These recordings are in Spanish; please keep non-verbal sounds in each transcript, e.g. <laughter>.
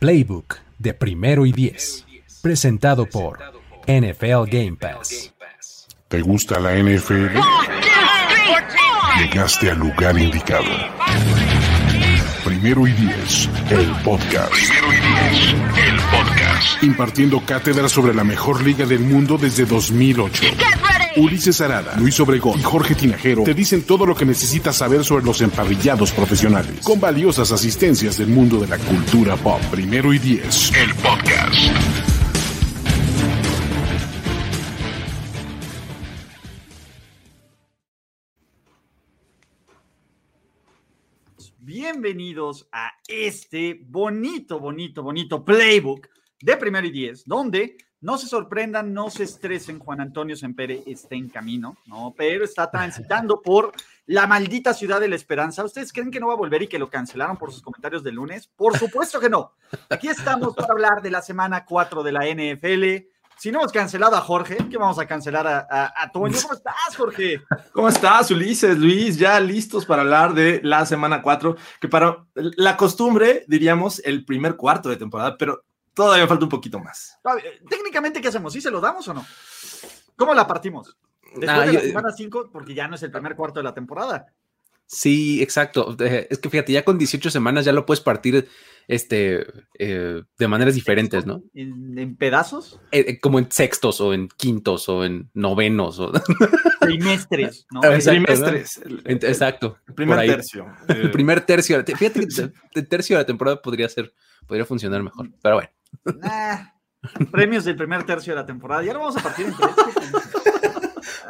Playbook de primero y diez, presentado por NFL Game Pass. ¿Te gusta la NFL? Llegaste al lugar indicado. Primero y diez, el podcast. Primero y diez, el podcast. Impartiendo cátedra sobre la mejor liga del mundo desde 2008. Ulises Arada, Luis Obregón y Jorge Tinajero te dicen todo lo que necesitas saber sobre los emparrillados profesionales, con valiosas asistencias del mundo de la cultura pop. Primero y diez, el podcast. Bienvenidos a este bonito, bonito, bonito playbook de primero y diez, donde no se sorprendan, no se estresen, Juan Antonio Sempere está en camino, ¿no? Pero está transitando <laughs> por la maldita ciudad de la esperanza. ¿Ustedes creen que no va a volver y que lo cancelaron por sus comentarios del lunes? Por supuesto que no. Aquí estamos para hablar de la semana 4 de la NFL. Si no hemos cancelado a Jorge, ¿qué vamos a cancelar a, a, a Toño? ¿Cómo estás, Jorge? ¿Cómo estás, Ulises, Luis? Ya listos para hablar de la semana 4, que para la costumbre, diríamos, el primer cuarto de temporada, pero todavía falta un poquito más. Técnicamente, ¿qué hacemos? ¿Sí se lo damos o no? ¿Cómo la partimos? Después Ah, de la yo- semana 5, porque ya no es el primer cuarto de la temporada. Sí, exacto. Eh, Es que fíjate, ya con 18 semanas ya lo puedes partir este, eh, de maneras diferentes, ¿no? ¿En, en pedazos? Eh, eh, como en sextos o en quintos o en novenos. O... <laughs> Trimestres, ¿no? Ah, Exacto, Trimestres. El, exacto. el primer tercio. <laughs> El Eh, primer tercio. Fíjate que <laughs> el tercio de la temporada podría ser, podría funcionar mejor. Pero bueno. Nah, premios del primer tercio de la temporada. Ya lo vamos a partir en tres. <laughs>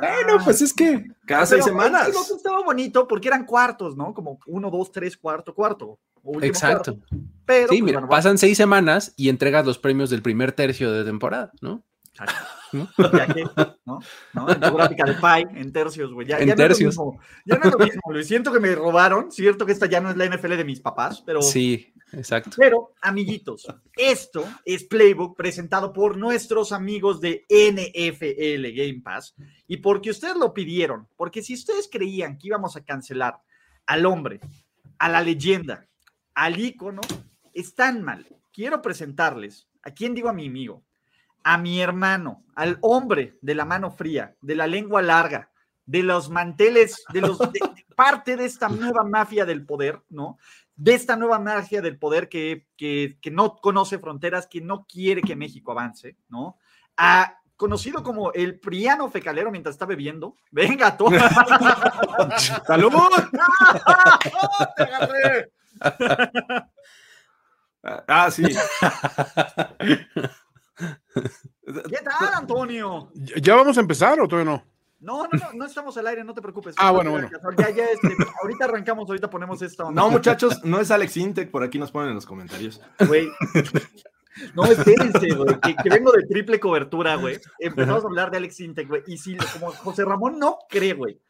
Bueno, pues es que. cada seis semanas. estaba bonito porque eran cuartos, ¿no? Como uno, dos, tres, cuarto, cuarto. Exacto. cuarto. Pero, Sí, pues, mira, bueno, pasan seis semanas y entregas los premios del primer tercio de temporada, ¿no? ¿No? <laughs> Ya que, ¿no? ¿no? En tu gráfica de Pi, en tercios, güey. Ya, En ya tercios. No es lo mismo. Ya no es lo mismo, Luis. Siento que me robaron. Cierto que esta ya no es la NFL de mis papás, pero. Sí, exacto. Pero, amiguitos, esto es Playbook presentado por nuestros amigos de NFL Game Pass y porque ustedes lo pidieron, porque si ustedes creían que íbamos a cancelar al hombre, a la leyenda, al ícono, están mal. Quiero presentarles, ¿a quién digo a mi amigo? A mi hermano, al hombre de la mano fría, de la lengua larga, de los manteles, de los parte de esta nueva mafia del poder, ¿no? De esta nueva magia del poder que, que, que no conoce fronteras, que no quiere que México avance, ¿no? A, conocido como el Priano Fecalero mientras está bebiendo. Venga, toma. <laughs> ¡Salud! ¡Oh, te agarré! Ah, sí. ¿Qué tal, Antonio? ¿Ya ya vamos a empezar o todavía no? No, no, no, no estamos al aire, no te preocupes. Ah, bueno, bueno. Ya, ya, este, ahorita arrancamos, ahorita ponemos esta onda. No, muchachos, no es Alex Intec, por aquí nos ponen en los comentarios. Güey. No, espérense, güey, que, que vengo de triple cobertura, güey. Empezamos a hablar de Alex Intec, güey. Y si, como José Ramón no cree, güey.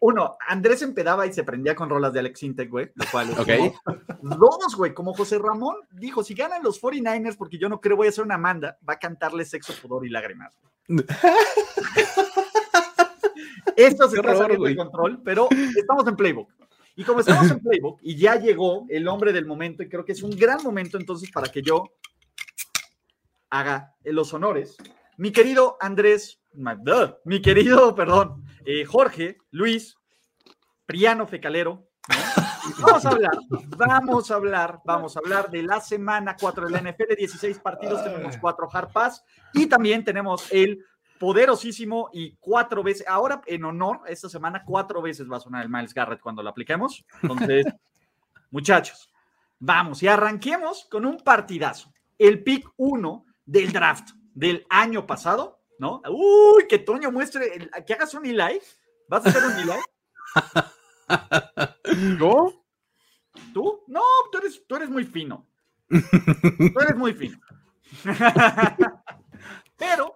Uno, Andrés empedaba y se prendía con rolas de Alex Intec, güey. Lo cual es Ok. como- Dos, güey, como José Ramón dijo, si ganan los 49ers, porque yo no creo, voy a hacer una Amanda, va a cantarle sexo, pudor y lágrimas. Esto se está saliendo de control, pero estamos en Playbook. Y como estamos en Playbook y ya llegó el hombre del momento, y creo que es un gran momento entonces para que yo haga los honores. Mi querido Andrés, mi querido, perdón, eh, Jorge, Luis, Priano Fecalero. ¿no? Vamos a hablar, vamos a hablar, vamos a hablar de la semana 4 de la NFL, 16 partidos, tenemos cuatro hard pass y también tenemos el poderosísimo y cuatro veces, ahora en honor, esta semana cuatro veces va a sonar el Miles Garrett cuando lo apliquemos. Entonces, <laughs> muchachos, vamos y arranquemos con un partidazo. El pick 1 del draft del año pasado, ¿no? Uy, que Toño muestre, el- que hagas un Eli. ¿Vas a hacer un Eli? <laughs> ¿Yo? ¿Tú? No, tú eres, tú eres muy fino. <laughs> Tú eres muy fino. Pero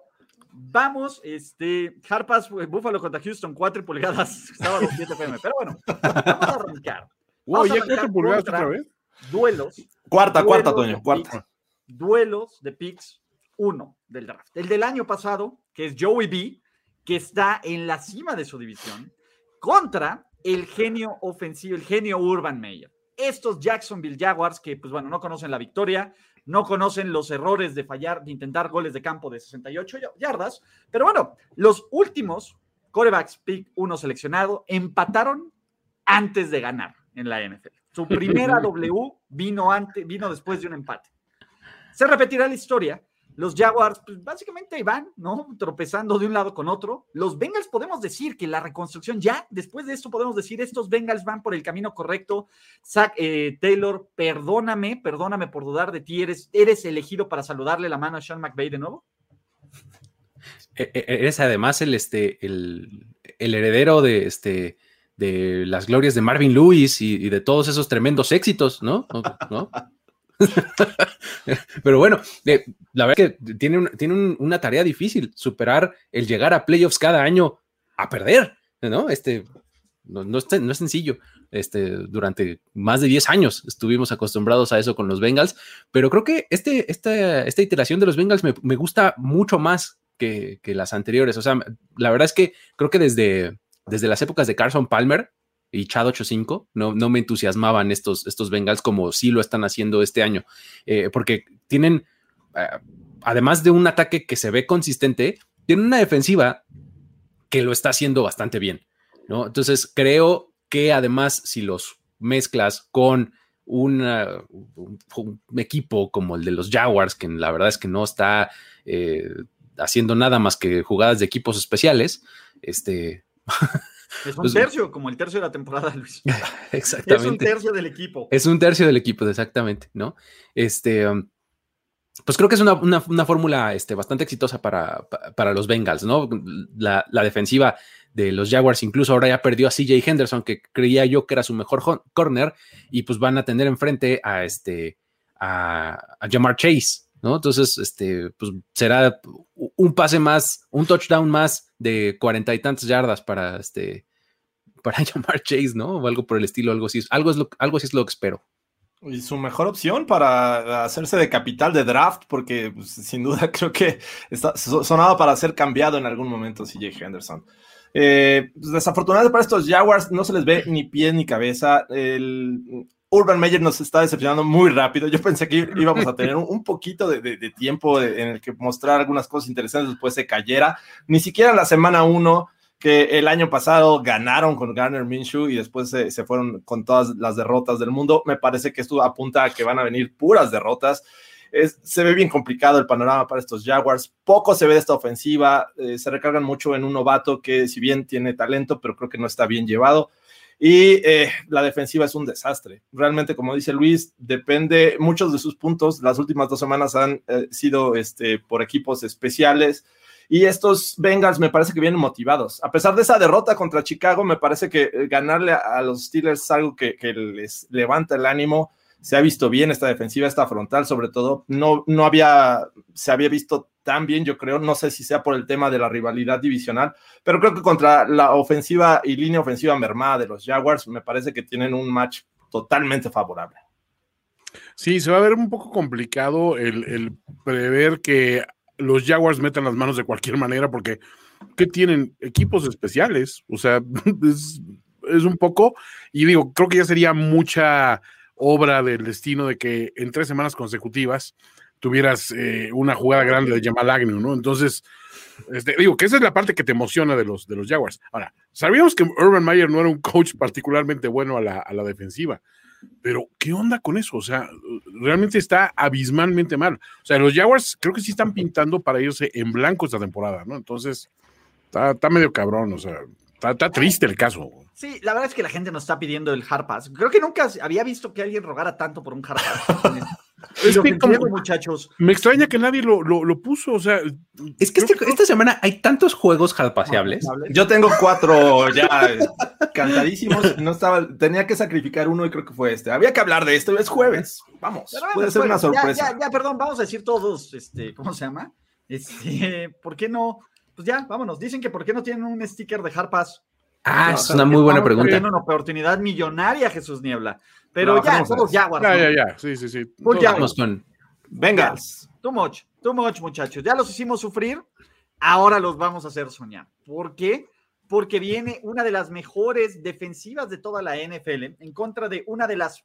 vamos, este, Harpas Buffalo contra Houston, 4 pulgadas, <laughs> sábado 7 pm. Pero bueno, vamos a arrancar. <laughs> Wow, ¿ya arrancar cuatro pulgadas contra otra vez? Duelos. Cuarta, cuarta, duelos Toño, de cuarta. picks, duelos de picks 1 del draft. El del año pasado, que es Joey B, que está en la cima de su división, contra el genio ofensivo, el genio Urban Meyer. Estos Jacksonville Jaguars, que pues bueno, no conocen la victoria, no conocen los errores de fallar, de intentar goles de campo de 68 yardas. Pero bueno, los últimos corebacks pick uno seleccionado empataron antes de ganar en la NFL. Su <laughs> primera W vino, antes, vino después de un empate. Se repetirá la historia los Jaguars, pues básicamente van, ¿no? Tropezando de un lado con otro. Los Bengals podemos decir que la reconstrucción ya, después de esto podemos decir, estos Bengals van por el camino correcto. Zach eh, Taylor, perdóname, perdóname por dudar de ti. ¿Eres, ¿Eres elegido para saludarle la mano a Sean McVay de nuevo? E, e, eres además el, este, el, heredero de, este, de las glorias de Marvin Lewis y, y de todos esos tremendos éxitos, ¿no? ¿No? <laughs> Pero bueno, eh, la verdad es que tiene, tiene una tarea difícil, superar el llegar a playoffs cada año a perder, ¿no? Este, no, no, es, no es sencillo. Este, durante más de 10 años estuvimos acostumbrados a eso con los Bengals, pero creo que este, esta, esta iteración de los Bengals me, me gusta mucho más que, que, las anteriores. O sea, la verdad es que creo que desde, desde las épocas de Carson Palmer, y Chad 8-5, no, no me entusiasmaban estos, estos Bengals como sí lo están haciendo este año, eh, porque tienen, eh, además de un ataque que se ve consistente, tienen una defensiva que lo está haciendo bastante bien, ¿no? Entonces creo que además si los mezclas con un, equipo como el de los Jaguars, que la verdad es que no está eh, haciendo nada más que jugadas de equipos especiales, este... <laughs> Es un pues, tercio, como el tercio de la temporada, Luis. Exactamente. <laughs> Es un tercio del equipo. Es un tercio del equipo, exactamente, ¿no? Este, um, pues creo que es una, una, fórmula este, bastante exitosa para, para, los Bengals, ¿no? La, la, defensiva de los Jaguars incluso ahora ya perdió a CJ Henderson, que creía yo que era su mejor corner, y pues van a tener enfrente a este, a, a Jamar Chase, Entonces, este, pues será un pase más, un touchdown más de cuarenta y tantas yardas para este, para <laughs> llamar Chase, ¿no? O algo por el estilo, algo así, algo, es lo, algo así es lo que espero. Y su mejor opción para hacerse de capital de draft, porque pues, sin duda <laughs> creo que está sonado para ser cambiado en algún momento CJ Henderson. Eh, pues, desafortunadamente para estos Jaguars no se les ve ni pie ni cabeza. El, Urban Meyer nos está decepcionando muy rápido. Yo pensé que íbamos a tener un, poquito de, tiempo en el que mostrar algunas cosas interesantes después se cayera. Ni siquiera la semana uno, que el año pasado ganaron con Garner Minshew y después se, fueron con todas las derrotas del mundo. Me parece que esto apunta a que van a venir puras derrotas. se ve bien complicado el panorama para estos Jaguars. Poco se ve de esta ofensiva. Eh, se recargan mucho en un novato que, si bien tiene talento, pero creo que no está bien llevado. Y eh, la defensiva es un desastre. Realmente, como dice Luis, depende, muchos de sus puntos, las últimas dos semanas han eh, sido este, por equipos especiales. Y estos Bengals me parece que vienen motivados. A pesar de esa derrota contra Chicago, me parece que eh, ganarle a, los Steelers es algo que, que les levanta el ánimo se ha visto bien esta defensiva, esta frontal, sobre todo. No, no había, se había visto tan bien, yo creo. No sé si sea por el tema de la rivalidad divisional, pero creo que contra la ofensiva y línea ofensiva mermada de los Jaguars, me parece que tienen un match totalmente favorable. Sí, se va a ver un poco complicado el, prever que los Jaguars metan las manos de cualquier manera, porque ¿qué tienen? Equipos especiales. O sea, <laughs> es, es un poco, y digo, creo que ya sería mucha obra del destino de que en tres semanas consecutivas tuvieras eh, una jugada grande de Jamal Agnew, ¿no? Entonces, este, digo que esa es la parte que te emociona de los, de los Jaguars. Ahora, sabíamos que Urban Meyer no era un coach particularmente bueno a la, a la defensiva, pero ¿qué onda con eso? O sea, realmente está abismalmente mal. O sea, los Jaguars creo que sí están pintando para irse en blanco esta temporada, ¿no? Entonces, está, medio cabrón, o sea, está, está triste el caso. Sí, la verdad es que la gente nos está pidiendo el hard pass. Creo que nunca había visto que alguien rogara tanto por un hard pass. <laughs> es que muchachos. Me extraña que nadie lo, lo, puso, o sea. Es que este, esta semana hay tantos juegos paseables. Yo tengo cuatro ya cantadísimos. No estaba, tenía que sacrificar uno y creo que fue este. Había que hablar de esto, es jueves. Vamos, puede ser una sorpresa. Ya, ya, perdón, vamos a decir todos, este, ¿cómo se llama? Este, <laughs> ¿por qué no? Pues ya, vámonos. Dicen que por qué no tienen un sticker de hard pass Ah, es una muy buena pregunta. Tiene una oportunidad millonaria, Jesús Niebla. Pero ya, todos Jaguars. Ya, ya, ya. Sí, sí, sí. Vamos con. Venga. Too much, too much, muchachos. Ya los hicimos sufrir. Ahora los vamos a hacer soñar. ¿Por qué? Porque viene una de las mejores defensivas de toda la NFL en contra de una de las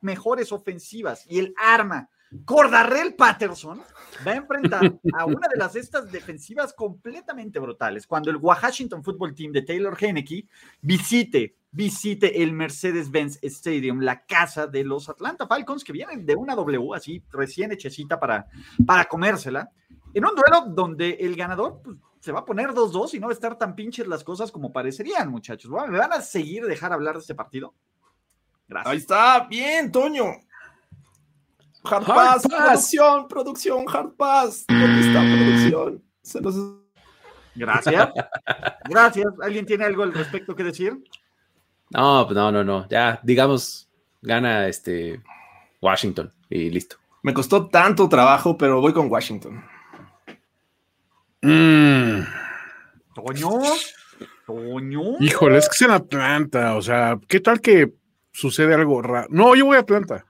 mejores ofensivas y el arma Cordarrell Patterson va a enfrentar a una de las estas defensivas completamente brutales cuando el Washington Football Team de Taylor Heineke visite, visite el Mercedes-Benz Stadium, la casa de los Atlanta Falcons que vienen de una W así recién hechecita para, para comérsela, en un duelo donde el ganador pues, se va a poner 2-2 y no va a estar tan pinches las cosas como parecerían, muchachos. ¿Me van a seguir dejar hablar de este partido? Gracias. Ahí está, bien, Toño. Hard, Pass, producción, producción, Hard Pass. ¿Dónde está producción? Se nos... Gracias. Gracias. ¿Alguien tiene algo al respecto que decir? No, pues no, no, no. Ya, digamos, gana este Washington y listo. Me costó tanto trabajo, pero voy con Washington. Mm. Toño, Toño. Híjole, es que es en Atlanta, o sea, ¿qué tal que sucede algo raro? No, yo voy a Atlanta.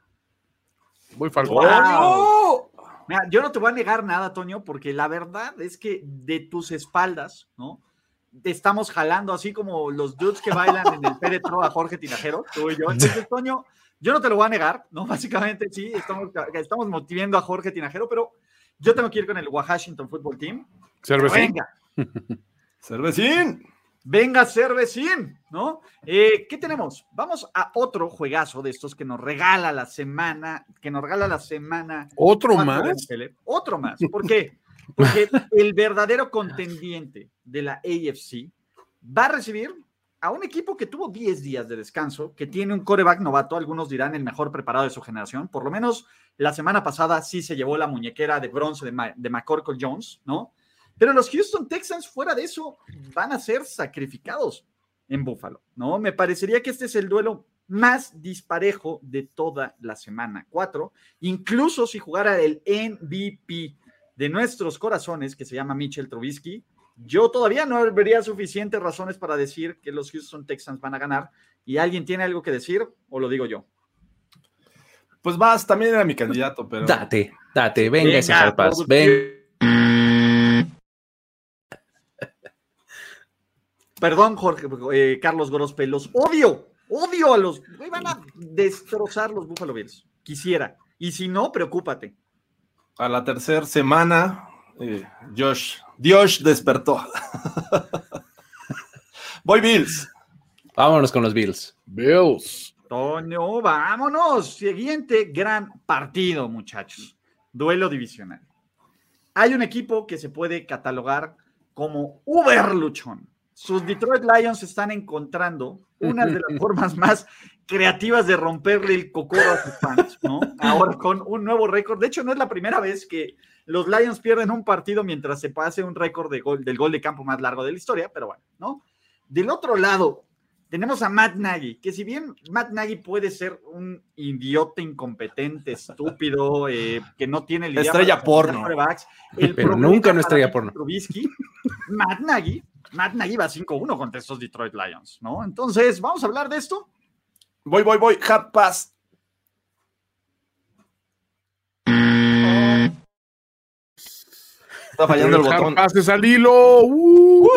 Voy Falcón. yo no te voy a negar nada, Toño, porque la verdad es que de tus espaldas, ¿no? Te estamos jalando así como los dudes que bailan en el Péretro a Jorge Tinajero, tú y yo. Entonces, Toño, yo no te lo voy a negar, ¿no? Básicamente, sí, estamos, estamos motivando a Jorge Tinajero, pero yo tengo que ir con el Washington Football Team. Cervecín. Venga. <laughs> Cervecín. Venga, cervecín, ¿no? Eh, ¿Qué tenemos? Vamos a otro juegazo de estos que nos regala la semana, que nos regala la semana. ¿Otro más? Otro más. ¿Por qué? Porque <laughs> el verdadero contendiente de la AFC va a recibir a un equipo que tuvo 10 días de descanso, que tiene un coreback novato, algunos dirán el mejor preparado de su generación, por lo menos la semana pasada sí se llevó la muñequera de bronce de, de McCorkle Jones, ¿no? Pero los Houston Texans, fuera de eso, van a ser sacrificados en Buffalo, ¿no? Me parecería que este es el duelo más disparejo de toda la semana 4, incluso si jugara el MVP de nuestros corazones, que se llama Mitchell Trubisky, yo todavía no vería suficientes razones para decir que los Houston Texans van a ganar. ¿Y alguien tiene algo que decir o lo digo yo? Pues vas, también era mi candidato, pero. Date, date, venga, ese Harpas, ven. Perdón, Jorge, eh, Carlos Grospe, los odio, odio a los. Van a destrozar los Buffalo Bills. Quisiera. Y si no, preocúpate. A la tercera semana, eh, Josh, Dios despertó. <laughs> Voy Bills. Vámonos con los Bills. Bills. Toño, vámonos. Siguiente gran partido, muchachos. Duelo divisional. Hay un equipo que se puede catalogar como Uber Luchón. Sus Detroit Lions están encontrando una de las <laughs> formas más creativas de romperle el cocoro a sus fans, ¿no? Ahora con un nuevo récord. De hecho, no es la primera vez que los Lions pierden un partido mientras se pase un récord de gol, del gol de campo más largo de la historia, pero bueno, ¿no? Del otro lado, tenemos a Matt Nagy, que si bien Matt Nagy puede ser un idiota incompetente, estúpido, eh, que no tiene el estrella porno, pero nunca no estrella porno. Matt Nagy, Matt Nagy va 5-1 contra estos Detroit Lions, ¿no? Entonces, ¿vamos a hablar de esto? Voy, voy, voy, hard pass. Está fallando el, botón. Pases al hilo. Uh.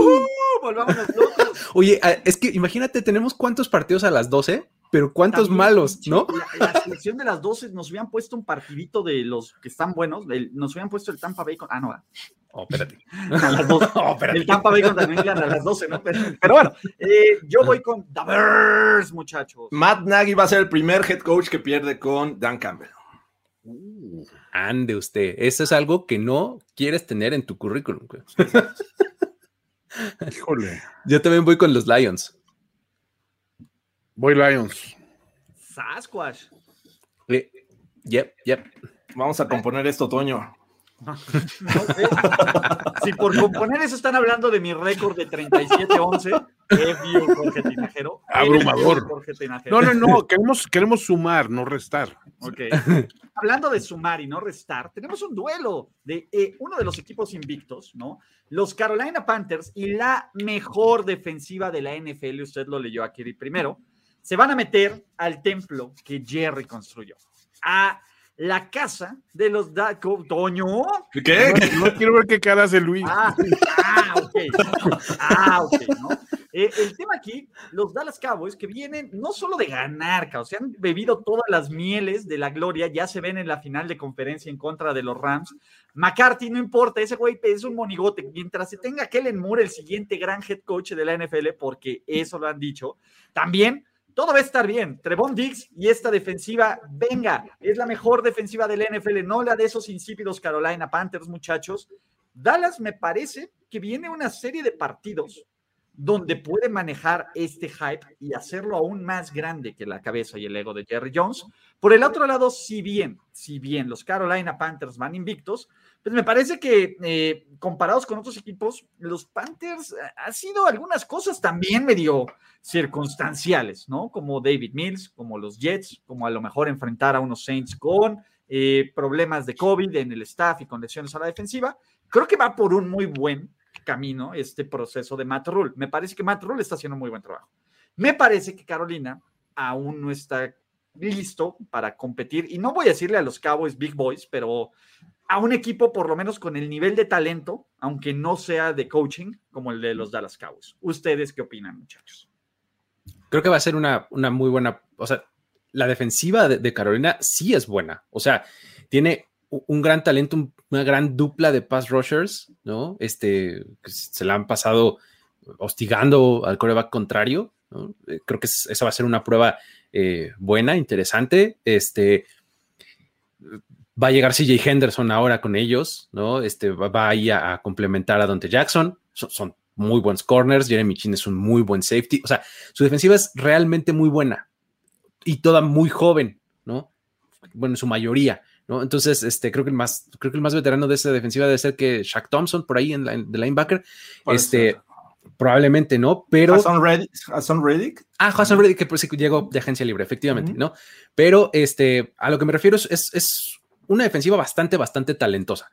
Oye, ah, es que imagínate, tenemos cuántos partidos a las 12, pero cuántos malos, ¿no? La, selección de las 12 nos habían puesto un partidito de los que están buenos, nos habían puesto el Tampa Bay con. Ah, no. Oh, espérate. <laughs> A las 12. <laughs> Oh, el Tampa Bay también a las 12, ¿no? Pero, bueno, eh, yo voy con The Bears, muchachos. Matt Nagy va a ser el primer head coach que pierde con Dan Campbell. Uh, ande usted. Eso es algo que no quieres tener en tu currículum. <laughs> Híjole. Yo también voy con los Lions. Voy Lions. Sasquatch. Yep, yep. Vamos a componer esto, Toño. <laughs> si por componer eso están hablando de mi récord de 37-11, Jorge Tinajero. Abrumador. No, no, no, queremos, queremos sumar, no restar. Ok. Hablando de sumar y no restar, tenemos un duelo de eh, uno de los equipos invictos, ¿no? Los Carolina Panthers y la mejor defensiva de la NFL, usted lo leyó aquí primero, se van a meter al templo que Jerry construyó. A la casa de los da Toño. ¿Qué? No, quiero ver qué cara hace Luis. Ah, ah ok. Ah, ok, ¿no? Eh, el tema aquí, los Dallas Cowboys, que vienen no solo de ganar, o sea, han bebido todas las mieles de la gloria, ya se ven en la final de conferencia en contra de los Rams. McCarthy, no importa, ese güey es un monigote. Mientras se tenga Kellen Moore, el siguiente gran head coach de la NFL, porque eso lo han dicho, también todo va a estar bien. Trevon Diggs y esta defensiva, venga, es la mejor defensiva del NFL, no la de esos insípidos Carolina Panthers, muchachos. Dallas me parece que viene una serie de partidos donde puede manejar este hype y hacerlo aún más grande que la cabeza y el ego de Jerry Jones. Por el otro lado, si bien, si bien los Carolina Panthers van invictos, pues me parece que eh, comparados con otros equipos, los Panthers eh, han sido algunas cosas también medio circunstanciales, ¿no? Como David Mills, como los Jets, como a lo mejor enfrentar a unos Saints con eh, problemas de COVID en el staff y con lesiones a la defensiva. Creo que va por un muy buen camino este proceso de Matt Rule. Me parece que Matt Rule está haciendo muy buen trabajo. Me parece que Carolina aún no está listo para competir, y no voy a decirle a los Cowboys Big Boys, pero a un equipo por lo menos con el nivel de talento, aunque no sea de coaching como el de los Dallas Cowboys. ¿Ustedes qué opinan, muchachos? Creo que va a ser una, una muy buena, o sea, la defensiva de, Carolina sí es buena, o sea, tiene un gran talento, una gran dupla de pass rushers, ¿no? Este, se la han pasado hostigando al coreback contrario, ¿no? Eh, creo que esa va a ser una prueba eh, buena, interesante, este, Va a llegar CJ Henderson ahora con ellos, ¿no? Este va, a ir a, complementar a Dante Jackson. Son, muy buenos corners. Jeremy Chin es un muy buen safety. O sea, su defensiva es realmente muy buena y toda muy joven, ¿no? Bueno, en su mayoría, ¿no? Entonces, este, creo que el más, creo que el más veterano de esa defensiva debe ser que Shaq Thompson por ahí en la, de linebacker. este, probablemente, ¿no? Pero. Hassan Reddick. Ah, Hassan Reddick, que pues llegó de agencia libre, efectivamente, ¿no? Pero este, a lo que me refiero es, es una defensiva bastante, bastante talentosa,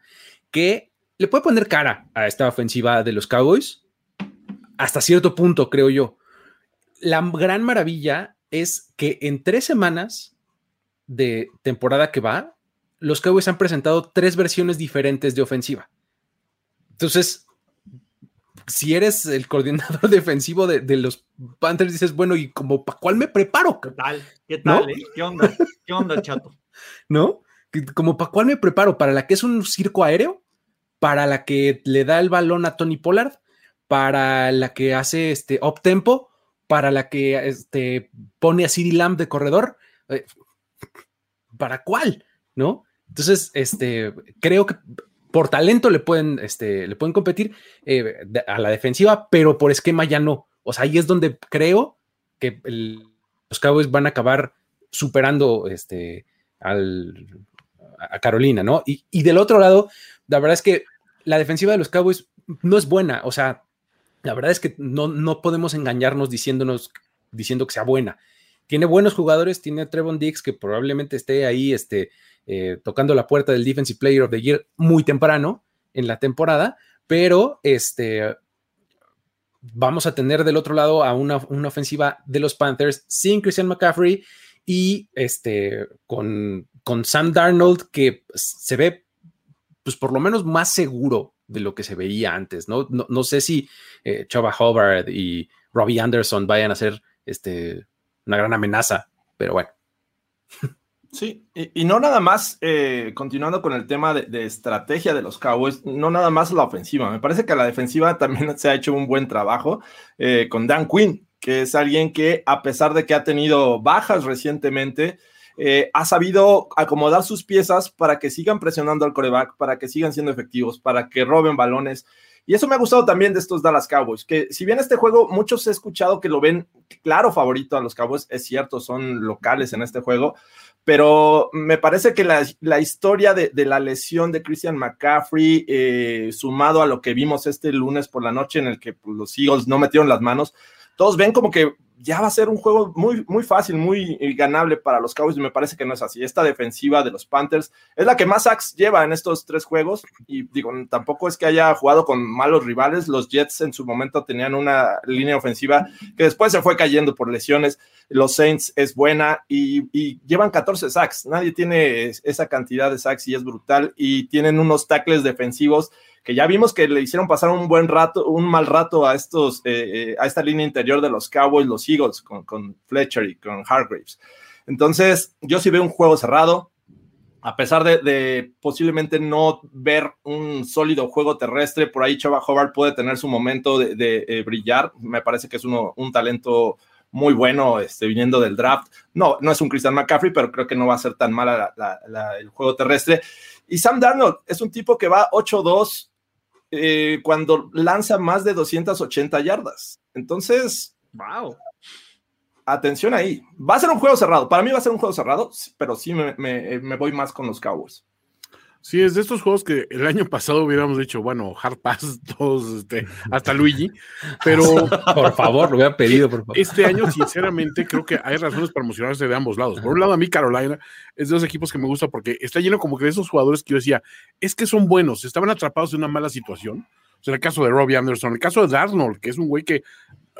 que le puede poner cara a esta ofensiva de los Cowboys hasta cierto punto, creo yo. La gran maravilla es que en tres semanas de temporada que va, los Cowboys han presentado tres versiones diferentes de ofensiva. Entonces, si eres el coordinador <laughs> defensivo de, los Panthers, dices, bueno, ¿y como para cuál me preparo? ¿Qué tal? ¿Qué tal? Eh? ¿Qué onda? ¿Qué onda, chato? <laughs> ¿No? Como para cuál me preparo, para la que es un circo aéreo, para la que le da el balón a Tony Pollard, para la que hace este up tempo, para la que este, pone a City Lamb de corredor, eh, ¿para cuál? ¿No? Entonces, este, creo que por talento le pueden, este, le pueden competir eh, a la defensiva, pero por esquema ya no. O sea, ahí es donde creo que los Cowboys van a acabar superando este, al, a Carolina, ¿no? Y, del otro lado, la verdad es que la defensiva de los Cowboys no es buena, o sea, la verdad es que no, no podemos engañarnos diciéndonos, diciendo que sea buena. Tiene buenos jugadores, tiene Trevon Diggs que probablemente esté ahí este, eh, tocando la puerta del Defensive Player of the Year muy temprano en la temporada, pero este, vamos a tener del otro lado a una, una ofensiva de los Panthers sin Christian McCaffrey y este, con, con Sam Darnold que se ve, pues por lo menos más seguro de lo que se veía antes, ¿no? No, sé si eh, Chava Hubbard y Robbie Anderson vayan a ser este, una gran amenaza, pero bueno. Sí, y, no nada más, eh, continuando con el tema de, estrategia de los Cowboys, no nada más la ofensiva, me parece que la defensiva también <laughs> se ha hecho un buen trabajo eh, con Dan Quinn, que es alguien que a pesar de que ha tenido bajas recientemente, eh, ha sabido acomodar sus piezas para que sigan presionando al coreback, para que sigan siendo efectivos, para que roben balones. Y eso me ha gustado también de estos Dallas Cowboys, que si bien este juego muchos he escuchado que lo ven claro favorito a los Cowboys, es cierto, son locales en este juego, pero me parece que la, historia de, la lesión de Christian McCaffrey, eh, sumado a lo que vimos este lunes por la noche en el que pues, los Eagles no metieron las manos, todos ven como que ya va a ser un juego muy, muy fácil, muy ganable para los Cowboys y me parece que no es así. Esta defensiva de los Panthers es la que más sacks lleva en estos tres juegos y digo, tampoco es que haya jugado con malos rivales. Los Jets en su momento tenían una línea ofensiva que después se fue cayendo por lesiones. Los Saints es buena y, y llevan 14 sacks. Nadie tiene esa cantidad de sacks y es brutal y tienen unos tackles defensivos que ya vimos que le hicieron pasar un buen rato, un mal rato a estos, eh, eh, a esta línea interior de los Cowboys, los Eagles, con, Fletcher y con Hargraves. Entonces, yo sí veo un juego cerrado, a pesar de, posiblemente no ver un sólido juego terrestre, por ahí Chava Hobart puede tener su momento de, eh, brillar. Me parece que es uno, un talento muy bueno este, viniendo del draft. No, no es un Christian McCaffrey, pero creo que no va a ser tan mala el juego terrestre. Y Sam Darnold es un tipo que va 8-2 eh, cuando lanza más de 280 yardas. Entonces, wow. Atención ahí. Va a ser un juego cerrado. Para mí va a ser un juego cerrado, pero sí me, me voy más con los Cowboys. Sí, es de estos juegos que el año pasado hubiéramos dicho, bueno, hard pass <laughs> todos, este, hasta Luigi, <laughs> pero... <laughs> por favor, lo hubiera pedido, por favor. Este año, sinceramente, creo que hay razones para emocionarse de ambos lados. Por un lado, a mí Carolina es de los equipos que me gusta porque está lleno como que de esos jugadores que yo decía, es que son buenos, estaban atrapados en una mala situación. O sea, el caso de Robbie Anderson, el caso de Darnold, que es un güey que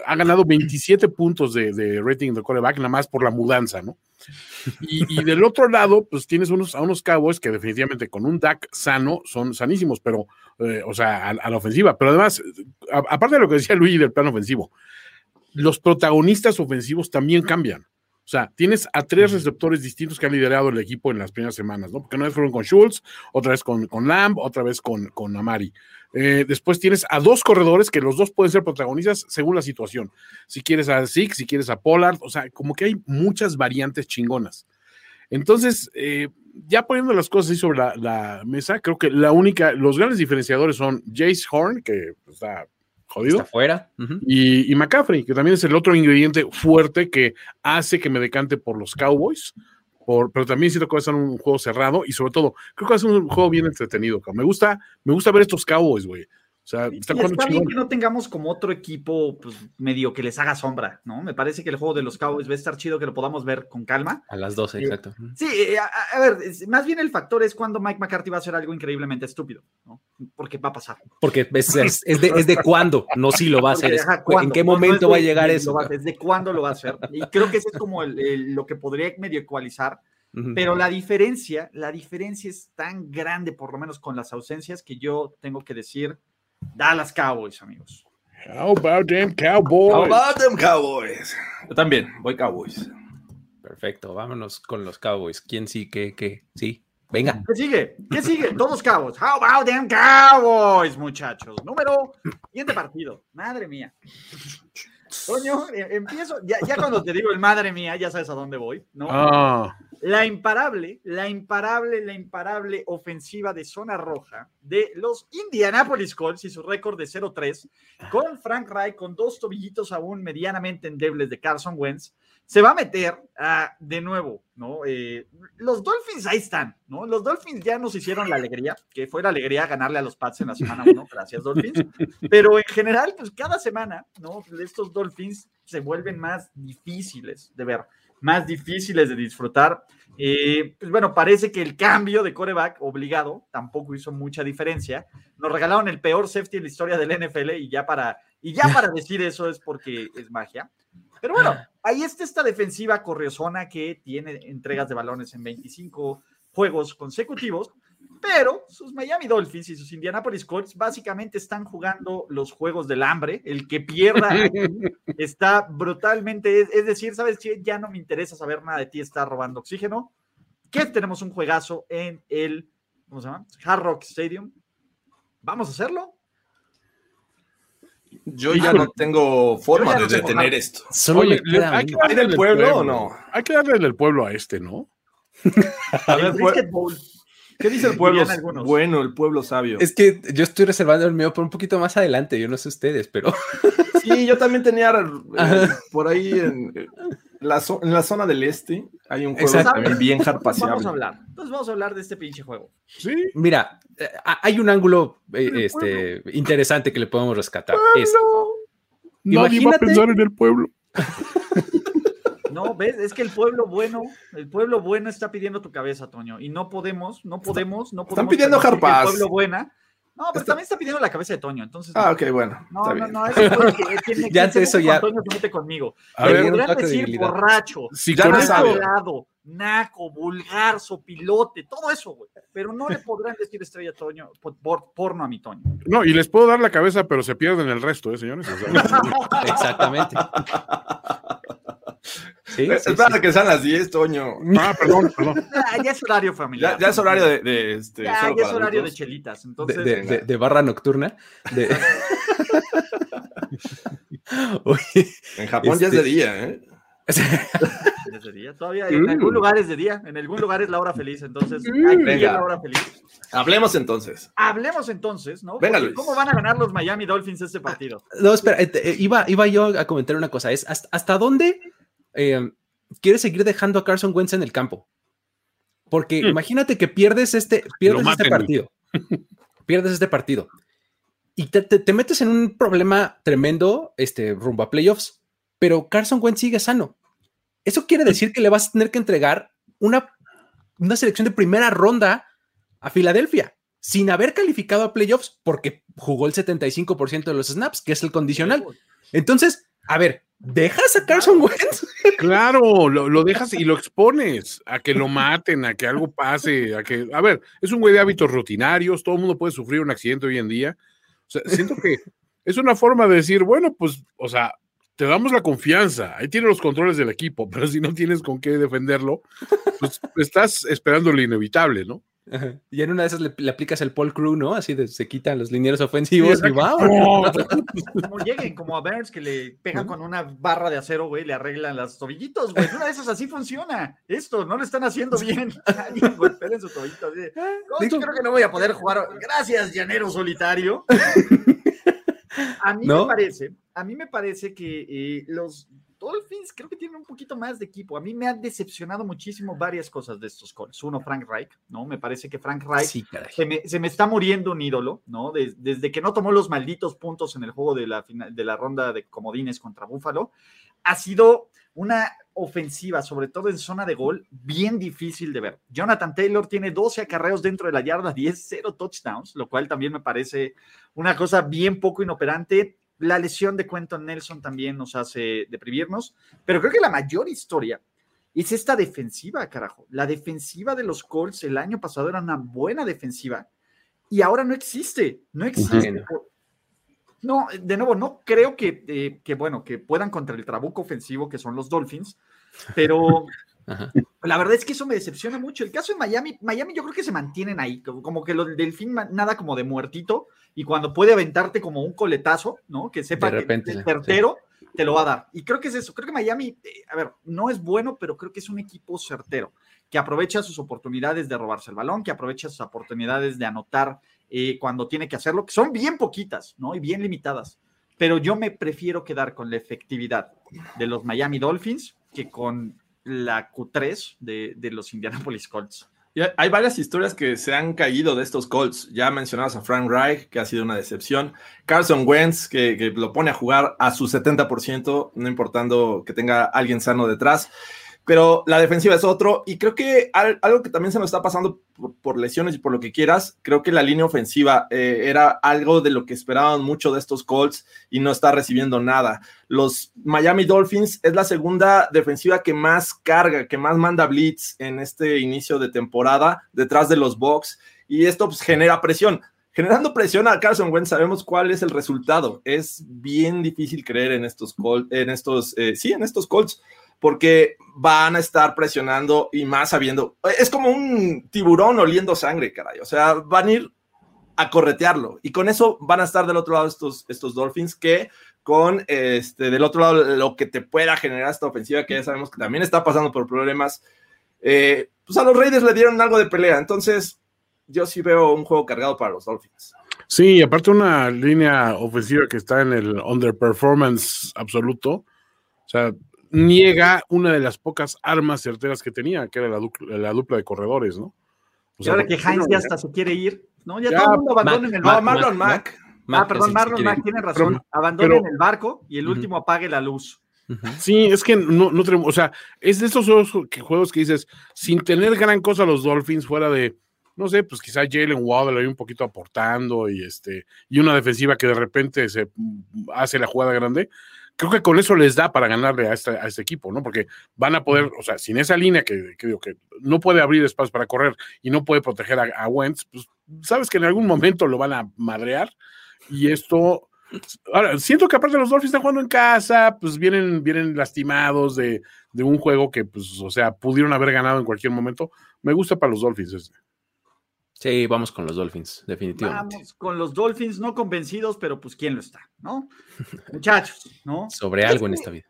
ha ganado 27 puntos de, rating de coreback, nada más por la mudanza, ¿no? Y, del otro lado, pues tienes unos, a unos Cowboys que definitivamente con un DAC sano son sanísimos, pero, eh, o sea, a, la ofensiva. Pero además, aparte de lo que decía Luigi del plano ofensivo, los protagonistas ofensivos también cambian. O sea, tienes a tres receptores distintos que han liderado el equipo en las primeras semanas, ¿no? Porque una vez fueron con Schultz, otra vez con, con Lamb, otra vez con, con Amari. Eh, después tienes a dos corredores que los dos pueden ser protagonistas según la situación. Si quieres a Zeke, si quieres a Pollard, o sea, como que hay muchas variantes chingonas. Entonces, eh, ya poniendo las cosas ahí sobre la, mesa, creo que la única, los grandes diferenciadores son Jace Horn, que está jodido. Está fuera. y, y, McCaffrey, que también es el otro ingrediente fuerte que hace que me decante por los Cowboys pero también siento que va a ser un juego cerrado y sobre todo, creo que va a ser un juego bien entretenido. Me gusta, me gusta ver estos Cowboys, güey. O sea, está, bien que no tengamos como otro equipo pues, medio que les haga sombra, ¿no? Me parece que el juego de los Cowboys va a estar chido que lo podamos ver con calma. A las 12, exacto. Sí, eh, a, ver, más bien el factor es cuando Mike McCarthy va a hacer algo increíblemente estúpido, ¿no? Porque va a pasar. Porque es, es, de, es de, cuándo, no si lo va a hacer. ¿En qué momento va a llegar eso? Es de cuándo lo va a hacer. Y creo que eso es como lo que podría medio ecualizar. Pero la diferencia, la diferencia es tan grande, por lo menos con las ausencias, que yo tengo que decir Dallas Cowboys, amigos. How about them Cowboys? How about them Cowboys? Yo también, voy Cowboys. Perfecto, vámonos con los Cowboys. ¿Quién sí, qué, qué? Sí, venga. ¿Qué sigue? ¿Qué sigue? Todos Cowboys. How about them Cowboys, muchachos? Número, siguiente partido. Madre mía. Toño, eh, empiezo, ya, ya, cuando te digo el madre mía, ya sabes a dónde voy, ¿no? Ah. La imparable, la imparable, la imparable ofensiva de zona roja de los Indianapolis Colts y su récord de 0-3, con Frank Reich, con dos tobillitos aún medianamente endebles de Carson Wentz, se va a meter a, de nuevo, ¿no? Eh, los Dolphins ahí están, ¿no? Los Dolphins ya nos hicieron la alegría, que fue la alegría ganarle a los Pats en la semana 1, gracias Dolphins, pero en general, pues cada semana, ¿no? Estos Dolphins se vuelven más difíciles de ver más difíciles de disfrutar. Eh, pues bueno, parece que el cambio de coreback obligado tampoco hizo mucha diferencia. Nos regalaron el peor safety en la historia del NFL y ya para, y ya para decir eso es porque es magia. Pero bueno, ahí está esta defensiva corriosona que tiene entregas de balones en 25 juegos consecutivos pero sus Miami Dolphins y sus Indianapolis Colts básicamente están jugando los juegos del hambre. El que pierda <laughs> está brutalmente, es, decir, ¿sabes qué? Ya no me interesa saber nada de ti, está robando oxígeno. Que tenemos un juegazo en el, ¿cómo se llama? Hard Rock Stadium. ¿Vamos a hacerlo? Yo ya no tengo forma de detener esto. Solo ¿Hay que darle del pueblo, o no? Hay que darle del pueblo a este, ¿no? <laughs> a ver, ¿Qué dice el pueblo? Bueno, el pueblo sabio. Es que yo estoy reservando el mío por un poquito más adelante, yo no sé ustedes, pero. Sí, yo también tenía eh, <laughs> por ahí en la, en la, zona del este hay un juego también bien harpaseable. Vamos a hablar. Entonces vamos a hablar de este pinche juego. Sí. Mira, eh, hay un ángulo eh, este, interesante que le podemos rescatar. Es, Nadie va a pensar en el pueblo. <laughs> No, ves, es que el pueblo bueno, el pueblo bueno está pidiendo tu cabeza, Toño, y no podemos, no podemos, no podemos. Están pidiendo Harpaz. El pueblo buena. No, pero Está- también está pidiendo la cabeza de Toño, entonces. Ah, ok, bueno. No, está no, bien. no, eso es que tiene <laughs> Ya que eso ser ya- Toño se mete conmigo. A ver, de decir debilidad. borracho, Si Ya con no esto- naco, vulgar, sopilote, todo eso, güey. Pero no le podrán decir estrella a Toño, por, por- porno a mi Toño. No, y les puedo dar la cabeza, pero se pierden el resto, ¿eh, señores? O sea, <laughs> Exactamente. Sí, sí, Espera sí. que sean las 10, Toño. ah, perdón, perdón. Ah, ya es horario familiar. Ya, ya es horario de. de, este, Ya, solo ya es horario de adultos. chelitas. Entonces, de- de- de barra nocturna. de- <laughs> <laughs> Oye, En Japón ya es de Este- día, ¿eh? Es de día. Todavía en algún lugar es de día, en algún lugar es la hora feliz. Entonces, aquí Venga. es la hora feliz. Hablemos entonces. Hablemos entonces, ¿no? Venga, Luis. ¿Cómo van a ganar los Miami Dolphins este partido? No, espera, eh, eh, iba, iba yo a comentar una cosa. Es hasta, hasta dónde eh, quieres seguir dejando a Carson Wentz en el campo. Porque imagínate que pierdes este, pierdes este partido. <laughs> pierdes este partido. Y te, te- te metes en un problema tremendo este, rumbo a playoffs. Pero Carson Wentz sigue sano. Eso quiere decir que le vas a tener que entregar una, una selección de primera ronda a Filadelfia sin haber calificado a playoffs porque jugó el 75% de los snaps, que es el condicional. Entonces, a ver, ¿dejas a Carson Wentz? <laughs> Claro, lo, lo dejas y lo expones a que lo maten, a que algo pase, a que, a ver, es un güey de hábitos rutinarios, todo el mundo puede sufrir un accidente hoy en día. O sea, siento que es una forma de decir, bueno, pues, o sea, te damos la confianza, ahí tiene los controles del equipo, <laughs> pero si no tienes con qué defenderlo, pues estás esperando lo inevitable, ¿no? Y en una de esas le, le aplicas el Paul Crew, ¿no? Así de se quitan los linieros ofensivos y va. No, <laughs> Como lleguen, como a Burns que le pegan con una barra de acero, güey, le arreglan las tobillitos, güey. Una de esas así funciona. Esto no lo están haciendo bien. <laughs> Alguien su tobillito. así de, "Coach, Digo- creo que no voy a poder jugar. Gracias, llanero solitario. A mí ¿No? me parece, a mí me parece que eh, los Dolphins creo que tienen un poquito más de equipo. A mí me han decepcionado muchísimo varias cosas de estos Colts. Uno, Frank Reich, ¿no? Me parece que Frank Reich Sí, se me, se me está muriendo un ídolo, ¿no? Des- desde que no tomó los malditos puntos en el juego de la, fina- de la ronda de comodines contra Búfalo, ha sido una ofensiva, sobre todo en zona de gol, bien difícil de ver. Jonathan Taylor tiene 12 acarreos dentro de la yarda, 10, 0 touchdowns, lo cual también me parece una cosa bien poco inoperante. La lesión de Quentin Nelson también nos hace deprimirnos, pero creo que la mayor historia es esta defensiva, carajo. La defensiva de los Colts el año pasado era una buena defensiva y ahora no existe. No existe. Bueno. No, de nuevo, no creo que, eh, que, bueno, que puedan contra el trabuco ofensivo que son los Dolphins, pero <laughs> Ajá. la verdad es que eso me decepciona mucho. El caso de Miami, Miami yo creo que se mantienen ahí, como, que los del Delfín nada como de muertito y cuando puede aventarte como un coletazo, ¿no? Que sepa De repente, que el sí. certero te lo va a dar. Y creo que es eso. Creo que Miami, eh, a ver, no es bueno, pero creo que es un equipo certero, que aprovecha sus oportunidades de robarse el balón, que aprovecha sus oportunidades de anotar eh, cuando tiene que hacerlo, que son bien poquitas, ¿no? Y bien limitadas. Pero yo me prefiero quedar con la efectividad de los Miami Dolphins que con la Q3 de, de los Indianapolis Colts. Y hay- varias historias que se han caído de estos Colts. Ya mencionabas a Frank Reich, que ha sido una decepción. Carson Wentz, que, que lo pone a jugar a su 70%, no importando que tenga alguien sano detrás. Pero la defensiva es otro. Y creo que al- algo que también se nos está pasando por, por lesiones y por lo que quieras, creo que la línea ofensiva eh, era algo de lo que esperaban mucho de estos Colts y no está recibiendo nada. Los Miami Dolphins es la segunda defensiva que más carga, que más manda blitz en este inicio de temporada detrás de los Bucks y esto pues, genera presión. Generando presión a Carson Wentz, sabemos cuál es el resultado. Es bien difícil creer en estos Colts, en estos, eh, sí, en estos Colts, porque van a estar presionando y más sabiendo. Es como un tiburón oliendo sangre, caray. O sea, van a ir a corretearlo y con eso van a estar del otro lado estos, estos Dolphins que con este del otro lado lo que te pueda generar esta ofensiva que ya sabemos que también está pasando por problemas eh, pues a los Raiders le dieron algo de pelea entonces yo sí veo un juego cargado para los Dolphins Sí, aparte una línea ofensiva que está en el underperformance absoluto. O sea, niega una de las pocas armas certeras que tenía, que era la, dupla, la dupla de corredores, ¿no? O Y sea, ahora que Heinz ya hasta se quiere ir, ¿no? Ya, Ya, todo el mundo abandona en el barco. Marlon Mac- Mack Mac, ah, perdón, Marlon Mack tiene razón. Abandonen el barco y el último apague la luz. Sí, es que no, no tenemos, o sea, es de esos juegos que, juegos que dices, sin tener gran cosa los Dolphins fuera de, no sé, pues quizá Jalen Waddle ahí un poquito aportando y este, y una defensiva que de repente se mm, hace la jugada grande. Creo que con eso les da para ganarle a este, a este equipo, ¿no? Porque van a poder, o sea, sin esa línea que, que digo que no puede abrir espacio para correr y no puede proteger a, a Wentz, pues sabes que en algún momento lo van a madrear y esto, ahora, siento que aparte los Dolphins están jugando en casa, pues vienen, vienen lastimados de, de, un juego que, pues, o sea, pudieron haber ganado en cualquier momento. Me gusta para los Dolphins este. Sí, vamos con los Dolphins, definitivamente. Vamos con los Dolphins, no convencidos, pero pues quién lo está, ¿no? <laughs> Muchachos, ¿no? Sobre algo en esta vida.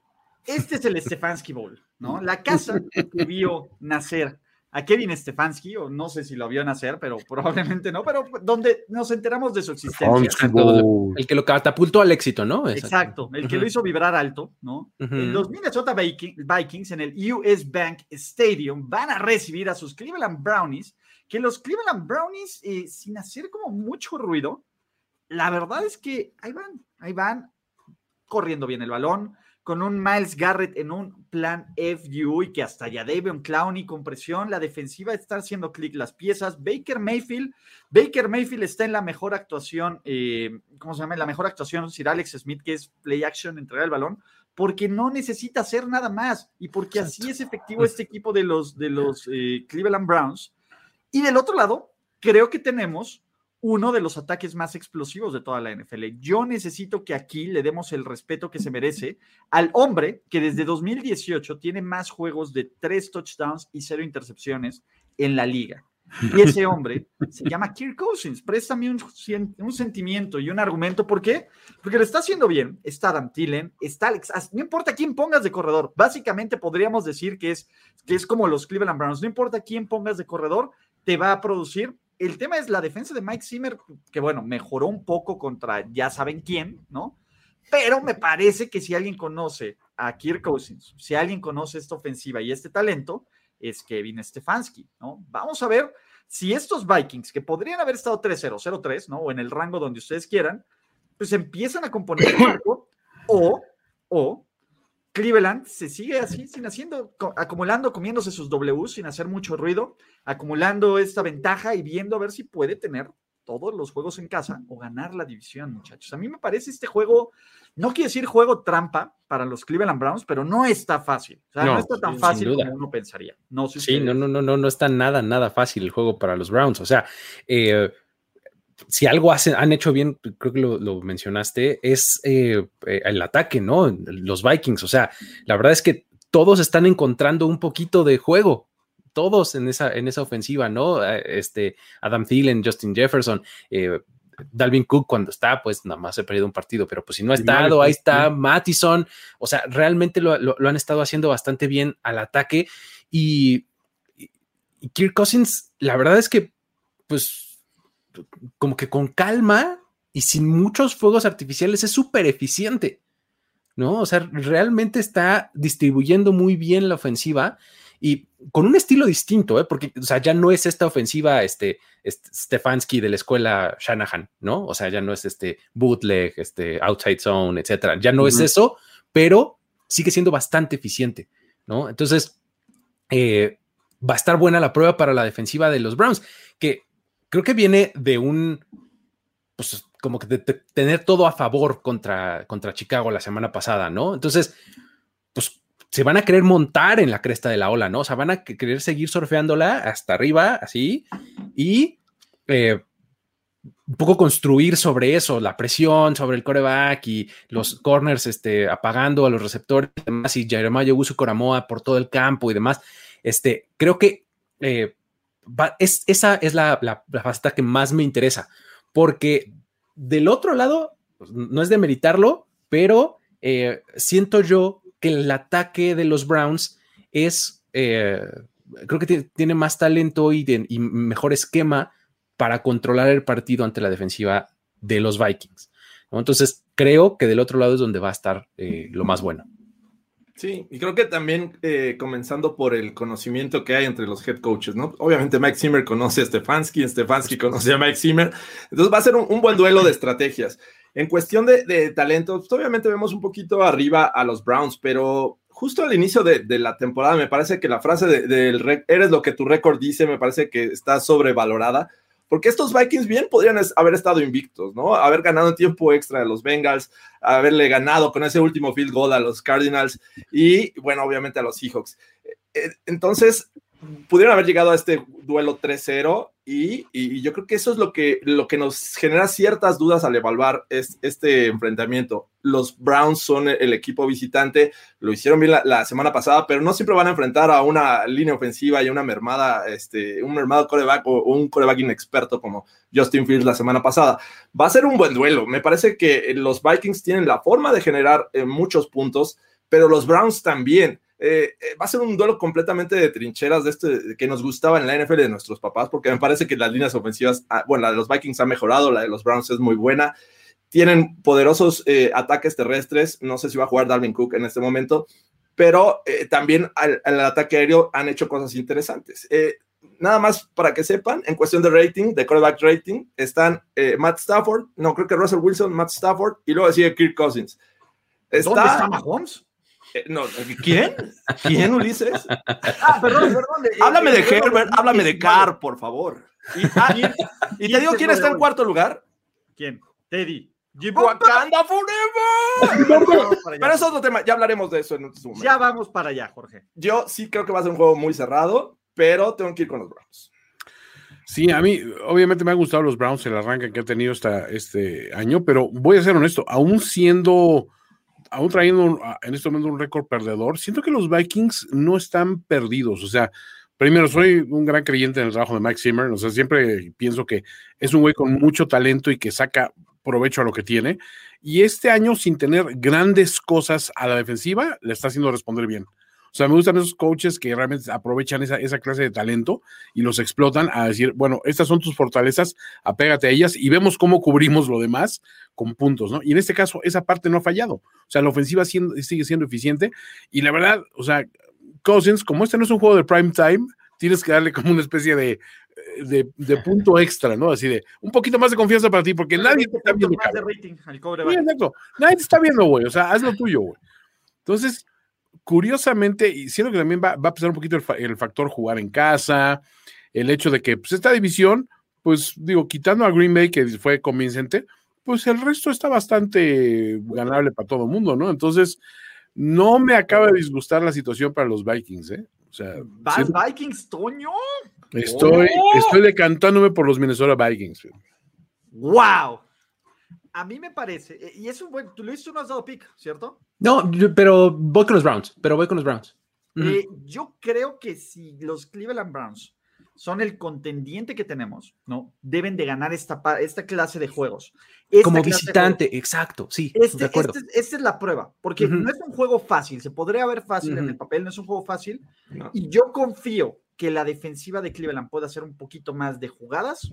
Este es el Stefanski Bowl, ¿no? La <laughs> casa que vio nacer a Kevin Stefanski, o no sé si lo vio nacer, pero probablemente no, pero donde nos enteramos de su existencia. El que lo catapultó al éxito, ¿no? Exacto, el que lo hizo vibrar alto, ¿no? Los Minnesota Vikings en el US Bank Stadium van a recibir a sus Cleveland Brownies que los Cleveland Brownies, eh, sin hacer como mucho ruido, la verdad es que ahí van, ahí van corriendo bien el balón, con un Miles Garrett en un plan FU y que hasta ya debe un clown y con presión, la defensiva está haciendo clic las piezas. Baker Mayfield, Baker Mayfield está en la mejor actuación, eh, ¿cómo se llama? La mejor actuación, Sir Alex Smith, que es play action, entregar el balón, porque no necesita hacer nada más y porque así es efectivo este equipo de los, de los eh, Cleveland Browns y del otro lado, creo que tenemos uno de los ataques más explosivos de toda la NFL. Yo necesito que aquí le demos el respeto que se merece al hombre que desde 2018 tiene más juegos de tres touchdowns y cero intercepciones en la liga. Y ese hombre se llama Kirk Cousins. Préstame un, un, sentimiento y un argumento. ¿Por qué? Porque lo está haciendo bien. Está Adam Tillen, está Alex. No importa quién pongas de corredor. Básicamente podríamos decir que es, que es como los Cleveland Browns. No importa quién pongas de corredor, te va a producir. El tema es la defensa de Mike Zimmer, que bueno, mejoró un poco contra ya saben quién, ¿no? Pero me parece que si alguien conoce a Kirk Cousins, si alguien conoce esta ofensiva y este talento, es Kevin Stefanski, ¿no? Vamos a ver si estos Vikings, que podrían haber estado 3-0, 0-3, ¿no? O en el rango donde ustedes quieran, pues empiezan a componer el marco o, o Cleveland se sigue así, sin haciendo, acumulando, comiéndose sus W sin hacer mucho ruido, acumulando esta ventaja y viendo a ver si puede tener todos los juegos en casa o ganar la división, muchachos. A mí me parece este juego, no quiere decir juego trampa para los Cleveland Browns, pero no está fácil. O sea, no, está tan fácil como uno pensaría. No sí, no, no, no, no, no está nada, nada fácil el juego para los Browns. O sea, eh, si algo hacen, han hecho bien, creo que lo, mencionaste, es eh, eh, el ataque, ¿no? Los Vikings. O sea, la verdad es que todos están encontrando un poquito de juego. Todos en esa, en esa ofensiva, ¿no? Eh, este, Adam Thielen, Justin Jefferson, Dalvin Cook cuando está, pues nada más he perdido un partido, pero pues si no ha estado, ahí está Mattison. O sea, realmente lo, han estado haciendo bastante bien al ataque. Y, y Kirk Cousins, la verdad es que, pues como que con calma y sin muchos fuegos artificiales es súper eficiente, ¿no? O sea, realmente está distribuyendo muy bien la ofensiva y con un estilo distinto, ¿eh? Porque, o sea, ya no es esta ofensiva, este, este, Stefanski de la escuela Shanahan, ¿no? O sea, ya no es este bootleg, este outside zone, etcétera. Ya no es eso, pero sigue siendo bastante eficiente, ¿no? Entonces, eh, va a estar buena la prueba para la defensiva de los Browns, que creo que viene de un, pues como que de, tener todo a favor contra, contra Chicago la semana pasada, ¿no? Entonces, pues se van a querer montar en la cresta de la ola, ¿no? O sea, van a querer seguir surfeándola hasta arriba, así, y eh, un poco construir sobre eso, la presión sobre el coreback y los corners este, apagando a los receptores y demás, y Jeremiah Uso Coramoa por todo el campo y demás. Este, creo que eh, es, esa es la, la, faceta que más me interesa, porque del otro lado, pues, no es de meritarlo, pero eh, siento yo que el ataque de los Browns es, eh, creo que tiene más talento y, mejor esquema para controlar el partido ante la defensiva de los Vikings. Entonces, creo que del otro lado es donde va a estar eh, lo más bueno. Sí, y creo que también eh, comenzando por el conocimiento que hay entre los head coaches, ¿no? Obviamente Mike Zimmer conoce a Stefanski, Stefanski conoce a Mike Zimmer, entonces va a ser un, buen duelo de estrategias. En cuestión de, talento, pues, obviamente vemos un poquito arriba a los Browns, pero justo al inicio de, la temporada me parece que la frase del eres lo que tu récord dice, me parece que está sobrevalorada, porque estos Vikings bien podrían haber estado invictos, ¿no? Haber ganado tiempo extra a los Bengals, haberle ganado con ese último field goal a los Cardinals y, bueno, obviamente a los Seahawks. Eh, eh, entonces, pudieron haber llegado a este duelo 3-0 y, yo creo que eso es lo que, lo que nos genera ciertas dudas al evaluar este enfrentamiento. Los Browns son el equipo visitante, lo hicieron bien la, semana pasada, pero no siempre van a enfrentar a una línea ofensiva y una mermada, este, un mermado coreback o, un coreback inexperto como Justin Fields la semana pasada. Va a ser un buen duelo. Me parece que los Vikings tienen la forma de generar eh, muchos puntos, pero los Browns también. Eh, eh, va a ser un duelo completamente de trincheras de este que nos gustaba en la NFL de nuestros papás, porque me parece que las líneas ofensivas, ah, bueno, la de los Vikings ha mejorado, la de los Browns es muy buena. Tienen poderosos eh, ataques terrestres. No sé si va a jugar Dalvin Cook en este momento, pero también al, ataque aéreo han hecho cosas interesantes. nada más para que sepan, en cuestión de rating, de quarterback rating, están Matt Stafford, no creo que Russell Wilson, Matt Stafford, y luego sigue Kirk Cousins. Está, ¿Dónde está Mahomes? Eh, no, ¿quién? ¿Quién, Ulises? Ah, perdón, perdón. Háblame de Herbert, háblame de Carr, por favor. Y, ah, <laughs> te digo quién está en cuarto lugar. ¿Quién? Teddy. Wakanda Forever. <laughs> Pero es otro tema, ya hablaremos de eso en un momento. Ya vamos para allá, Jorge. Yo sí creo que va a ser un juego muy cerrado, pero tengo que ir con los Browns. Sí, a mí obviamente me han gustado los Browns el arranque que ha tenido esta, este año, pero voy a ser honesto, aún siendo aún trayendo en este momento un récord perdedor, siento que los Vikings no están perdidos. O sea, primero, soy un gran creyente en el trabajo de Mike Zimmer. O sea, siempre pienso que es un güey con mucho talento y que saca provecho a lo que tiene. Y este año, sin tener grandes cosas a la defensiva, le está haciendo responder bien. O sea, me gustan esos coaches que realmente aprovechan esa, esa, clase de talento y los explotan a decir, bueno, estas son tus fortalezas, apégate a ellas y vemos cómo cubrimos lo demás con puntos, ¿no? Y en este caso, esa parte no ha fallado. O sea, la ofensiva sigue siendo eficiente y la verdad, o sea, Cousins, como este no es un juego de prime time, tienes que darle como una especie de, de, punto extra, ¿no? Así de un poquito más de confianza para ti, porque nadie te está viendo. Nadie te está viendo, güey. O sea, haz lo tuyo, güey. Entonces, curiosamente, y siento que también va, a pasar un poquito el, factor jugar en casa, el hecho de que pues, esta división, pues digo, quitando a Green Bay, que fue convincente, pues el resto está bastante ganable para todo el mundo, ¿no? Entonces, no me acaba de disgustar la situación para los Vikings, ¿eh? O sea, Vikings, Toño? Estoy, ¡Oh! estoy decantándome por los Minnesota Vikings. ¡Wow! A mí me parece, eh, y es un buen, tú lo hiciste, no has dado pick, ¿cierto? No, pero voy con los Browns, pero voy con los Browns. Eh, yo creo que si los Cleveland Browns son el contendiente que tenemos, ¿no? Deben de ganar esta, esta clase de juegos. Como visitante, exacto, sí, este, de acuerdo. Este, esta es la prueba, porque no es un juego fácil, se podría ver fácil en el papel, no es un juego fácil, y yo confío que la defensiva de Cleveland pueda hacer un poquito más de jugadas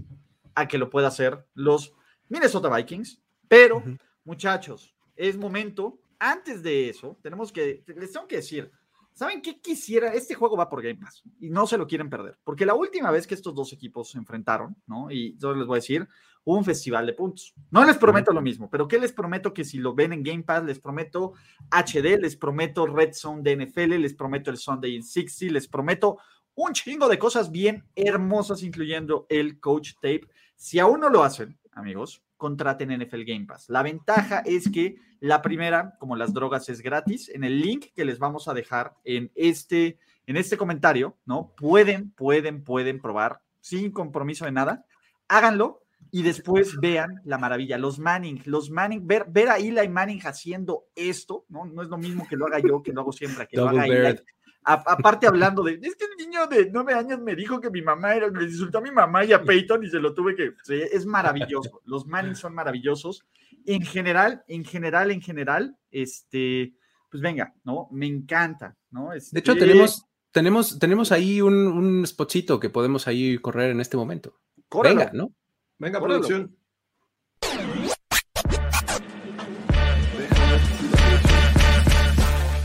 a que lo pueda hacer los Minnesota Vikings, pero, muchachos, es momento. Antes de eso, tenemos que, les tengo que decir, ¿saben qué quisiera? Este juego va por Game Pass y no se lo quieren perder, porque la última vez que estos dos equipos se enfrentaron, ¿no? Y yo les voy a decir, hubo un festival de puntos. No les prometo lo mismo, pero ¿qué les prometo? Que si lo ven en Game Pass, les prometo HD, les prometo Red Zone de NFL, les prometo el Sunday in 60, les prometo un chingo de cosas bien hermosas, incluyendo el coach tape. Si aún no lo hacen, amigos, contraten NFL Game Pass. La ventaja es que la primera, como las drogas, es gratis. En el link que les vamos a dejar en este, en este comentario, ¿no? Pueden, pueden, pueden probar sin compromiso de nada. Háganlo y después vean la maravilla. Los Manning, los Manning, ver, ver a Eli Manning haciendo esto, ¿no? No es lo mismo que lo haga yo, que lo hago siempre, que lo haga Eli aparte hablando de, es que el niño de nueve años me dijo que mi mamá era, me insultó a mi mamá y a Peyton y se lo tuve que, es maravilloso, los Manning son maravillosos. En general, en general, en general, este, pues venga, ¿no? Me encanta, ¿no? de hecho, este tenemos, tenemos, tenemos ahí un, un spotcito que podemos ahí correr en este momento. Venga, ¿no? Venga, producción.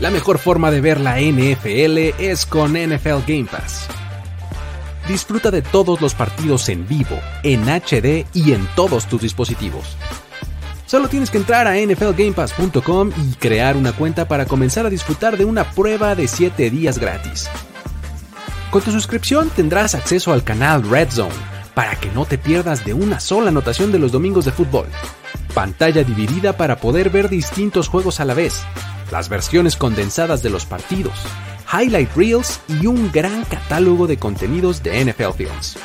La mejor forma de ver la NFL es con NFL Game Pass. Disfruta de todos los partidos en vivo, en HD y en todos tus dispositivos. Solo tienes que entrar a nflgamepass.com y crear una cuenta para comenzar a disfrutar de una prueba de 7 días gratis. Con tu suscripción tendrás acceso al canal Red Zone para que no te pierdas de una sola anotación de los domingos de fútbol. Pantalla dividida para poder ver distintos juegos a la vez, las versiones condensadas de los partidos, highlight reels y un gran catálogo de contenidos de NFL Films.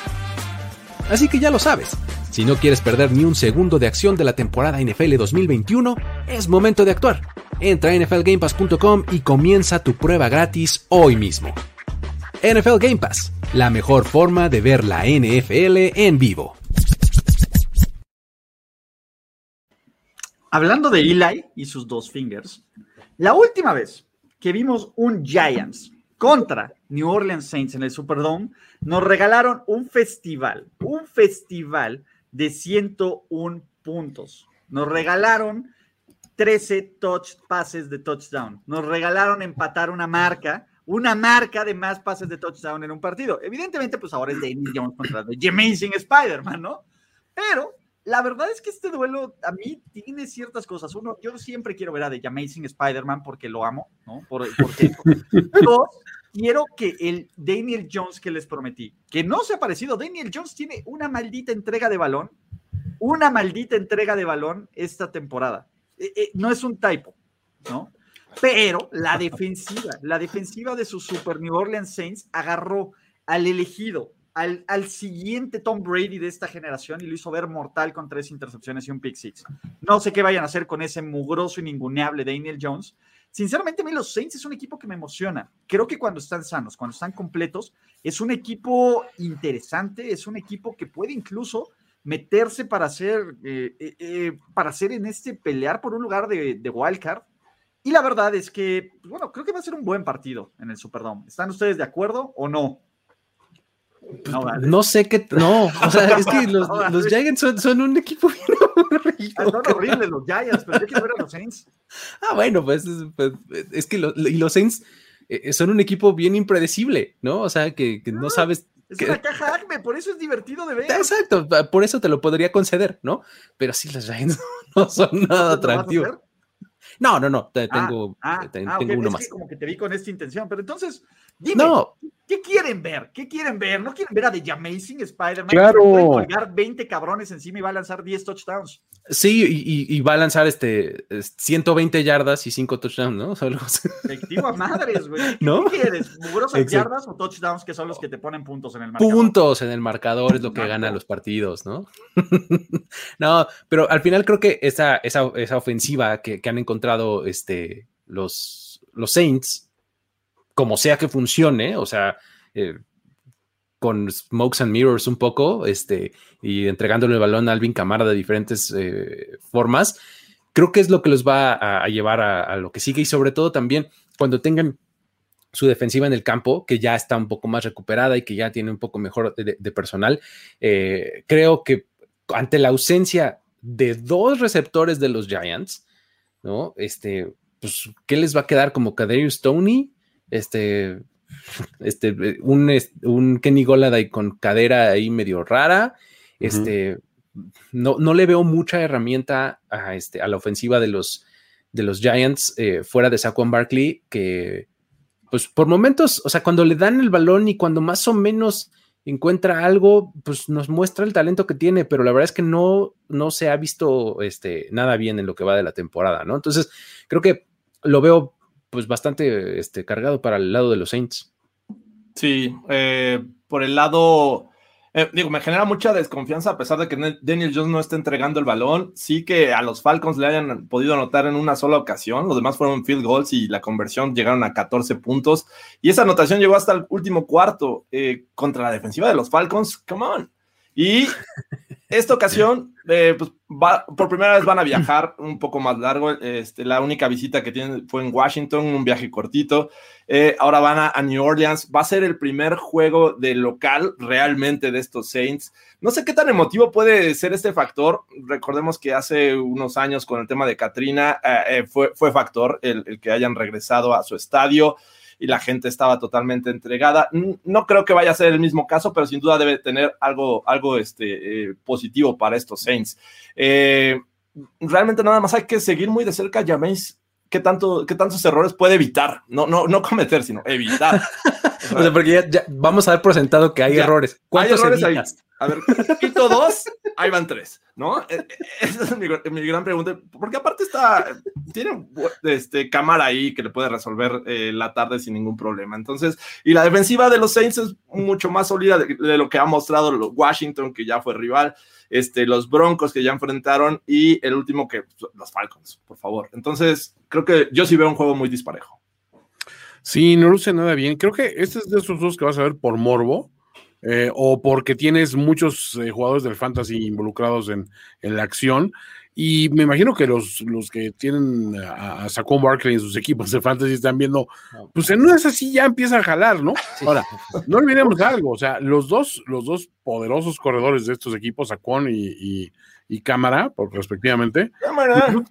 Así que ya lo sabes, si no quieres perder ni un segundo de acción de la temporada NFL 2021, es momento de actuar. Entra a nflgamepass.com y comienza tu prueba gratis hoy mismo. NFL Game Pass, la mejor forma de ver la NFL en vivo. Hablando de Eli y sus dos fingers, la última vez que vimos un Giants contra New Orleans Saints en el Superdome, nos regalaron un festival, un festival de 101 puntos. Nos regalaron 13 touch pases de touchdown. Nos regalaron empatar una marca, una marca de más pases de touchdown en un partido. Evidentemente, pues ahora es Daniel Jones contra The Amazing Spider-Man, ¿no? Pero la verdad es que este duelo a mí tiene ciertas cosas. Uno, yo siempre quiero ver a The Amazing Spider-Man porque lo amo, ¿no? Por, porque, <laughs> dos, quiero que el Daniel Jones que les prometí, que no se ha parecido, Daniel Jones tiene una maldita entrega de balón, una maldita entrega de balón esta temporada. Eh, eh, no es un typo, ¿no? Pero la defensiva, la defensiva de su Super New Orleans Saints agarró al elegido, al, siguiente Tom Brady de esta generación y lo hizo ver mortal con tres intercepciones y un pick six. No sé qué vayan a hacer con ese mugroso y ninguneable Daniel Jones. Sinceramente, a mí los Saints es un equipo que me emociona. Creo que cuando están sanos, cuando están completos, es un equipo interesante, es un equipo que puede incluso meterse para hacer, eh, eh, eh, para hacer en este pelear por un lugar de, de wildcard. Y la verdad es que, pues, bueno, creo que va a ser un buen partido en el Superdome. ¿Están ustedes de acuerdo o no? No, sé qué. No, o sea, es que <laughs> los, los Giants son, un equipo bien. Ah, son horribles los Giants, pero yo quiero ver a los Saints. Ah, bueno, pues, pues es que y los Saints eh, son un equipo bien impredecible, ¿no? O sea, que, que no ah, sabes. Es una caja Acme, por eso es divertido de ver. Exacto, por eso te lo podría conceder, ¿no? Pero sí, los Giants <laughs> no son nada atractivos. No, no, no, ah, tengo, tengo uno más. como que te vi con esta intención, pero entonces, dime, no. ¿qué quieren ver? ¿Qué quieren ver? ¿No quieren ver a The Amazing Spider-Man? Claro. Puede colgar 20 cabrones encima y va a lanzar 10 touchdowns. Sí, y, va a lanzar este 120 yardas y 5 touchdowns, ¿no? Solo... Efectivo madres, güey. <laughs> ¿No? ¿Qué quieres? ¿Mugrosas yardas o touchdowns que son los que te ponen puntos en el marcador? Puntos en el marcador es lo que gana los partidos, ¿no? <laughs> no, pero al final creo que esa, esa, esa ofensiva que, que, han encontrado este, los, los Saints, como sea que funcione, o sea, eh, con smokes and mirrors un poco, este, y entregándole el balón a Alvin Camara de diferentes eh, formas, creo que es lo que los va a, llevar a, lo que sigue y sobre todo también cuando tengan su defensiva en el campo, que ya está un poco más recuperada y que ya tiene un poco mejor de, personal, eh, creo que ante la ausencia de dos receptores de los Giants, ¿no? Este, pues, ¿qué les va a quedar como Kadarius Tony? Este, este, un, un Kenny Goladay con cadera ahí medio rara. Este, no, no, le veo mucha herramienta a, este, a la ofensiva de los, de los Giants eh, fuera de Saquon Barkley, que pues por momentos, o sea, cuando le dan el balón y cuando más o menos encuentra algo, pues nos muestra el talento que tiene, pero la verdad es que no, no se ha visto este, nada bien en lo que va de la temporada, ¿no? Entonces, creo que lo veo pues bastante este, cargado para el lado de los Saints. Sí, eh, por el lado, eh, digo, me genera mucha desconfianza a pesar de que Daniel Jones no esté entregando el balón. Sí que a los Falcons le hayan podido anotar en una sola ocasión. Los demás fueron field goals y la conversión llegaron a 14 puntos. Y esa anotación llegó hasta el último cuarto eh, contra la defensiva de los Falcons. Come on. Y esta ocasión, eh, pues por primera vez van a viajar un poco más largo. Este, la única visita que tienen fue en Washington, un viaje cortito. Eh, ahora van a, New Orleans. Va a ser el primer juego de local realmente de estos Saints. No sé qué tan emotivo puede ser este factor. Recordemos que hace unos años con el tema de Katrina eh, fue, factor el que hayan regresado a su estadio y la gente estaba totalmente entregada. No creo que vaya a ser el mismo caso, pero sin duda debe tener algo, algo este, eh, positivo para estos Saints. Eh, realmente nada más hay que seguir muy de cerca a Jameis qué, tanto, qué tantos errores puede evitar, no, no, no cometer, sino evitar. <laughs> o sea, porque ya, vamos a dar por sentado que hay errores. ¿Cuántos hay errores A ver, quito dos, ahí van tres, ¿no? E, e, esa es mi, mi, gran pregunta, porque aparte está, tiene este, cámara ahí que le puede resolver eh, la tarde sin ningún problema. Entonces, y la defensiva de los Saints es mucho más sólida de, de lo que ha mostrado Washington, que ya fue rival este, los Broncos que ya enfrentaron y el último que los Falcons, por favor. Entonces, creo que yo sí veo un juego muy disparejo. Sí, no luce nada bien. Creo que este es de esos dos que vas a ver por morbo. Eh, o porque tienes muchos eh, jugadores del fantasy involucrados en, en, la acción y me imagino que los, los que tienen a, a Saquon Barkley en sus equipos de fantasy están viendo, pues en una es así ya empieza a jalar, ¿no? Ahora, no olvidemos algo, o sea, los dos, los dos poderosos corredores de estos equipos, Saquon y, y, Cámara, por, respectivamente,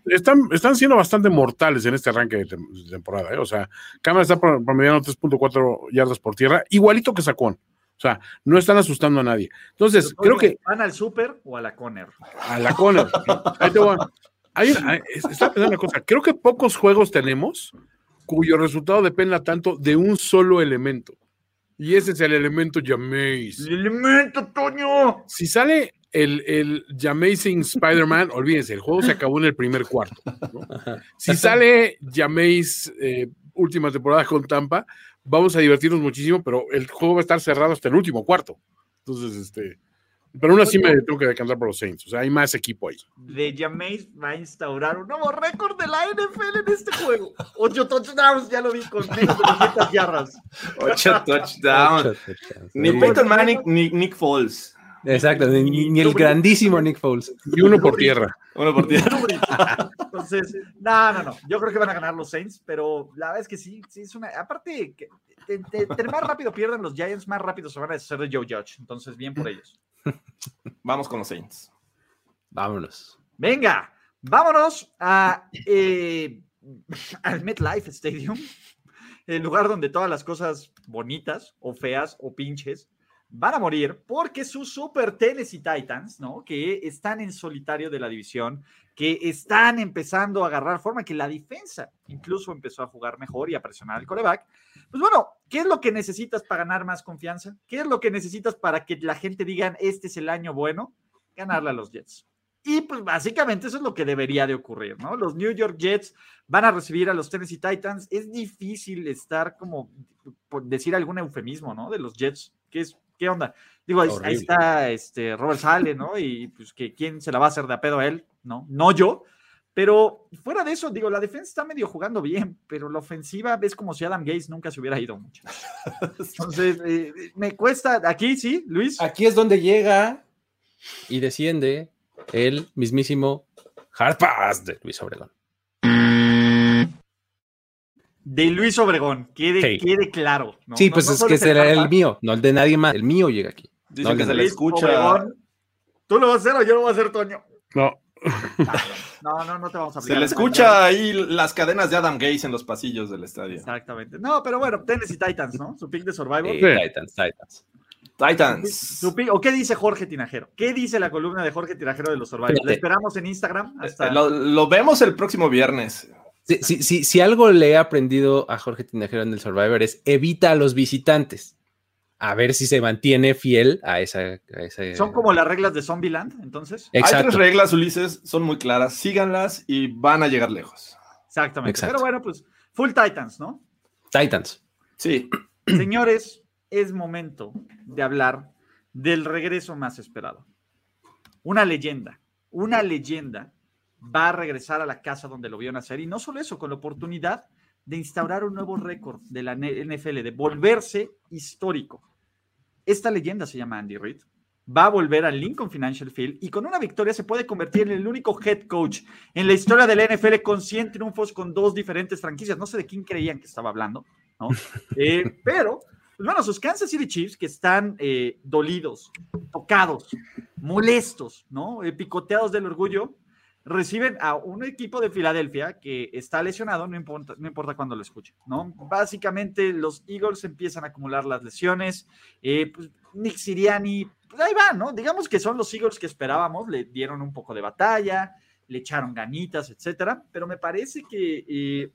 están, están siendo bastante mortales en este arranque de, temporada, ¿eh? O sea, Cámara está promediando 3.4 yardas por tierra, igualito que Saquon. O sea, no están asustando a nadie. Entonces, creo que. ¿Van al Super o a la Conner? A la Conner. Ahí te voy. está pensando una cosa. Creo que pocos juegos tenemos cuyo resultado dependa tanto de un solo elemento. Y ese es el elemento Jameis. ¡El elemento, Toño! Si sale el, el Jamazing Spider-Man, olvídense, el juego se acabó en el primer cuarto. Si sale Jameis eh, última temporada con Tampa, vamos a divertirnos muchísimo, pero el juego va a estar cerrado hasta el último cuarto. Entonces, este. Pero aún así me tengo que decantar por los Saints. O sea, hay más equipo ahí. De Jameis va a instaurar un nuevo récord de la NFL en este juego. Ocho touchdowns, ya lo vi con menos de yardas. <laughs> Ocho touchdowns. Ni Peyton Manning ni Nick Foles. Exacto, ni, el grandísimo Nick Foles. Y uno por tierra. Uno por tierra. <laughs> Entonces, no, no, no. Yo creo que van a ganar los Saints, pero la verdad es que sí, sí es una. Aparte, que, más rápido pierden los Giants, más rápido se van a deshacer de Joe Judge. Entonces, bien por ellos. Vamos con los Saints. Vámonos. Venga, vámonos a, eh, al MetLife Stadium, el lugar donde todas las cosas bonitas o feas o pinches van a morir porque sus Super Tennessee Titans, ¿no? Que están en solitario de la división, que están empezando a agarrar forma, que la defensa incluso empezó a jugar mejor y a presionar al coreback. Pues bueno, ¿qué es lo que necesitas para ganar más confianza? ¿Qué es lo que necesitas para que la gente diga, este es el año bueno? Ganarle a los Jets. Y pues básicamente eso es lo que debería de ocurrir, ¿no? Los New York Jets van a recibir a los Tennessee Titans. Es difícil estar como, por decir algún eufemismo, ¿no? De los Jets, que es ¿qué onda? Digo, ahí, está este Robert Sale, ¿no? Y pues que quién se la va a hacer de a pedo a él, ¿no? No yo. Pero fuera de eso, digo, la defensa está medio jugando bien, pero la ofensiva ves como si Adam Gates nunca se hubiera ido mucho. <laughs> Entonces, eh, me cuesta, aquí sí, Luis. Aquí es donde llega y desciende el mismísimo Hard Pass de Luis Obregón de Luis Obregón, quede, quede claro. Sí, pues es que será el mío, no el de nadie más, el mío llega aquí. Dice que se le escucha. ¿Tú lo vas a hacer o yo lo voy a hacer, Toño? No. No, no, no te vamos a Se le escucha ahí las cadenas de Adam Gates en los pasillos del estadio. Exactamente. No, pero bueno, Tennessee Titans, ¿no? Su pick de Survivor. Titans, Titans. Titans. ¿O qué dice Jorge Tinajero? ¿Qué dice la columna de Jorge Tinajero de los Survivors? ¿Le esperamos en Instagram? Hasta... Lo, lo, vemos el próximo viernes. Si, algo le he aprendido a Jorge Tinajero en el Survivor es evita a los visitantes. A ver si se mantiene fiel a esa. Son como las reglas de Zombieland, entonces. Hay tres reglas, Ulises, son muy claras. Síganlas y van a llegar lejos. Exactamente. Pero bueno, pues, full Titans, ¿no? Titans. Sí. <clears throat> Señores, es momento de hablar del regreso más esperado. Una leyenda, una leyenda va a regresar a la casa donde lo vio nacer. Y no solo eso, con la oportunidad de instaurar un nuevo récord de la NFL, de volverse histórico. Esta leyenda se llama Andy Reid. Va a volver al Lincoln Financial Field y con una victoria se puede convertir en el único head coach en la historia de la NFL con 100 triunfos con dos diferentes franquicias. No sé de quién creían que estaba hablando, ¿no? <laughs> Eh, pero, pues bueno, sus Kansas City Chiefs que están eh, dolidos, tocados, molestos, ¿no? Eh, picoteados del orgullo, reciben a un equipo de Filadelfia que está lesionado, no importa, no importa cuándo lo escuchen, ¿no? Básicamente los Eagles empiezan a acumular las lesiones, eh, pues, Nick Siriani, pues ahí va, ¿no? Digamos que son los Eagles que esperábamos, le dieron un poco de batalla, le echaron ganitas, etcétera, pero me parece que, eh,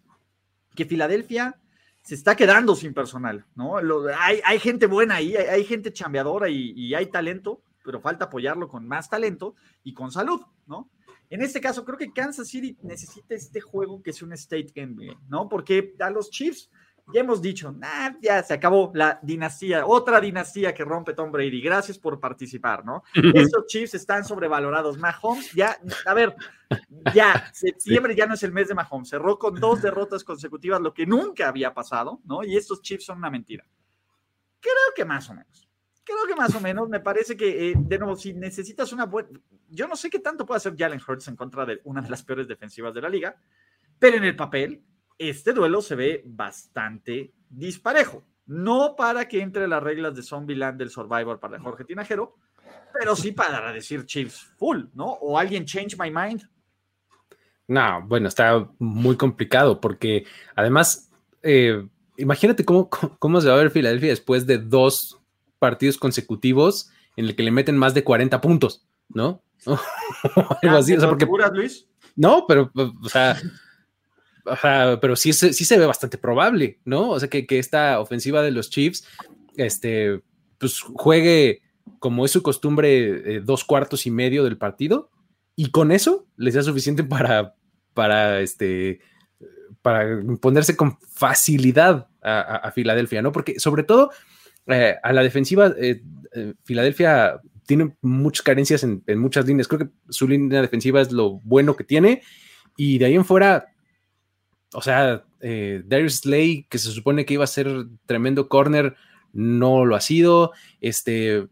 que Filadelfia se está quedando sin personal, ¿no? hay, hay, gente buena ahí, hay, gente chambeadora y, y, hay talento, pero falta apoyarlo con más talento y con salud, ¿no? En este caso, creo que Kansas City necesita este juego que es un state game, ¿no? Porque a los Chiefs ya hemos dicho, nah, ya se acabó la dinastía, otra dinastía que rompe Tom Brady. Gracias por participar, ¿no? <laughs> Estos Chiefs están sobrevalorados. Mahomes, ya, a ver, ya, septiembre ya no es el mes de Mahomes. Cerró con dos <laughs> derrotas consecutivas, lo que nunca había pasado, ¿no? Y estos Chiefs son una mentira. Creo que más o menos. Creo que más o menos. Me parece que, eh, de nuevo, si necesitas una buena. Yo no sé qué tanto puede hacer Jalen Hurts en contra de una de las peores defensivas de la liga, pero en el papel este duelo se ve bastante disparejo. No para que entre las reglas de Zombieland del Survivor para Jorge Tinajero, pero sí para decir Chiefs full, ¿no? O alguien change my mind. No, bueno, está muy complicado porque además, eh, imagínate cómo, cómo se va a ver Filadelfia después de dos partidos consecutivos en el que le meten más de 40 puntos, ¿no? <laughs> Algo así, o sea, porque... Luis? No, pero, o sea, pero sí, sí se ve bastante probable, ¿no? O sea, que, esta ofensiva de los Chiefs, este, pues juegue como es su costumbre, eh, dos cuartos y medio del partido, y con eso les sea suficiente para, para, este, para ponerse con facilidad a, Filadelfia, ¿no? Porque sobre todo eh, a la defensiva, eh, Filadelfia tiene muchas carencias en, muchas líneas. Creo que su línea defensiva es lo bueno que tiene, y de ahí en fuera o sea, eh, Darius Slay, que se supone que iba a ser tremendo corner, no lo ha sido. Este,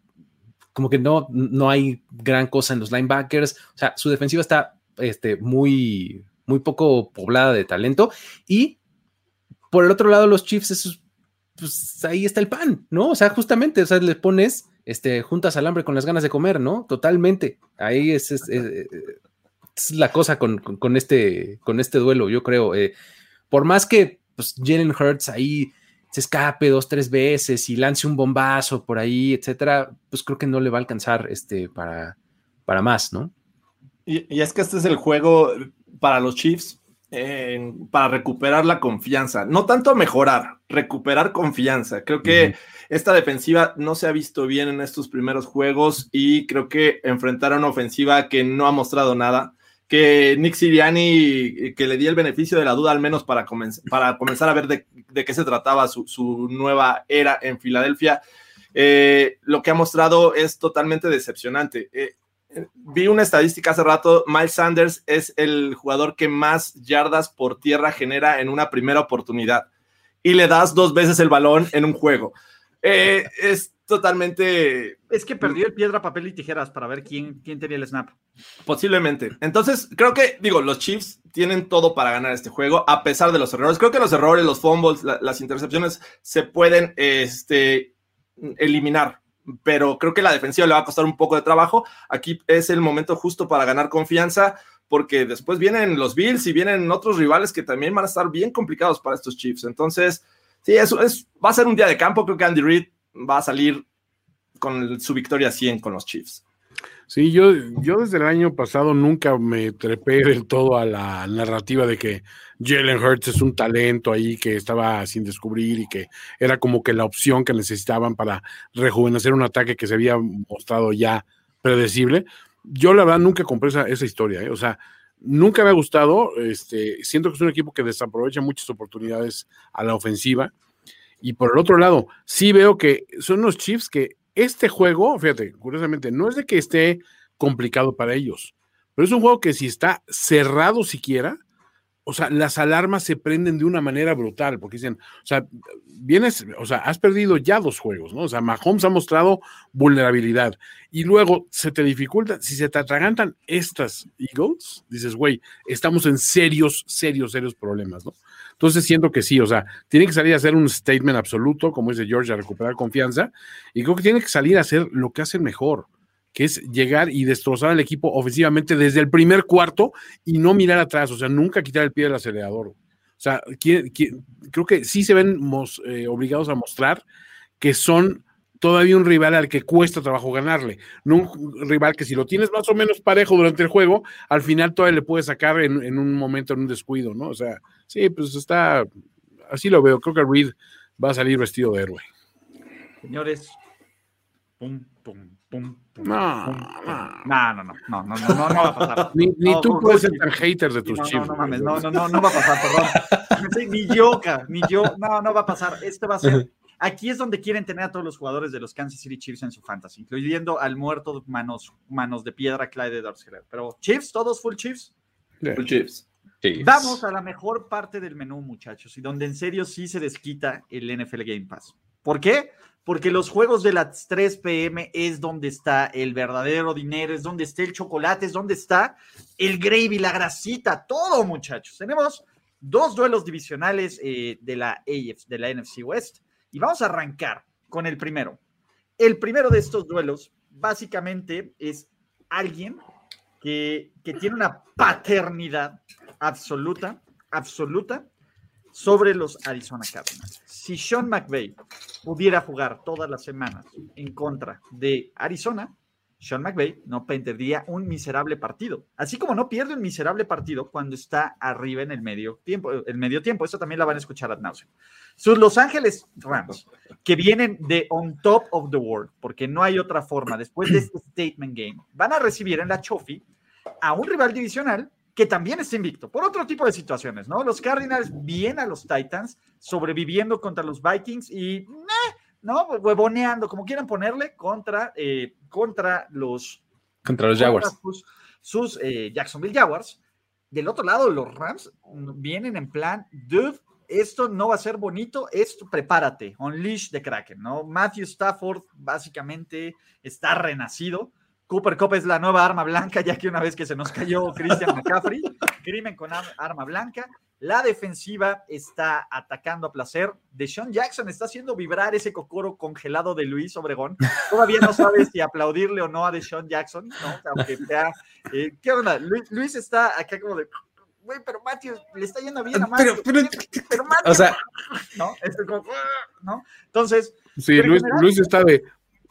como que no, no hay gran cosa en los linebackers. O sea, su defensiva está este, muy, muy poco poblada de talento. Y por el otro lado, los Chiefs, pues ahí está el pan, ¿no? O sea, justamente, o sea, le pones, este, juntas al hambre con las ganas de comer, ¿no? Totalmente. Ahí es, la cosa con, este, con este duelo, yo creo. Eh, por más que pues, Jalen Hurts ahí se escape dos, tres veces y lance un bombazo por ahí, etcétera, pues creo que no le va a alcanzar este, para, para más, ¿no? Y, es que este es el juego para los Chiefs para recuperar la confianza, no tanto mejorar, recuperar confianza. Creo que esta defensiva no se ha visto bien en estos primeros juegos y creo que enfrentar a una ofensiva que no ha mostrado nada que Nick Siriani, que le di el beneficio de la duda al menos para, para comenzar a ver de, qué se trataba su, nueva era en Filadelfia, eh, lo que ha mostrado es totalmente decepcionante. Eh, vi una estadística hace rato, Miles Sanders es el jugador que más yardas por tierra genera en una primera oportunidad y le das dos veces el balón en un juego. Eh, es totalmente. Es que perdió el piedra, papel y tijeras para ver quién, quién tenía el snap. Posiblemente. Entonces, creo que, digo, los Chiefs tienen todo para ganar este juego, a pesar de los errores. Creo que los errores, los fumbles, las intercepciones se pueden este, eliminar. Pero creo que la defensiva le va a costar un poco de trabajo. Aquí es el momento justo para ganar confianza, porque después vienen los Bills y vienen otros rivales que también van a estar bien complicados para estos Chiefs. Entonces, sí, eso es, va a ser un día de campo. Creo que Andy Reid va a salir con su victoria 100 con los Chiefs. Sí, yo, yo desde el año pasado nunca me trepé del todo a la narrativa de que Jalen Hurts es un talento ahí que estaba sin descubrir y que era como que la opción que necesitaban para rejuvenecer un ataque que se había mostrado ya predecible. Yo la verdad nunca compré esa, esa historia, ¿eh? o sea, nunca me ha gustado, este, siento que es un equipo que desaprovecha muchas oportunidades a la ofensiva y por el otro lado, sí veo que son los Chiefs que este juego, fíjate, curiosamente, no es de que esté complicado para ellos, pero es un juego que si está cerrado siquiera, o sea, las alarmas se prenden de una manera brutal, porque dicen, o sea, vienes, o sea, has perdido ya dos juegos, ¿no? O sea, Mahomes ha mostrado vulnerabilidad y luego se te dificulta, si se te atragantan estas Eagles, dices, güey, estamos en serios, serios, serios problemas, ¿no? Entonces siento que sí, o sea, tiene que salir a hacer un statement absoluto, como dice George, a recuperar confianza, y creo que tiene que salir a hacer lo que hace mejor, que es llegar y destrozar al equipo ofensivamente desde el primer cuarto y no mirar atrás, o sea, nunca quitar el pie del acelerador. O sea, creo que sí se ven eh, obligados a mostrar que son todavía un rival al que cuesta trabajo ganarle, no un rival que si lo tienes más o menos parejo durante el juego, al final todavía le puedes sacar en, un momento, en un descuido, ¿no? O sea, sí, pues está, así lo veo, creo que Reed va a salir vestido de héroe. Señores, pum, pum, pum, pum. No, no, no, no, no, no, no, no va a pasar. Ni, ni tú puedes ser tan hater de tus chivos. No, no, mames, no, no, no, no va a pasar, perdón. Ni yo, ni yo, no, no va a pasar. Este va a ser Aquí es donde quieren tener a todos los jugadores de los Kansas City Chiefs en su fantasy, incluyendo al muerto manos, manos de piedra Clyde edwards Pero Chiefs, todos full Chiefs. Full Chiefs. Vamos a la mejor parte del menú, muchachos, y donde en serio sí se desquita el NFL Game Pass. ¿Por qué? Porque los juegos de las 3 p.m. es donde está el verdadero dinero, es donde está el chocolate, es donde está el gravy, la grasita, todo, muchachos. Tenemos dos duelos divisionales eh, de, la AF, de la NFC West. Y vamos a arrancar con el primero. El primero de estos duelos básicamente es alguien que, que tiene una paternidad absoluta, absoluta sobre los Arizona Cardinals. Si Sean McVay pudiera jugar todas las semanas en contra de Arizona, sean McVay no perdería un miserable partido, así como no pierde un miserable partido cuando está arriba en el medio tiempo. El medio tiempo, eso también la van a escuchar a náusea. Sus Los Ángeles Rams, que vienen de on top of the world, porque no hay otra forma, después de este statement game, van a recibir en la Chofi a un rival divisional que también está invicto, por otro tipo de situaciones, ¿no? Los Cardinals vienen a los Titans, sobreviviendo contra los Vikings y... ¿no? Huevoneando, como quieran ponerle, contra, eh, contra los... Contra los Jaguars. sus, eh, Jacksonville Jaguars. Del otro lado, los Rams vienen en plan, dude, esto no va a ser bonito, esto prepárate, unleash de Kraken, ¿no? Matthew Stafford básicamente está renacido. Cooper Cup es la nueva arma blanca, ya que una vez que se nos cayó Christian McCaffrey, crimen con arma blanca. La defensiva está atacando a placer. Deshaun Jackson está haciendo vibrar ese cocoro congelado de Luis Obregón. Todavía no sabes si aplaudirle o no a Deshaun Jackson, ¿no? Aunque sea, eh, ¿Qué onda? Luis, está acá como de. Güey, pero Matthew le está yendo bien a Matthew. Pero, pero, Matthew, o sea, ¿no? como, ¿no? Entonces. Sí, Luis, Luis está de.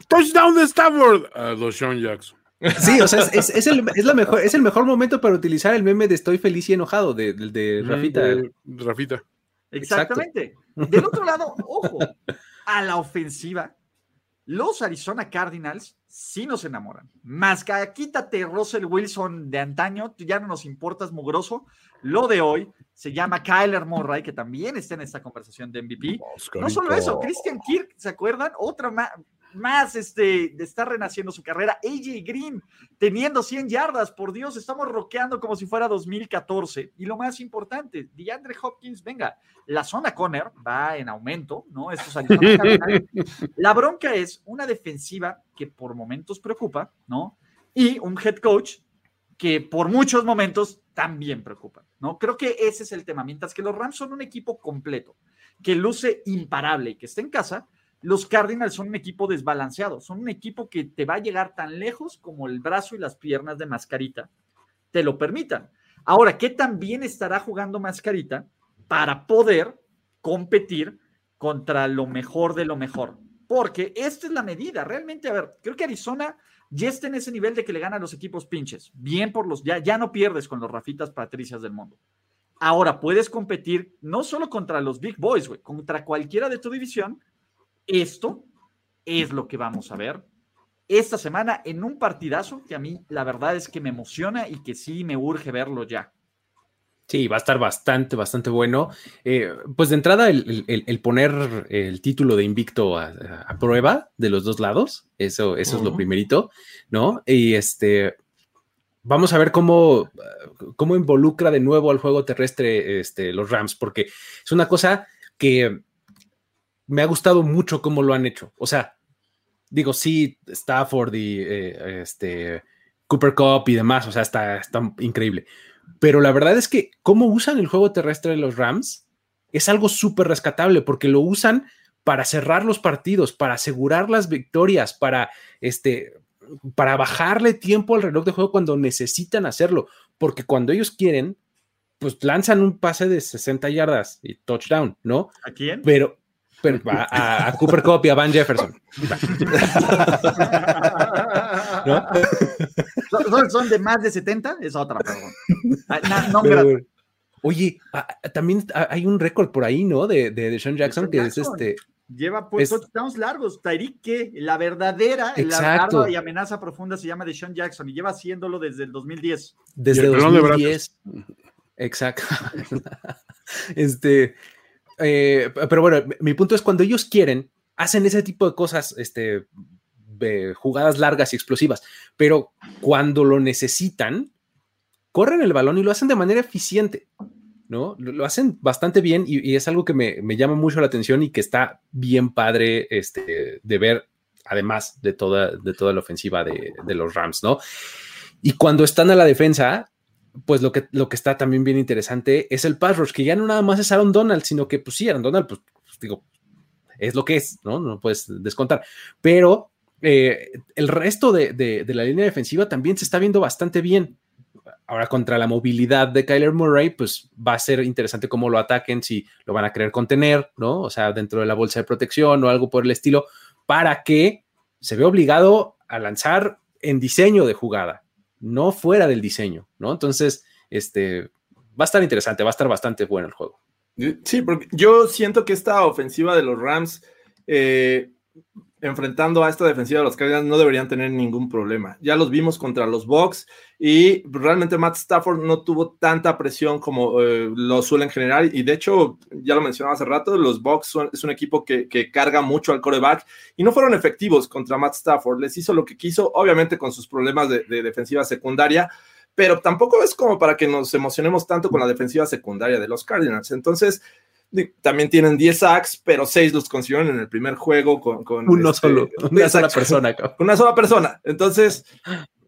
Touchdown de Stafford a Deshaun Jackson. Sí, o sea, es, el, mejor, es el mejor momento para utilizar el meme de estoy feliz y enojado de, de, Rafita. Rafita. Exactamente. Del otro lado, ojo, a la ofensiva, los Arizona Cardinals sí nos enamoran. Más que quítate Russell Wilson de antaño, ya no nos importas mugroso. Lo de hoy se llama Kyler Murray, que también está en esta conversación de MVP. No solo eso, Christian Kirk, ¿se acuerdan? Otra más este, de estar renaciendo su carrera. AJ Green teniendo 100 yardas, por Dios, estamos roqueando como si fuera 2014. Y lo más importante, DeAndre Hopkins, venga, la zona Conner va en aumento, ¿no? <laughs> la bronca es una defensiva que por momentos preocupa, ¿no? Y un head coach que por muchos momentos también preocupa, ¿no? Creo que ese es el tema. Mientras que los Rams son un equipo completo, que luce imparable y que está en casa, los Cardinals son un equipo desbalanceado, son un equipo que te va a llegar tan lejos como el brazo y las piernas de Mascarita te lo permitan. Ahora, ¿qué tan bien estará jugando Mascarita para poder competir contra lo mejor de lo mejor? Porque esta es la medida. Realmente, a ver, creo que Arizona ya está en ese nivel de que le gana los equipos pinches. Bien por los, ya, ya no pierdes con los Rafitas Patricias del mundo. Ahora puedes competir no solo contra los Big Boys, güey, contra cualquiera de tu división esto es lo que vamos a ver esta semana en un partidazo que a mí la verdad es que me emociona y que sí me urge verlo ya. Sí, va a estar bastante, bastante bueno. Eh, pues de entrada, el, poner el título de invicto a, prueba de los dos lados, eso, eso es lo primerito, ¿no? Y este, vamos a ver cómo, cómo involucra de nuevo al juego terrestre este, los Rams, porque es una cosa que me ha gustado mucho cómo lo han hecho. O sea, digo, sí, Stafford y eh, este, Cooper Cup y demás, o sea, está, está increíble. Pero la verdad es que cómo usan el juego terrestre de los Rams es algo súper rescatable porque lo usan para cerrar los partidos, para asegurar las victorias, para este para bajarle tiempo al reloj de juego cuando necesitan hacerlo, porque cuando ellos quieren, pues lanzan un pase de 60 yardas y touchdown, ¿no? ¿A quién? Pero a, Cooper Cup y a Van Jefferson. ¿Son, de más de 70? Es otra, perdón. Ah, oye, también hay un récord por ahí, ¿no? De, de, Sean Jackson, que es este. Lleva pues touchdowns largos. Tyreek, que la verdadera, Exacto. la y amenaza profunda se llama de Sean Jackson y lleva haciéndolo desde el 2010. Desde el 2010. Exacto. <laughs> este, eh, pero bueno, mi punto es cuando ellos quieren, hacen ese tipo de cosas, este, jugadas largas y explosivas, pero cuando lo necesitan, corren el balón y lo hacen de manera eficiente, ¿no? Lo, hacen bastante bien y, es algo que me, llama mucho la atención y que está bien padre este, de ver, además de toda, de toda la ofensiva de, de los Rams, ¿no? Y cuando están a la defensa, pues lo que, lo que está también bien interesante es el pass rush, que ya no nada más es Aaron Donald, sino que pues sí, Aaron Donald, pues, pues digo, es lo que es, ¿no? No puedes descontar. Pero eh, el resto de, la línea defensiva también se está viendo bastante bien. Ahora contra la movilidad de Kyler Murray, pues va a ser interesante cómo lo ataquen, si lo van a querer contener, ¿no? O sea, dentro de la bolsa de protección o algo por el estilo, para que se vea obligado a lanzar en diseño de jugada, no fuera del diseño, ¿no? Entonces, este, va a estar interesante, va a estar bastante bueno el juego. Sí, porque yo siento que esta ofensiva de los Rams, eh, enfrentando a esta defensiva de los Cardinals, no deberían tener ningún problema. Ya los vimos contra los Bucks y realmente Matt Stafford no tuvo tanta presión como eh, lo suelen generar. Y de hecho, ya lo mencionaba hace rato, los Bucks es un equipo que, carga mucho al coreback y no fueron efectivos contra Matt Stafford. Les hizo lo que quiso, obviamente con sus problemas de defensiva secundaria pero tampoco es como para que nos emocionemos tanto con la defensiva secundaria de los Cardinals. Entonces, también tienen 10 sacks, pero 6 los consiguieron en el primer juego con... con Uno este, solo, <laughs> una sola persona. <laughs> Una sola persona. Entonces,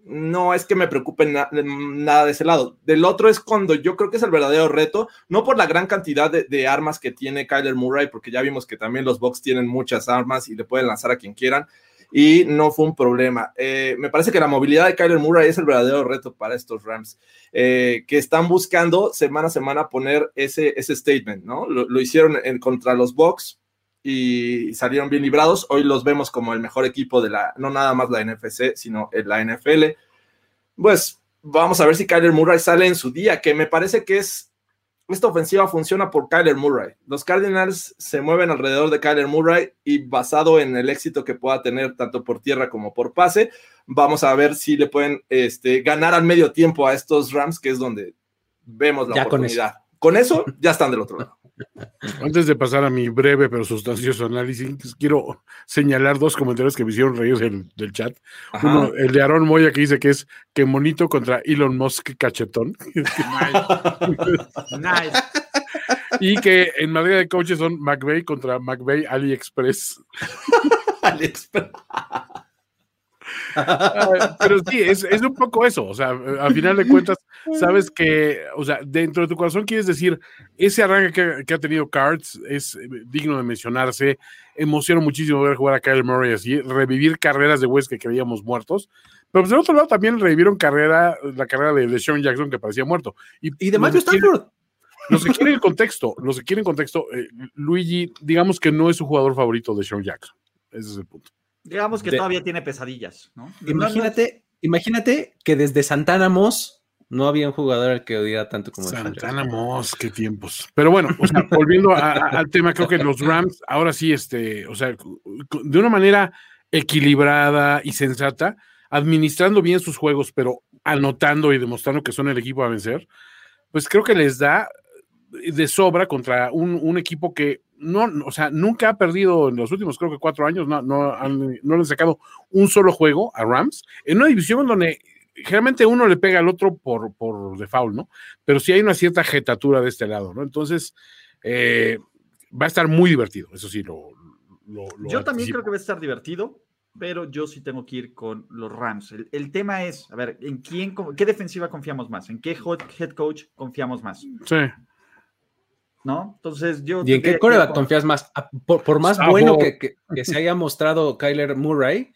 no es que me preocupe nada de ese lado. Del otro es cuando yo creo que es el verdadero reto, no por la gran cantidad de, de, armas que tiene Kyler Murray, porque ya vimos que también los Bucks tienen muchas armas y le pueden lanzar a quien quieran, y no fue un problema. Eh, me parece que la movilidad de Kyler Murray es el verdadero reto para estos Rams, eh, que están buscando semana a semana poner ese, ese statement, ¿no? Lo, hicieron en, contra los Bucks y salieron bien librados. Hoy los vemos como el mejor equipo de la, no nada más la NFC, sino la NFL. Pues vamos a ver si Kyler Murray sale en su día, que me parece que es esta ofensiva funciona por Kyler Murray. Los Cardinals se mueven alrededor de Kyler Murray y basado en el éxito que pueda tener tanto por tierra como por pase, vamos a ver si le pueden este, ganar al medio tiempo a estos Rams, que es donde vemos la oportunidad. con eso ya están del otro lado. Antes de pasar a mi breve pero sustancioso análisis, quiero señalar dos comentarios que me hicieron reír del, chat. Uno, el de Aaron Moya que dice que es que monito contra Elon Musk cachetón. <laughs> Nice. Y que en Madrid de coaches son McVeigh contra McVeigh AliExpress. <laughs> AliExpress. Pero sí, es, es, un poco eso, o sea, al final de cuentas, sabes que, o sea, dentro de tu corazón quieres decir, ese arranque que, ha tenido Cards es eh, digno de mencionarse, emociona muchísimo ver jugar a Kyle Murray así, revivir carreras de West que creíamos muertos, pero pues del otro lado también revivieron carrera, la carrera de, Sean Jackson que parecía muerto. Y, y de Matthew Stafford. Los que quieren el contexto, los que quieren contexto, eh, Luigi, digamos que no es su jugador favorito de Sean Jackson. Ese es el punto. Digamos que todavía tiene pesadillas, ¿no? Imagínate, imagínate que desde Santana Moss no había un jugador al que odiara tanto como Santana Moss, qué tiempos. Pero bueno, volviendo al tema, creo que los Rams, ahora sí, este, o sea, de una manera equilibrada y sensata, administrando bien sus juegos, pero anotando y demostrando que son el equipo a vencer, pues creo que les da de sobra contra un, un equipo que no, o sea, nunca ha perdido en los últimos, creo que cuatro años, no, no, han, no le han sacado un solo juego a Rams, en una división donde generalmente uno le pega al otro por, por default, ¿no? Pero sí hay una cierta jetatura de este lado, ¿no? Entonces, eh, va a estar muy divertido, eso sí, lo... yo también creo que va a estar divertido, pero yo sí tengo que ir con los Rams. El, el, tema es, a ver, ¿en quién, qué defensiva confiamos más? ¿En qué head coach confiamos más? Sí. ¿no? Entonces yo... ¿Y en qué coreback confías más? Ah, por, más bueno que, se haya mostrado Kyler Murray,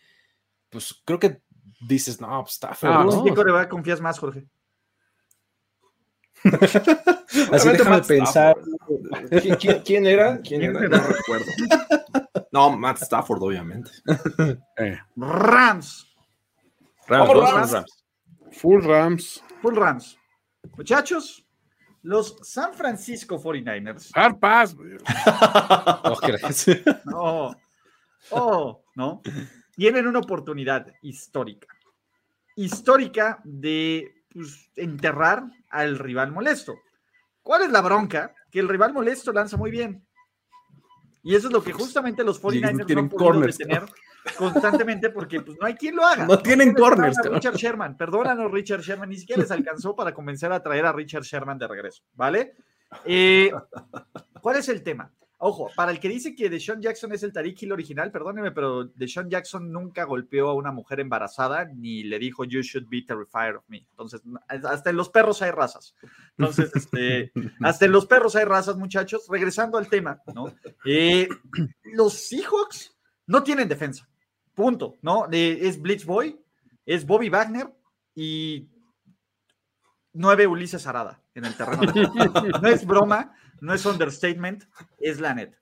pues creo que dices, no, pues está feo. Ah, ¿En qué coreback confías más, Jorge? <laughs> Así déjame pensar. ¿Quién, era? ¿Quién era? No recuerdo. No, Matt Stafford, obviamente. <laughs> Eh. Rams. Rams, Rams. Full Rams. Full Rams. Muchachos, los San Francisco 49ers. Harpas. oh, oh, no. Tienen una oportunidad histórica. Histórica de pues, enterrar al rival molesto. ¿Cuál es la bronca? Que el rival molesto lanza muy bien. Y eso es lo que justamente los 49ers no han podido detener <laughs> constantemente porque pues, no hay quien lo haga. No tienen corners. Richard Sherman, perdónanos Richard Sherman, ni siquiera les <laughs> alcanzó para convencer a traer a Richard Sherman de regreso, ¿vale? Eh, ¿Cuál es el tema? Ojo, para el que dice que Deshaun Jackson es el Tariq Hill original, perdóneme, pero Deshaun Jackson nunca golpeó a una mujer embarazada ni le dijo you should be terrified of me. Entonces, hasta en los perros hay razas. Entonces, este, <laughs> hasta en los perros hay razas, muchachos. Regresando al tema, ¿no? Eh, los Seahawks no tienen defensa. Punto, ¿no? Eh, es Blitz Boy, es Bobby Wagner y nueve Ulises Arada en el terreno. <laughs> No es broma, no es understatement, es la net.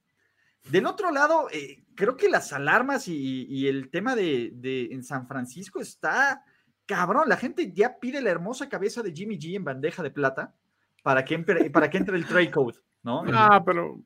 Del otro lado, eh, creo que las alarmas y, el tema de, en San Francisco está cabrón. La gente ya pide la hermosa cabeza de Jimmy G en bandeja de plata para que, para que entre el trade code. ¿no? <laughs> Ah, pero.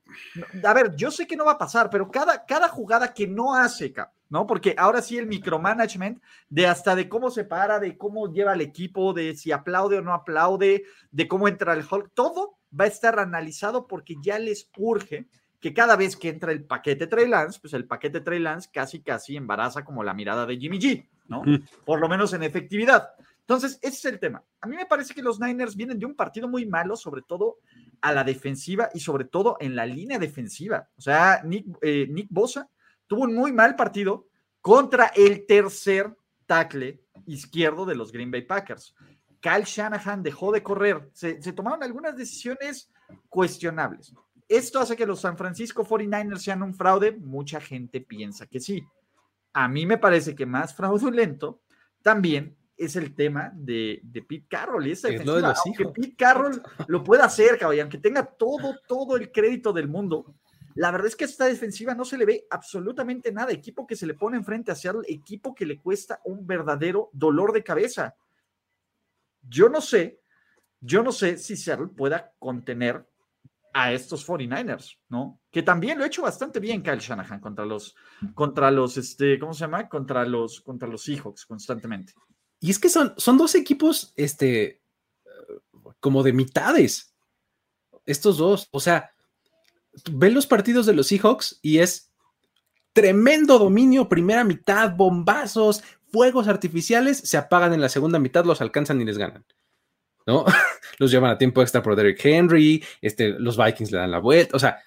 A ver, yo sé que no va a pasar, pero cada, cada jugada que no hace, ¿no? Porque ahora sí el micromanagement de hasta de cómo se para, de cómo lleva el equipo, de si aplaude o no aplaude, de cómo entra el Hulk, todo va a estar analizado porque ya les urge que cada vez que entra el paquete Trey Lance, pues el paquete Trey Lance casi casi embaraza como la mirada de Jimmy G, ¿no? Por lo menos en efectividad. Entonces, ese es el tema. A mí me parece que los Niners vienen de un partido muy malo, sobre todo a la defensiva y sobre todo en la línea defensiva. O sea, Nick, eh, Nick Bosa tuvo un muy mal partido contra el tercer tackle izquierdo de los Green Bay Packers. Kyle Shanahan dejó de correr. Se, se, tomaron algunas decisiones cuestionables. ¿Esto hace que los San Francisco 49ers sean un fraude? Mucha gente piensa que sí. A mí me parece que más fraudulento también es el tema de, de Pete Carroll y esa defensiva. Aunque Pete Carroll lo pueda hacer, cabrón, aunque tenga todo, todo el crédito del mundo, la verdad es que a esta defensiva no se le ve absolutamente nada. Equipo que se le pone enfrente a Seattle, equipo que le cuesta un verdadero dolor de cabeza. Yo no sé, yo no sé si Seattle pueda contener a estos 49ers, ¿no? Que también lo ha hecho bastante bien Kyle Shanahan contra los, contra los, este, ¿cómo se llama? Contra los, contra los Seahawks constantemente. Y es que son, son dos equipos, este, como de mitades. Estos dos, o sea, ven los partidos de los Seahawks y es tremendo dominio, primera mitad, bombazos, fuegos artificiales, se apagan en la segunda mitad, los alcanzan y les ganan. ¿No? <laughs> los llevan a tiempo extra por Derrick Henry, este, los Vikings le dan la vuelta, o sea,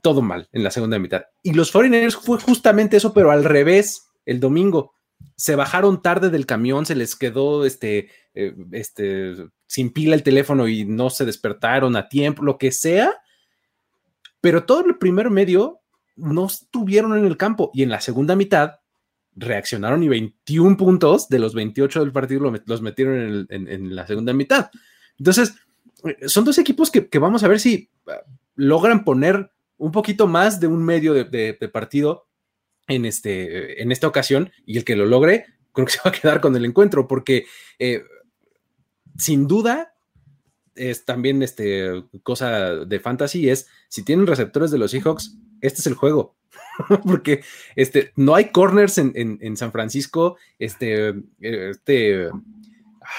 todo mal en la segunda mitad. Y los 49ers fue justamente eso, pero al revés el domingo se bajaron tarde del camión, se les quedó este, eh, este, sin pila el teléfono y no se despertaron a tiempo, lo que sea, pero todo el primer medio no estuvieron en el campo y en la segunda mitad reaccionaron y 21 puntos de los 28 del partido los metieron en, la segunda mitad. Entonces, eh, son dos equipos que, vamos a ver si ah, logran poner un poquito más de un medio de partido en, este, en esta ocasión y el que lo logre, creo que se va a quedar con el encuentro, porque eh, sin duda es también este, cosa de fantasy, es si tienen receptores de los Seahawks, este es el juego. <laughs> porque este, no hay corners en, San Francisco, este, este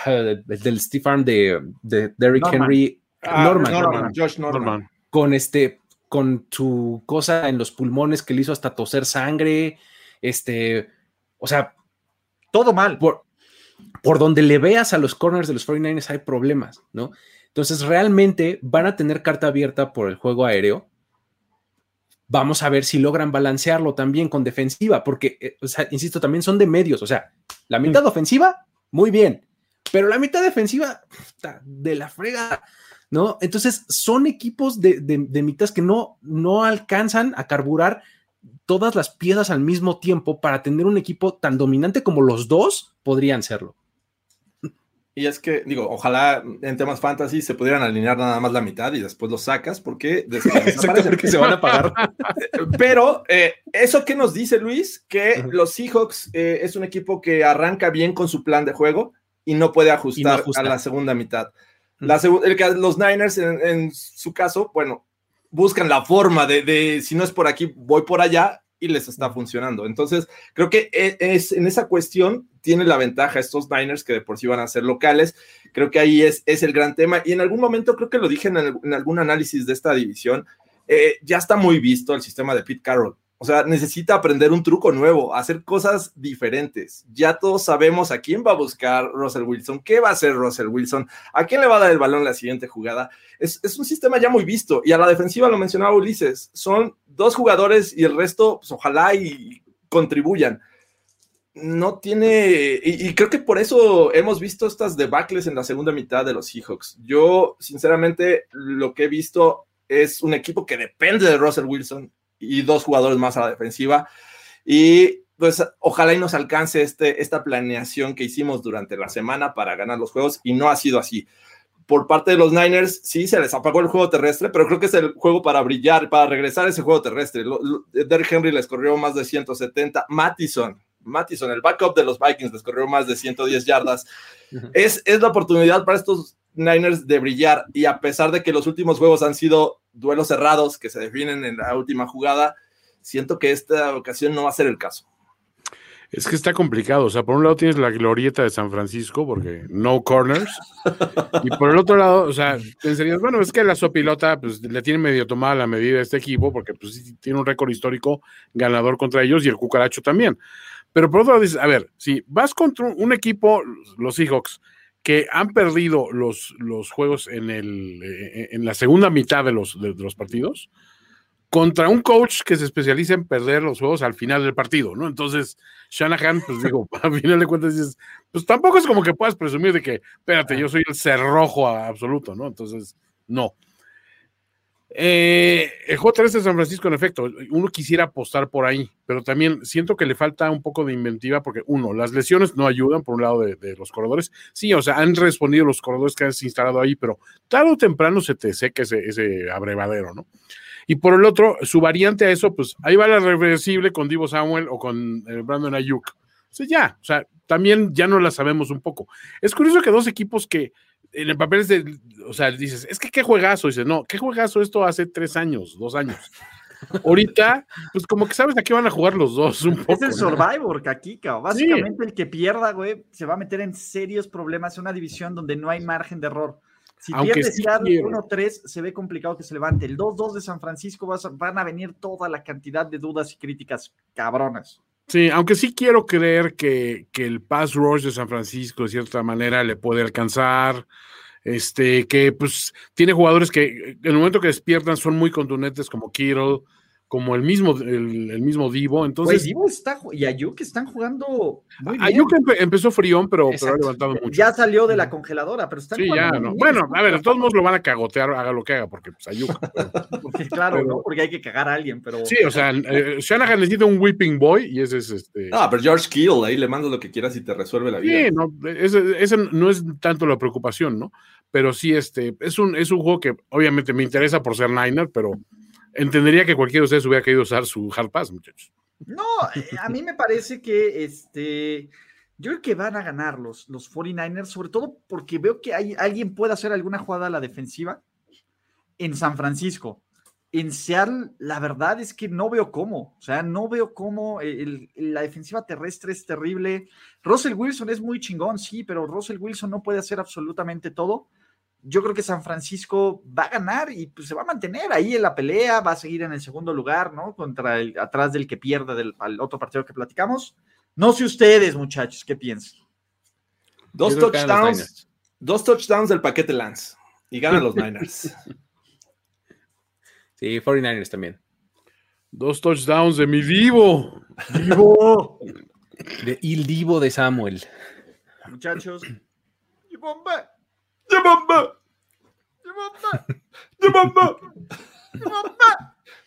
ah, del Steve Arm de, de Derrick Henry, ah, Norman, Josh Norman, con este con su cosa en los pulmones que le hizo hasta toser sangre, este, o sea, todo mal. Por, por donde le veas a los corners de los 49ers hay problemas, ¿no? Entonces, realmente van a tener carta abierta por el juego aéreo. Vamos a ver si logran balancearlo también con defensiva, porque, eh, o sea, insisto, también son de medios, o sea, la mitad ofensiva, muy bien, pero la mitad defensiva, de la frega. ¿no? Entonces, son equipos de, de, mitad que no, no alcanzan a carburar todas las piezas al mismo tiempo para tener un equipo tan dominante como los dos podrían serlo. Y es que, digo, ojalá en temas fantasy se pudieran alinear nada más la mitad y después los sacas porque <laughs> que se van a pagar. <laughs> Pero eh, eso que nos dice Luis, que los Seahawks eh, es un equipo que arranca bien con su plan de juego y no puede ajustar a la segunda mitad. La los Niners, en, su caso, bueno, buscan la forma de, de, si no es por aquí, voy por allá y les está funcionando. Entonces, creo que e, es, en esa cuestión tiene la ventaja estos Niners que de por sí van a ser locales. Creo que ahí es, es el gran tema. Y en algún momento, creo que lo dije en, algún análisis de esta división, eh, ya está muy visto el sistema de Pete Carroll. O sea, necesita aprender un truco nuevo, hacer cosas diferentes. Ya todos sabemos a quién va a buscar Russell Wilson, qué va a hacer Russell Wilson, a quién le va a dar el balón la siguiente jugada. Es, un sistema ya muy visto. Y a la defensiva lo mencionaba Ulises, son dos jugadores y el resto, pues ojalá y contribuyan. No tiene, y, y creo que por eso hemos visto estas debacles en la segunda mitad de los Seahawks. Yo, sinceramente, lo que he visto es un equipo que depende de Russell Wilson y dos jugadores más a la defensiva. Y pues ojalá y nos alcance este, esta planeación que hicimos durante la semana para ganar los juegos y no ha sido así. Por parte de los Niners, sí, se les apagó el juego terrestre, pero creo que es el juego para brillar, para regresar a ese juego terrestre. Derrick Henry les corrió más de 170. Mattison, Mattison, el backup de los Vikings, les corrió más de 110 yardas. es, es la oportunidad para estos Niners de brillar y a pesar de que los últimos juegos han sido duelos cerrados que se definen en la última jugada, siento que esta ocasión no va a ser el caso. Es que está complicado. O sea, por un lado tienes la glorieta de San Francisco, porque no corners. y por el otro lado, o sea, pensarías, bueno, es que la sopilota pues, le tiene medio tomada la medida a este equipo, porque pues, tiene un récord histórico ganador contra ellos y el cucaracho también. Pero por otro lado dices, a ver, si vas contra un equipo, los Seahawks, que han perdido los, los juegos en, el, eh, en la segunda mitad de los, de, los partidos contra un coach que se especializa en perder los juegos al final del partido, ¿no? Entonces, Shanahan, pues digo, <laughs> al final de cuentas dices, pues tampoco es como que puedas presumir de que, espérate, yo soy el cerrojo absoluto, ¿no? Entonces, no. Eh, el J3 de San Francisco, en efecto, uno quisiera apostar por ahí, pero también siento que le falta un poco de inventiva porque, uno, las lesiones no ayudan por un lado de, los corredores. Sí, o sea, han respondido los corredores que has instalado ahí, pero tarde o temprano se te seca ese, ese abrevadero, ¿no? Y por el otro, su variante a eso, pues ahí va la reversible con Divo Samuel o con eh, Brandon Ayuk. O sea, ya, o sea, también ya no la sabemos un poco. Es curioso que dos equipos que en el papel es de, o sea, dices, es que qué juegazo, dices, no, qué juegazo esto hace tres años, dos años. Ahorita, pues como que sabes a qué van a jugar los dos. Un poco, es el Survivor, Kakika. Básicamente el que pierda, güey, se va a meter en serios problemas en una división donde no hay margen de error. Si Aunque pierdes sí 1-3, se ve complicado que se levante. El 2-2 de San Francisco van a venir toda la cantidad de dudas y críticas cabronas. Sí, aunque sí quiero creer que, que, el pass rush de San Francisco de cierta manera le puede alcanzar, este, que pues tiene jugadores que en el momento que despiertan son muy contundentes como Kittle, como el mismo, el, mismo Divo. Entonces, Divo está, y Ayuk están jugando muy bien. Ayuk empezó frión, pero, pero, ha levantado mucho. Ya salió de la congeladora, pero están Sí, ya, no. Bueno, a ver, de todos modos lo van a cagotear, haga lo que haga, porque pues Ayuk. <laughs> porque, claro, ¿no? Porque hay que cagar a alguien, pero. Sí, o sea, eh, Shanahan necesita un whipping boy y ese es este. Ah, pero George Kittle, ahí le mando lo que quieras y te resuelve la vida. Sí, no, ese, ese no es tanto la preocupación, ¿no? Pero sí, este, es un, es un juego que obviamente me interesa por ser Niner, pero entendería que cualquiera de ustedes hubiera querido usar su Hard Pass, muchachos. No, eh, a mí me parece que este. Yo creo que van a ganar los, los 49ers, sobre todo porque veo que hay, alguien puede hacer alguna jugada a la defensiva en San Francisco. En Seattle, la verdad es que no veo cómo. O sea, no veo cómo la defensiva terrestre es terrible. Russell Wilson es muy chingón, sí, pero Russell Wilson no puede hacer absolutamente todo yo creo que San Francisco va a ganar y pues, se va a mantener ahí en la pelea, va a seguir en el segundo lugar, ¿no? Contra el, atrás del que pierda del otro partido que platicamos. No sé ustedes, muchachos, ¿qué piensan? Dos touchdowns, dos touchdowns del paquete Lance y ganan los Niners. <laughs> Sí, 49ers también. Dos touchdowns de mi Divo. Divo. De Il Divo de Samuel. Muchachos. <clears throat> ¡Yamamba! ¡Yamamba!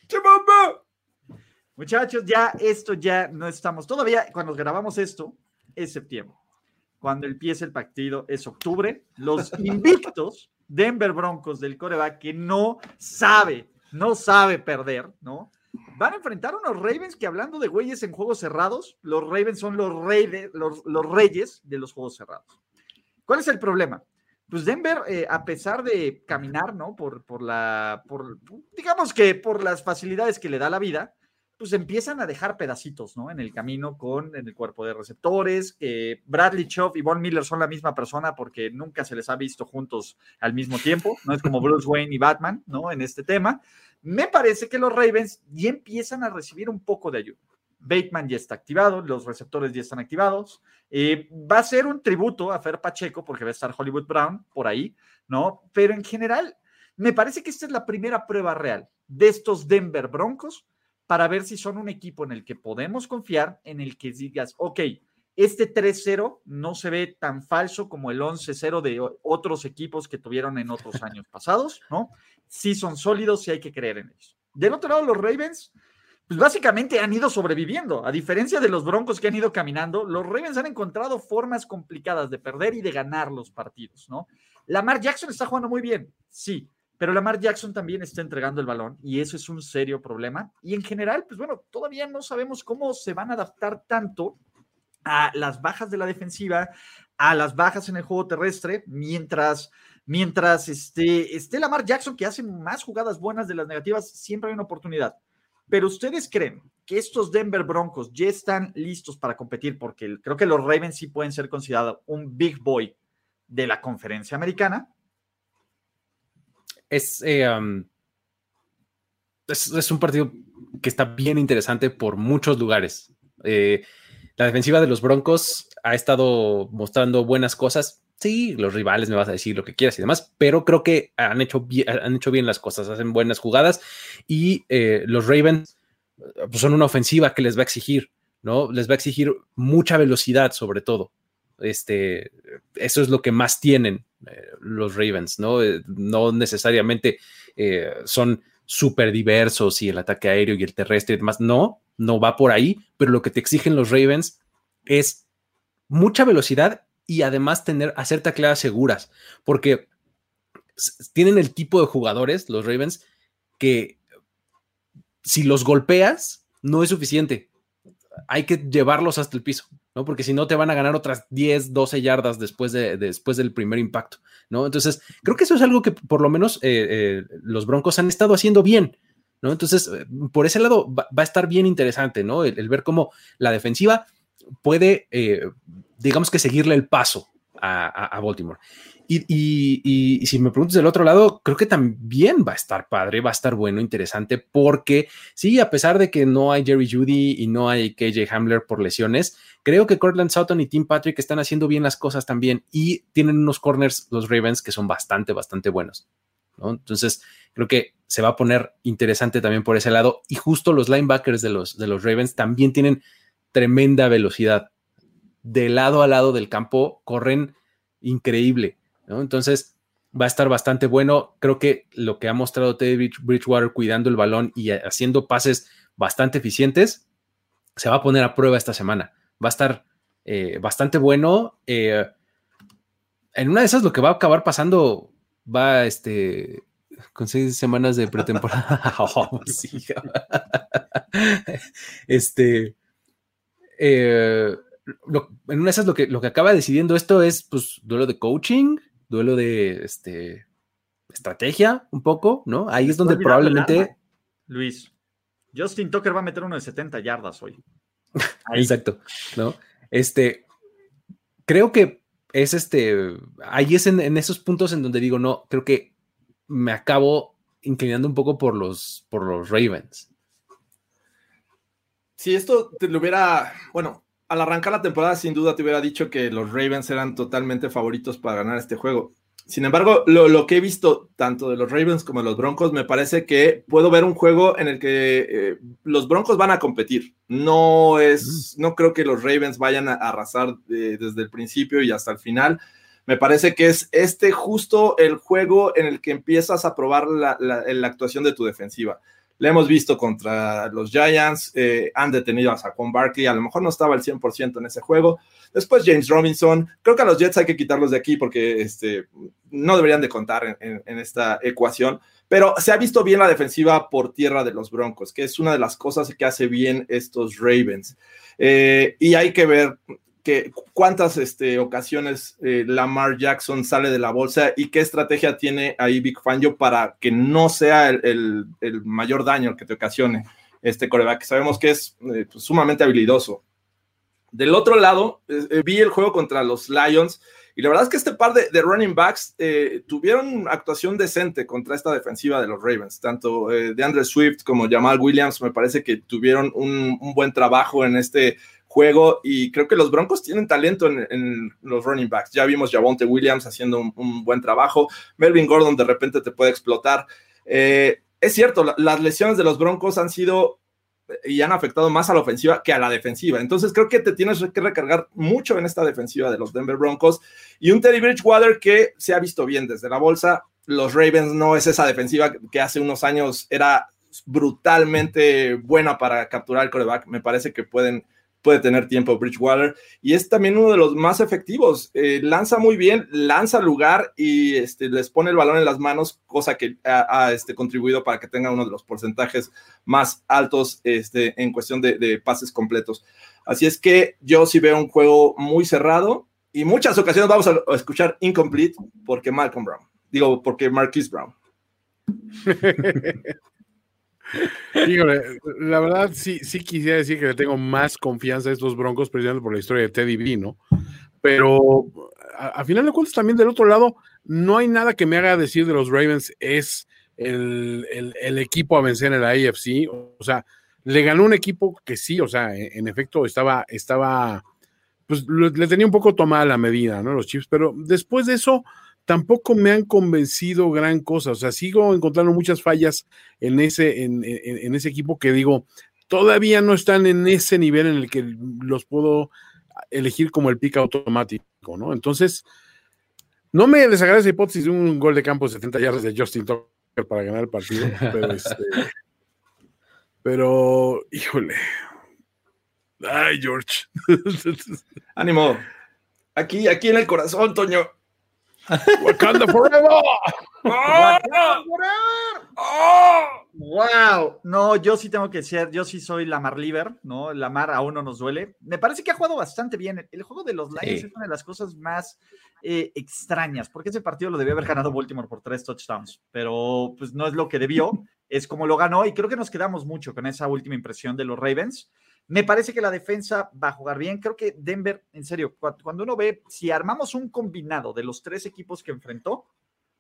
¡Yamamba! Muchachos, ya esto ya no estamos. Todavía cuando grabamos esto es septiembre. cuando empiece el partido es octubre. Los <laughs> invictos Denver Broncos del coreback que no sabe, no sabe perder, ¿no? Van a enfrentar a unos Ravens que hablando de güeyes en juegos cerrados, los Ravens son los, reyes, los, reyes de los juegos cerrados. ¿Cuál es el problema? Pues Denver, eh, a pesar de caminar, ¿no? Por, por la, por, digamos que por las facilidades que le da la vida, pues empiezan a dejar pedacitos, ¿no? En el camino con en el cuerpo de receptores, Bradley Chubb y Von Miller son la misma persona porque nunca se les ha visto juntos al mismo tiempo, no es como Bruce Wayne y Batman, ¿no? En este tema. Me parece que los Ravens ya empiezan a recibir un poco de ayuda. Bateman ya está activado, los receptores ya están activados. Eh, va a ser un tributo a Fer Pacheco porque va a estar Hollywood Brown por ahí, ¿no? Pero en general, me parece que esta es la primera prueba real de estos Denver Broncos para ver si son un equipo en el que podemos confiar, en el que digas, ok, este 3-0 no se ve tan falso como el 11-0 de otros equipos que tuvieron en otros años pasados, ¿no? Sí son sólidos y hay que creer en ellos. Del otro lado, los Ravens, pues básicamente han ido sobreviviendo. A diferencia de los Broncos que han ido caminando, los Ravens han encontrado formas complicadas de perder y de ganar los partidos, ¿no? Lamar Jackson está jugando muy bien, sí, pero Lamar Jackson también está entregando el balón y eso es un serio problema. Y en general, pues bueno, todavía no sabemos cómo se van a adaptar tanto a las bajas de la defensiva, a las bajas en el juego terrestre, mientras, mientras esté, esté Lamar Jackson, que hace más jugadas buenas de las negativas, siempre hay una oportunidad. Pero ustedes creen que estos Denver Broncos ya están listos para competir, porque creo que los Ravens sí pueden ser considerados un big boy de la conferencia americana. Eh, es, es, un partido que está bien interesante por muchos lugares. Eh, la defensiva de los Broncos ha estado mostrando buenas cosas. Sí, los rivales me vas a decir lo que quieras y demás, pero creo que han hecho bien, han hecho bien las cosas, hacen buenas jugadas y eh, los Ravens pues, son una ofensiva que les va a exigir, ¿no? Les va a exigir mucha velocidad sobre todo. Este, eso es lo que más tienen eh, los Ravens, ¿no? Eh, no necesariamente eh, son súper diversos y el ataque aéreo y el terrestre y demás, no, no va por ahí, pero lo que te exigen los Ravens es mucha velocidad y además tener, hacer tacleadas seguras, porque tienen el tipo de jugadores, los Ravens, que si los golpeas, no es suficiente. Hay que llevarlos hasta el piso. ¿no? Porque si no te van a ganar otras 10, 12 yardas después, de, después del primer impacto, ¿no? Entonces, creo que eso es algo que por lo menos eh, eh, los Broncos han estado haciendo bien, ¿no? Entonces, eh, por ese lado va, a estar bien interesante, ¿no? El, ver cómo la defensiva puede, digamos que seguirle el paso a Baltimore. Y, si me preguntas del otro lado, creo que también va a estar padre, va a estar bueno, interesante, porque sí, a pesar de que no hay Jerry Judy y no hay KJ Hamler por lesiones, creo que Cortland Sutton y Tim Patrick están haciendo bien las cosas también y tienen unos corners, los Ravens, que son bastante, bastante buenos. Entonces, creo que se va a poner interesante también por ese lado. Y justo los linebackers de los, de los Ravens también tienen tremenda velocidad. De lado a lado del campo corren increíble. Entonces, va a estar bastante bueno. Creo que lo que ha mostrado Teddy Bridgewater cuidando el balón y haciendo pases bastante eficientes, se va a poner a prueba esta semana. Va a estar eh, bastante bueno. Eh, en una de esas lo que va a acabar pasando va este con seis semanas de pretemporada. <laughs> <laughs> Oh, <laughs> este eh, en una de esas lo que, lo que acaba decidiendo esto es pues duelo de coaching duelo de este, estrategia un poco, ¿no? Ahí es donde probablemente... Luis, Justin Tucker va a meter uno de 70 yardas hoy. <laughs> Exacto, ¿no? Este, creo que es este, ahí es en, esos puntos en donde digo, no, creo que me acabo inclinando un poco por los, por los Ravens. Si esto te lo hubiera, bueno, al arrancar la temporada, sin duda te hubiera dicho que los Ravens eran totalmente favoritos para ganar este juego. Sin embargo, lo, que he visto tanto de los Ravens como de los Broncos, me parece que puedo ver un juego en el que eh, los Broncos van a competir. No es, mm. no creo que los Ravens vayan a arrasar eh, desde el principio y hasta el final. Me parece que es este justo el juego en el que empiezas a probar la actuación de tu defensiva Le hemos visto contra los Giants, eh, han detenido a Saquon Barkley, a lo mejor no estaba al 100% en ese juego. Después James Robinson, creo que a los Jets hay que quitarlos de aquí porque este, no deberían de contar en, esta ecuación, pero se ha visto bien la defensiva por tierra de los Broncos, que es una de las cosas que hace bien estos Ravens. Eh, y hay que ver cuántas este, ocasiones eh, Lamar Jackson sale de la bolsa y qué estrategia tiene ahí Big Fangio para que no sea el, mayor daño que te ocasione este coreback. Sabemos que es eh, pues, sumamente habilidoso. Del otro lado, eh, vi el juego contra los Lions y la verdad es que este par de, running backs tuvieron actuación decente contra esta defensiva de los Ravens. Tanto de Andrew Swift como Jamal Williams me parece que tuvieron un, un buen trabajo en este juego y creo que los Broncos tienen talento en, los running backs. Ya vimos Javonte Williams haciendo un, buen trabajo, Melvin Gordon de repente te puede explotar. Eh, es cierto, las lesiones de los Broncos han sido y han afectado más a la ofensiva que a la defensiva. Entonces creo que te tienes que recargar mucho en esta defensiva de los Denver Broncos y un Teddy Bridgewater que se ha visto bien desde la bolsa. Los Ravens no es esa defensiva que hace unos años era brutalmente buena para capturar el coreback. Me parece que pueden puede tener tiempo Bridgewater y es también uno de los más efectivos. Eh, lanza muy bien, lanza lugar y este, les pone el balón en las manos, cosa que ha, este, contribuido para que tenga uno de los porcentajes más altos este, en cuestión de, pases completos. Así es que yo sí veo un juego muy cerrado y muchas ocasiones vamos a, escuchar incomplete porque Malcolm Brown, digo, porque Marquis Brown. <laughs> La verdad sí, sí quisiera decir que le tengo más confianza a estos Broncos, precisamente por la historia de Teddy B, ¿no? Pero a, final de cuentas, también del otro lado, no hay nada que me haga decir de los Ravens es el, equipo a vencer en la AFC. O sea, le ganó un equipo que sí, o sea, en, efecto estaba, estaba, pues le tenía un poco tomada la medida, ¿no? Los Chiefs, pero después de eso tampoco me han convencido gran cosa. O sea, sigo encontrando muchas fallas en ese, en, ese equipo que digo, todavía no están en ese nivel en el que los puedo elegir como el pick automático, ¿no? Entonces, no me desagrada esa hipótesis de un gol de campo de 70 yardas de Justin Tucker para ganar el partido, pero <laughs> este, pero, híjole. Ay, George. <laughs> Ánimo. Aquí, aquí en el corazón, Toño. Wakanda forever. Wakanda forever. Wow, no, yo sí tengo que ser, yo sí soy Lamar Liver, ¿no? Lamar aún no nos duele. Me parece que ha jugado bastante bien. El juego de los Lions es una de las cosas más eh, extrañas, porque ese partido lo debió haber ganado Baltimore por tres touchdowns, pero pues no es lo que debió, es como lo ganó y creo que nos quedamos mucho con esa última impresión de los Ravens. Me parece que la defensa va a jugar bien. Creo que Denver, en serio, cuando uno ve, si armamos un combinado de los tres equipos que enfrentó,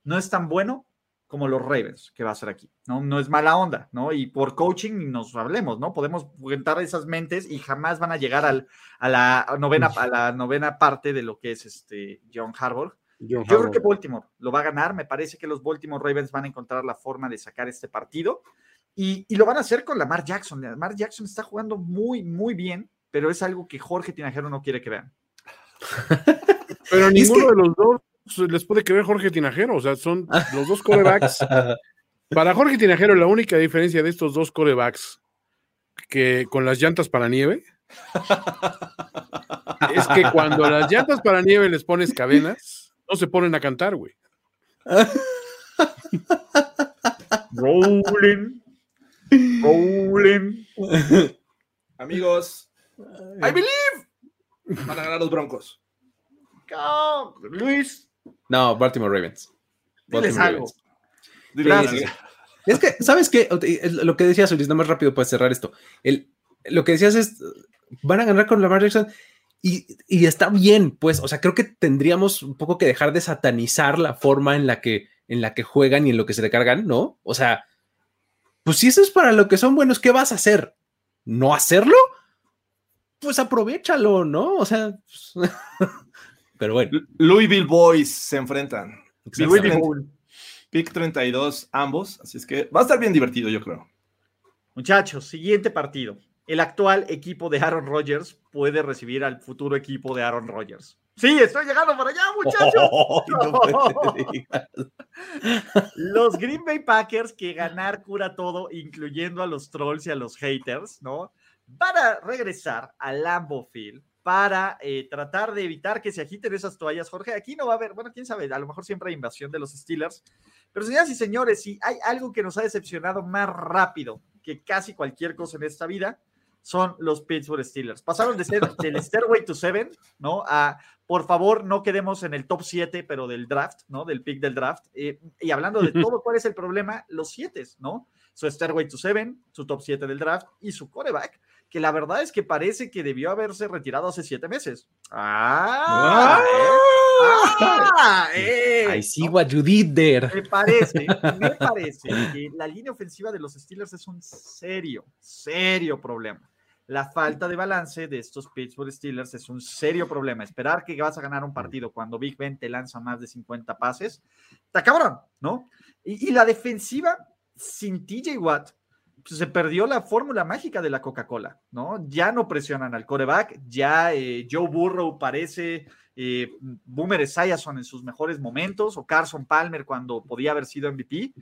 no es tan bueno como los Ravens que va a ser aquí. No, no es mala onda, ¿no? Y por coaching nos hablemos, ¿no? Podemos juntar esas mentes y jamás van a llegar al, a, la novena, a la novena parte de lo que es este John Harbaugh. Yo creo que Baltimore lo va a ganar. Me parece que los Baltimore Ravens van a encontrar la forma de sacar este partido. Y, lo van a hacer con Lamar Jackson. Lamar Jackson está jugando muy, muy bien, pero es algo que Jorge Tinajero no quiere que vean. <laughs> pero ninguno de los dos les puede creer Jorge Tinajero. O sea, son los dos corebacks. <laughs> Para Jorge Tinajero, la única diferencia de estos dos corebacks que con las llantas para nieve <laughs> es que cuando las llantas para nieve les pones cadenas, no se ponen a cantar, güey. Rolling. <laughs> Amigos, I believe van a ganar los Broncos. Luis. No, Baltimore Ravens. Baltimore Ravens. Es que, ¿sabes qué? Lo que decías, Luis, no más rápido para cerrar esto. El, lo que decías es, van a ganar con Lamar Jackson y, y, está bien, pues, o sea, creo que tendríamos un poco que dejar de satanizar la forma en la que, en la que juegan y en lo que se le cargan, ¿no? O sea, pues si eso es para lo que son buenos, ¿qué vas a hacer? ¿No hacerlo? Pues aprovechalo, ¿no? O sea, pues, <laughs> pero bueno. Louisville Boys se enfrentan. Pick 32 ambos, así es que va a estar bien divertido, yo creo. Muchachos, siguiente partido. El actual equipo de Aaron Rodgers puede recibir al futuro equipo de Aaron Rodgers. Sí, estoy llegando para allá, muchachos. <laughs> <laughs> los Green Bay Packers que ganar cura todo, incluyendo a los trolls y a los haters, ¿no? Para regresar a Lambeau Field para eh, tratar de evitar que se agiten esas toallas. Jorge, aquí no va a haber, bueno, quién sabe, a lo mejor siempre hay invasión de los Steelers, pero señoras y señores, si hay algo que nos ha decepcionado más rápido que casi cualquier cosa en esta vida, son los Pittsburgh Steelers. Pasaron de ser del <laughs> Stairway to Seven, ¿no? A, por favor, no quedemos en el top 7, pero del draft, ¿no? Del pick del draft. Eh, y hablando de todo, ¿cuál es el problema? Los 7, ¿no? Su Stairway to Seven, su top 7 del draft y su coreback que la verdad es que parece que debió haberse retirado hace siete meses. ¡Ah! ah eh, I see what you did there. Me parece, me <laughs> parece que la línea ofensiva de los Steelers es un serio, serio problema. La falta de balance de estos Pittsburgh Steelers es un serio problema. Esperar que vas a ganar un partido cuando Big Ben te lanza más de 50 pases, está cabrón, ¿no? Y, y la defensiva sin TJ Watt pues, se perdió la fórmula mágica de la Coca-Cola, ¿no? Ya no presionan al coreback, ya eh, Joe Burrow parece eh, Boomer Esiason en sus mejores momentos, o Carson Palmer cuando podía haber sido MVP,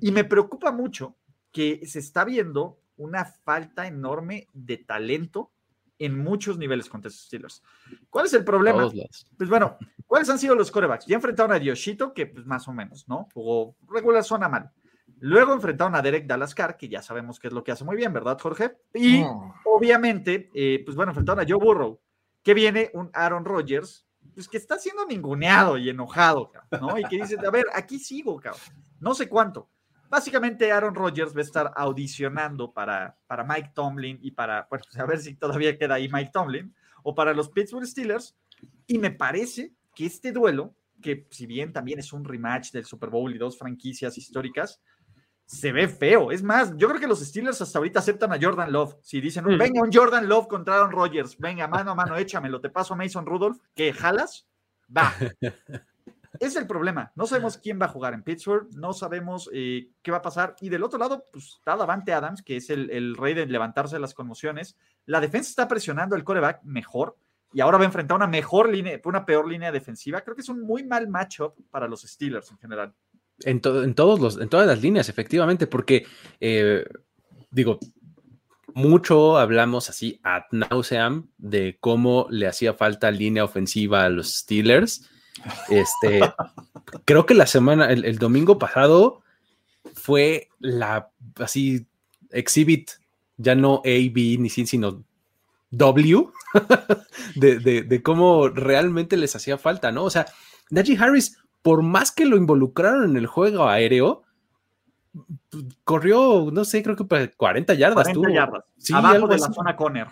y me preocupa mucho que se está viendo una falta enorme de talento en muchos niveles contra los Steelers. ¿Cuál es el problema? Pues bueno, ¿cuáles han sido los corebacks? Ya enfrentaron a Dioshito, que pues más o menos, ¿no? Jugó regular zona mal. Luego enfrentaron a Derek Dalascar, que ya sabemos qué es lo que hace muy bien, ¿verdad, Jorge? Y obviamente, eh, pues bueno, enfrentaron a Joe Burrow, que viene un Aaron Rodgers, pues que está siendo ninguneado y enojado, ¿no? Y que dice, a ver, aquí sigo, cabrón. No sé cuánto. Básicamente Aaron Rodgers va a estar audicionando para, para Mike Tomlin y para, pues a ver si todavía queda ahí Mike Tomlin, o para los Pittsburgh Steelers. Y me parece que este duelo, que si bien también es un rematch del Super Bowl y dos franquicias históricas, se ve feo. Es más, yo creo que los Steelers hasta ahorita aceptan a Jordan Love. Si dicen, venga, un Jordan Love contra Aaron Rodgers, venga, mano a mano, échamelo, te paso a Mason Rudolph, que jalas, va. <laughs> es el problema. No sabemos quién va a jugar en Pittsburgh, no sabemos eh, qué va a pasar. Y del otro lado, pues está Davante Adams, que es el, rey de levantarse las conmociones. La defensa está presionando el coreback mejor y ahora va a enfrentar una mejor línea, una peor línea defensiva. Creo que es un muy mal matchup para los Steelers en general. En, en, todos los, en todas las líneas, efectivamente, porque eh, digo, mucho hablamos así ad nauseam de cómo le hacía falta línea ofensiva a los Steelers. Este, creo que la semana, el, domingo pasado fue la así exhibit, ya no A, B ni C, sino W, <laughs> de, de, de, cómo realmente les hacía falta, ¿no? O sea, Najee Harris por más que lo involucraron en el juego aéreo, corrió, no sé, creo que 40 yardas. 40 yardas. Sí, abajo de la zona corner.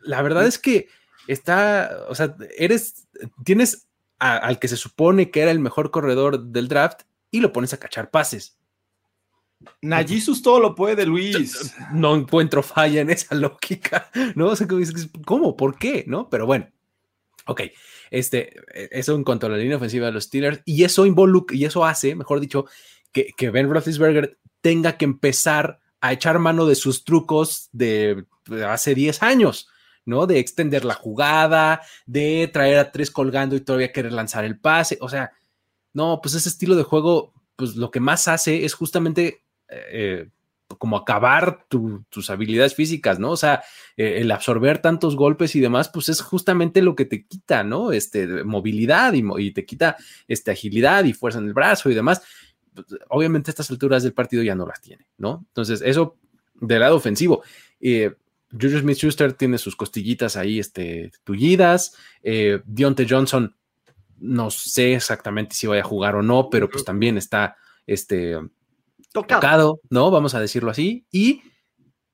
La verdad es que está, o sea, eres, tienes al que se supone que era el mejor corredor del draft y lo pones a cachar pases. Najisus todo lo puede, Luis. No encuentro falla en esa <laughs> lógica, ¿no? O sea, ¿cómo? ¿Por qué? ¿No? Pero bueno, ok. Este, e, eso en cuanto a la línea ofensiva de los Steelers, y eso involucra, y eso hace, mejor dicho, que, que Ben Roethlisberger tenga que empezar a echar mano de sus trucos de, hace 10 años, ¿no? De extender la jugada, de traer a tres colgando y todavía querer lanzar el pase. O sea, no, pues ese estilo de juego, pues lo que más hace es justamente eh, como acabar tus habilidades físicas, ¿no? O sea, eh, el absorber tantos golpes y demás, pues es justamente lo que te quita, ¿no? Este, movilidad y, te quita este, agilidad y fuerza en el brazo y demás. Pues, obviamente a estas alturas del partido ya no las tiene, ¿no? Entonces, eso del lado ofensivo. Eh, Juju Smith-Schuster tiene sus costillitas ahí este, tullidas. Eh, Dionte Johnson, no sé exactamente si vaya a jugar o no, pero pues también está este, tocado. ¿no? Vamos a decirlo así. Y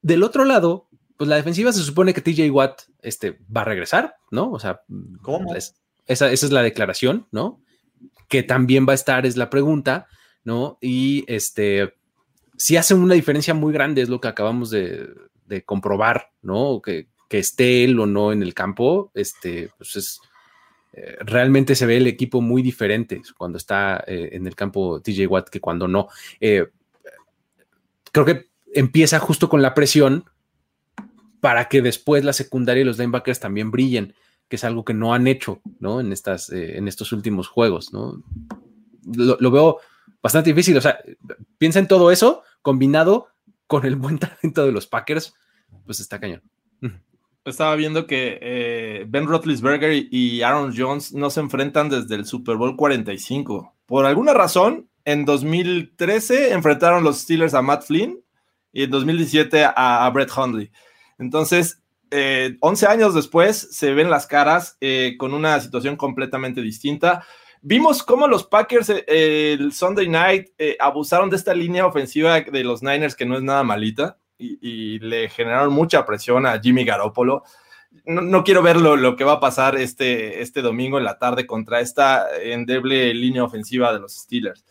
del otro lado, pues la defensiva se supone que TJ Watt este, va a regresar, ¿no? O sea, ¿cómo? esa, esa, es la declaración, ¿no? Que también va a estar, es la pregunta, ¿no? Y este, si hace una diferencia muy grande, es lo que acabamos de, comprobar, ¿no? Que, que, esté él o no en el campo, este, pues es. Eh, realmente se ve el equipo muy diferente cuando está eh, en el campo TJ Watt que cuando no. Eh, creo que empieza justo con la presión para que después la secundaria y los linebackers también brillen. que es algo que no han hecho, ¿no? En, estas, en estos últimos juegos, ¿no? Lo, veo bastante difícil, o sea, piensa en todo eso combinado con el buen talento de los Packers, pues está cañón. Estaba viendo que eh, Ben Roethlisberger y Aaron Jones no se enfrentan desde el Super Bowl 45. Por alguna razón, en 2013 enfrentaron los Steelers a Matt Flynn y en 2017 a, Brett Hundley. Entonces, 11 eh, años después se ven las caras eh, con una situación completamente distinta. Vimos cómo los Packers el Sunday night abusaron de esta línea ofensiva de los Niners que no es nada malita y, le generaron mucha presión a Jimmy Garoppolo. No, quiero ver lo, que va a pasar este, este domingo en la tarde contra esta endeble línea ofensiva de los Steelers.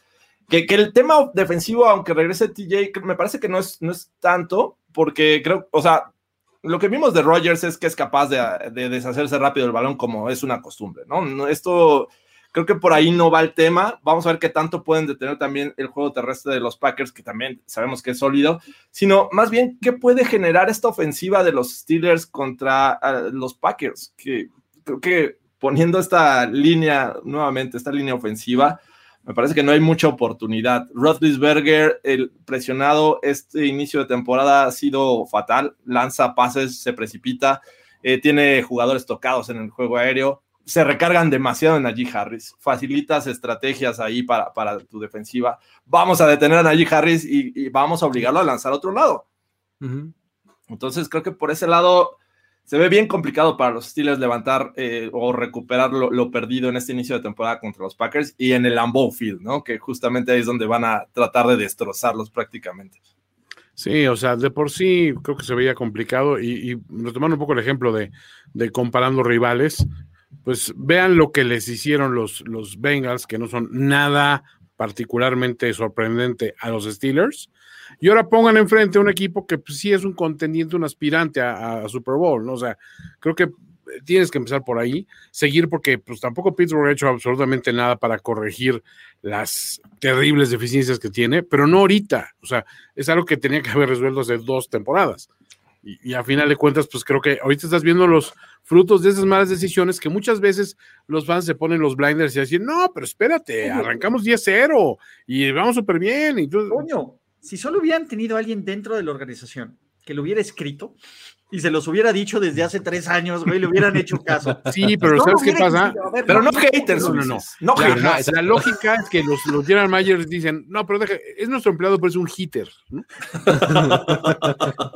Que, que, el tema defensivo, aunque regrese TJ, me parece que no es, no es tanto, porque creo, o sea, lo que vimos de Rogers es que es capaz de, de deshacerse rápido el balón como es una costumbre, ¿no? Esto Creo que por ahí no va el tema. Vamos a ver qué tanto pueden detener también el juego terrestre de los Packers, que también sabemos que es sólido, sino más bien qué puede generar esta ofensiva de los Steelers contra ah, los Packers, que creo que poniendo esta línea nuevamente, esta línea ofensiva, me parece que no hay mucha oportunidad. Roethlisberger, el presionado este inicio de temporada ha sido fatal, lanza pases, se precipita, eh, tiene jugadores tocados en el juego aéreo se recargan demasiado en Najee Harris. Facilitas estrategias ahí para, para tu defensiva. Vamos a detener a Najee Harris y, vamos a obligarlo a lanzar a otro lado. Entonces creo que por ese lado se ve bien complicado para los Steelers levantar eh, o recuperar lo, perdido en este inicio de temporada contra los Packers y en el Lambeau Field, ¿no? Que justamente ahí es donde van a tratar de destrozarlos prácticamente. Sí, o sea, de por sí creo que se veía complicado y, y retomando un poco el ejemplo de, de comparando rivales, pues vean lo que les hicieron los, los Bengals, que no son nada particularmente sorprendente a los Steelers. Y ahora pongan enfrente a un equipo que pues, sí es un contendiente, un aspirante a, Super Bowl, ¿no? O sea, creo que tienes que empezar por ahí, seguir porque pues tampoco Pittsburgh ha hecho absolutamente nada para corregir las terribles deficiencias que tiene, pero no ahorita, o sea, es algo que tenía que haber resuelto hace dos temporadas. Y, a final de cuentas, pues creo que ahorita estás viendo los frutos de esas malas decisiones que muchas veces los fans se ponen los blinders y dicen, no, pero espérate, arrancamos 10-0 y vamos súper bien. Coño, si solo hubieran tenido alguien dentro de la organización que lo hubiera escrito, y se los hubiera dicho desde hace tres años, güey, le hubieran hecho caso. <laughs> Sí, pero ¿sabes qué pasa? pero no haters, no, no, no. no, la lógica es que los, los general managers dicen, no, pero deja, es nuestro empleado, pero es un hitter. <laughs> si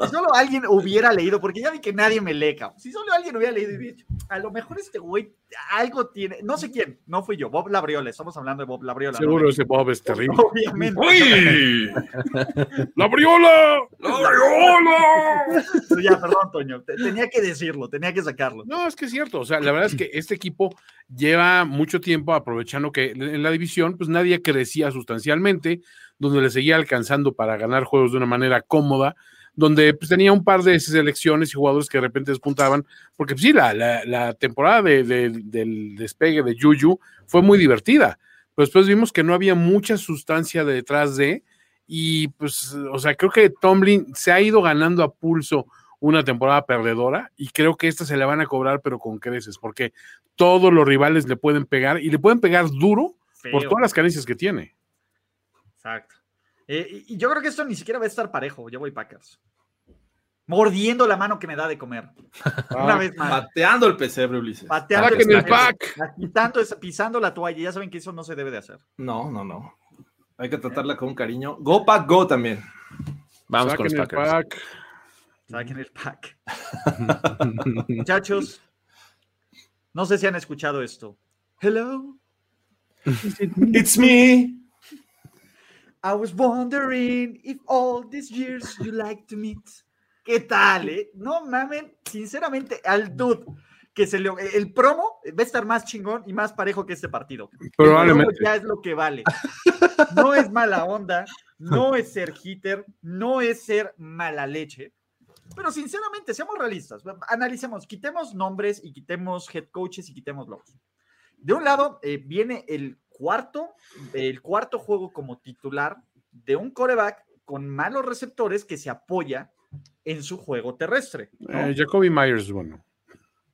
solo alguien hubiera leído, porque ya vi que nadie me lee, Si solo alguien hubiera leído y dicho, a lo mejor este güey algo tiene, no sé quién, no fui yo, Bob Labriola, estamos hablando de Bob Labriola. Seguro ese Bob es terrible. Obviamente. ¡Uy! <laughs> ¡Labriola! ¡Labriola! ya, perdón, Toño, tenía que decirlo, tenía que sacarlo. No, es que es cierto, o sea, la verdad es que este equipo lleva mucho tiempo aprovechando que en la división, pues nadie crecía sustancialmente, donde le seguía alcanzando para ganar juegos de una manera cómoda donde pues, tenía un par de selecciones y jugadores que de repente despuntaban, porque pues, sí, la, la, temporada del despegue de Juju fue muy divertida, pero después vimos que no había mucha sustancia detrás de, y pues, o sea, creo que Tomlin se ha ido ganando a pulso una temporada perdedora y creo que esta se la van a cobrar pero con creces porque todos los rivales le pueden pegar y le pueden pegar duro por todas las carencias que tiene. Exacto. Eh, y yo creo que esto ni siquiera va a estar parejo. Yo voy Packers. Mordiendo la mano que me da de comer. Una vez más. Pateando el pesebre, Ulises. Pateando el pack. Pisando, la toalla. Ya saben que eso no se debe de hacer. No, no, no. Hay que tratarla con cariño. Go pack, go también. Vamos con los Packers. Saquen el pack. <laughs> Muchachos, no sé si han escuchado esto. Hello. It's me. I was wondering if all these years you like to meet. ¿Qué tal, eh? No mamen, sinceramente, al dude que se le, el promo va a estar más chingón y más parejo que este partido. Probablemente. ya es lo que vale. No es mala onda, no es ser hitter, no es ser mala leche. Pero sinceramente, seamos realistas, analicemos, quitemos nombres y quitemos head coaches y quitemos logos. De un lado eh, viene el cuarto, el cuarto juego como titular de un coreback con malos receptores que se apoya en su juego terrestre. Eh, Jacoby Myers, bueno.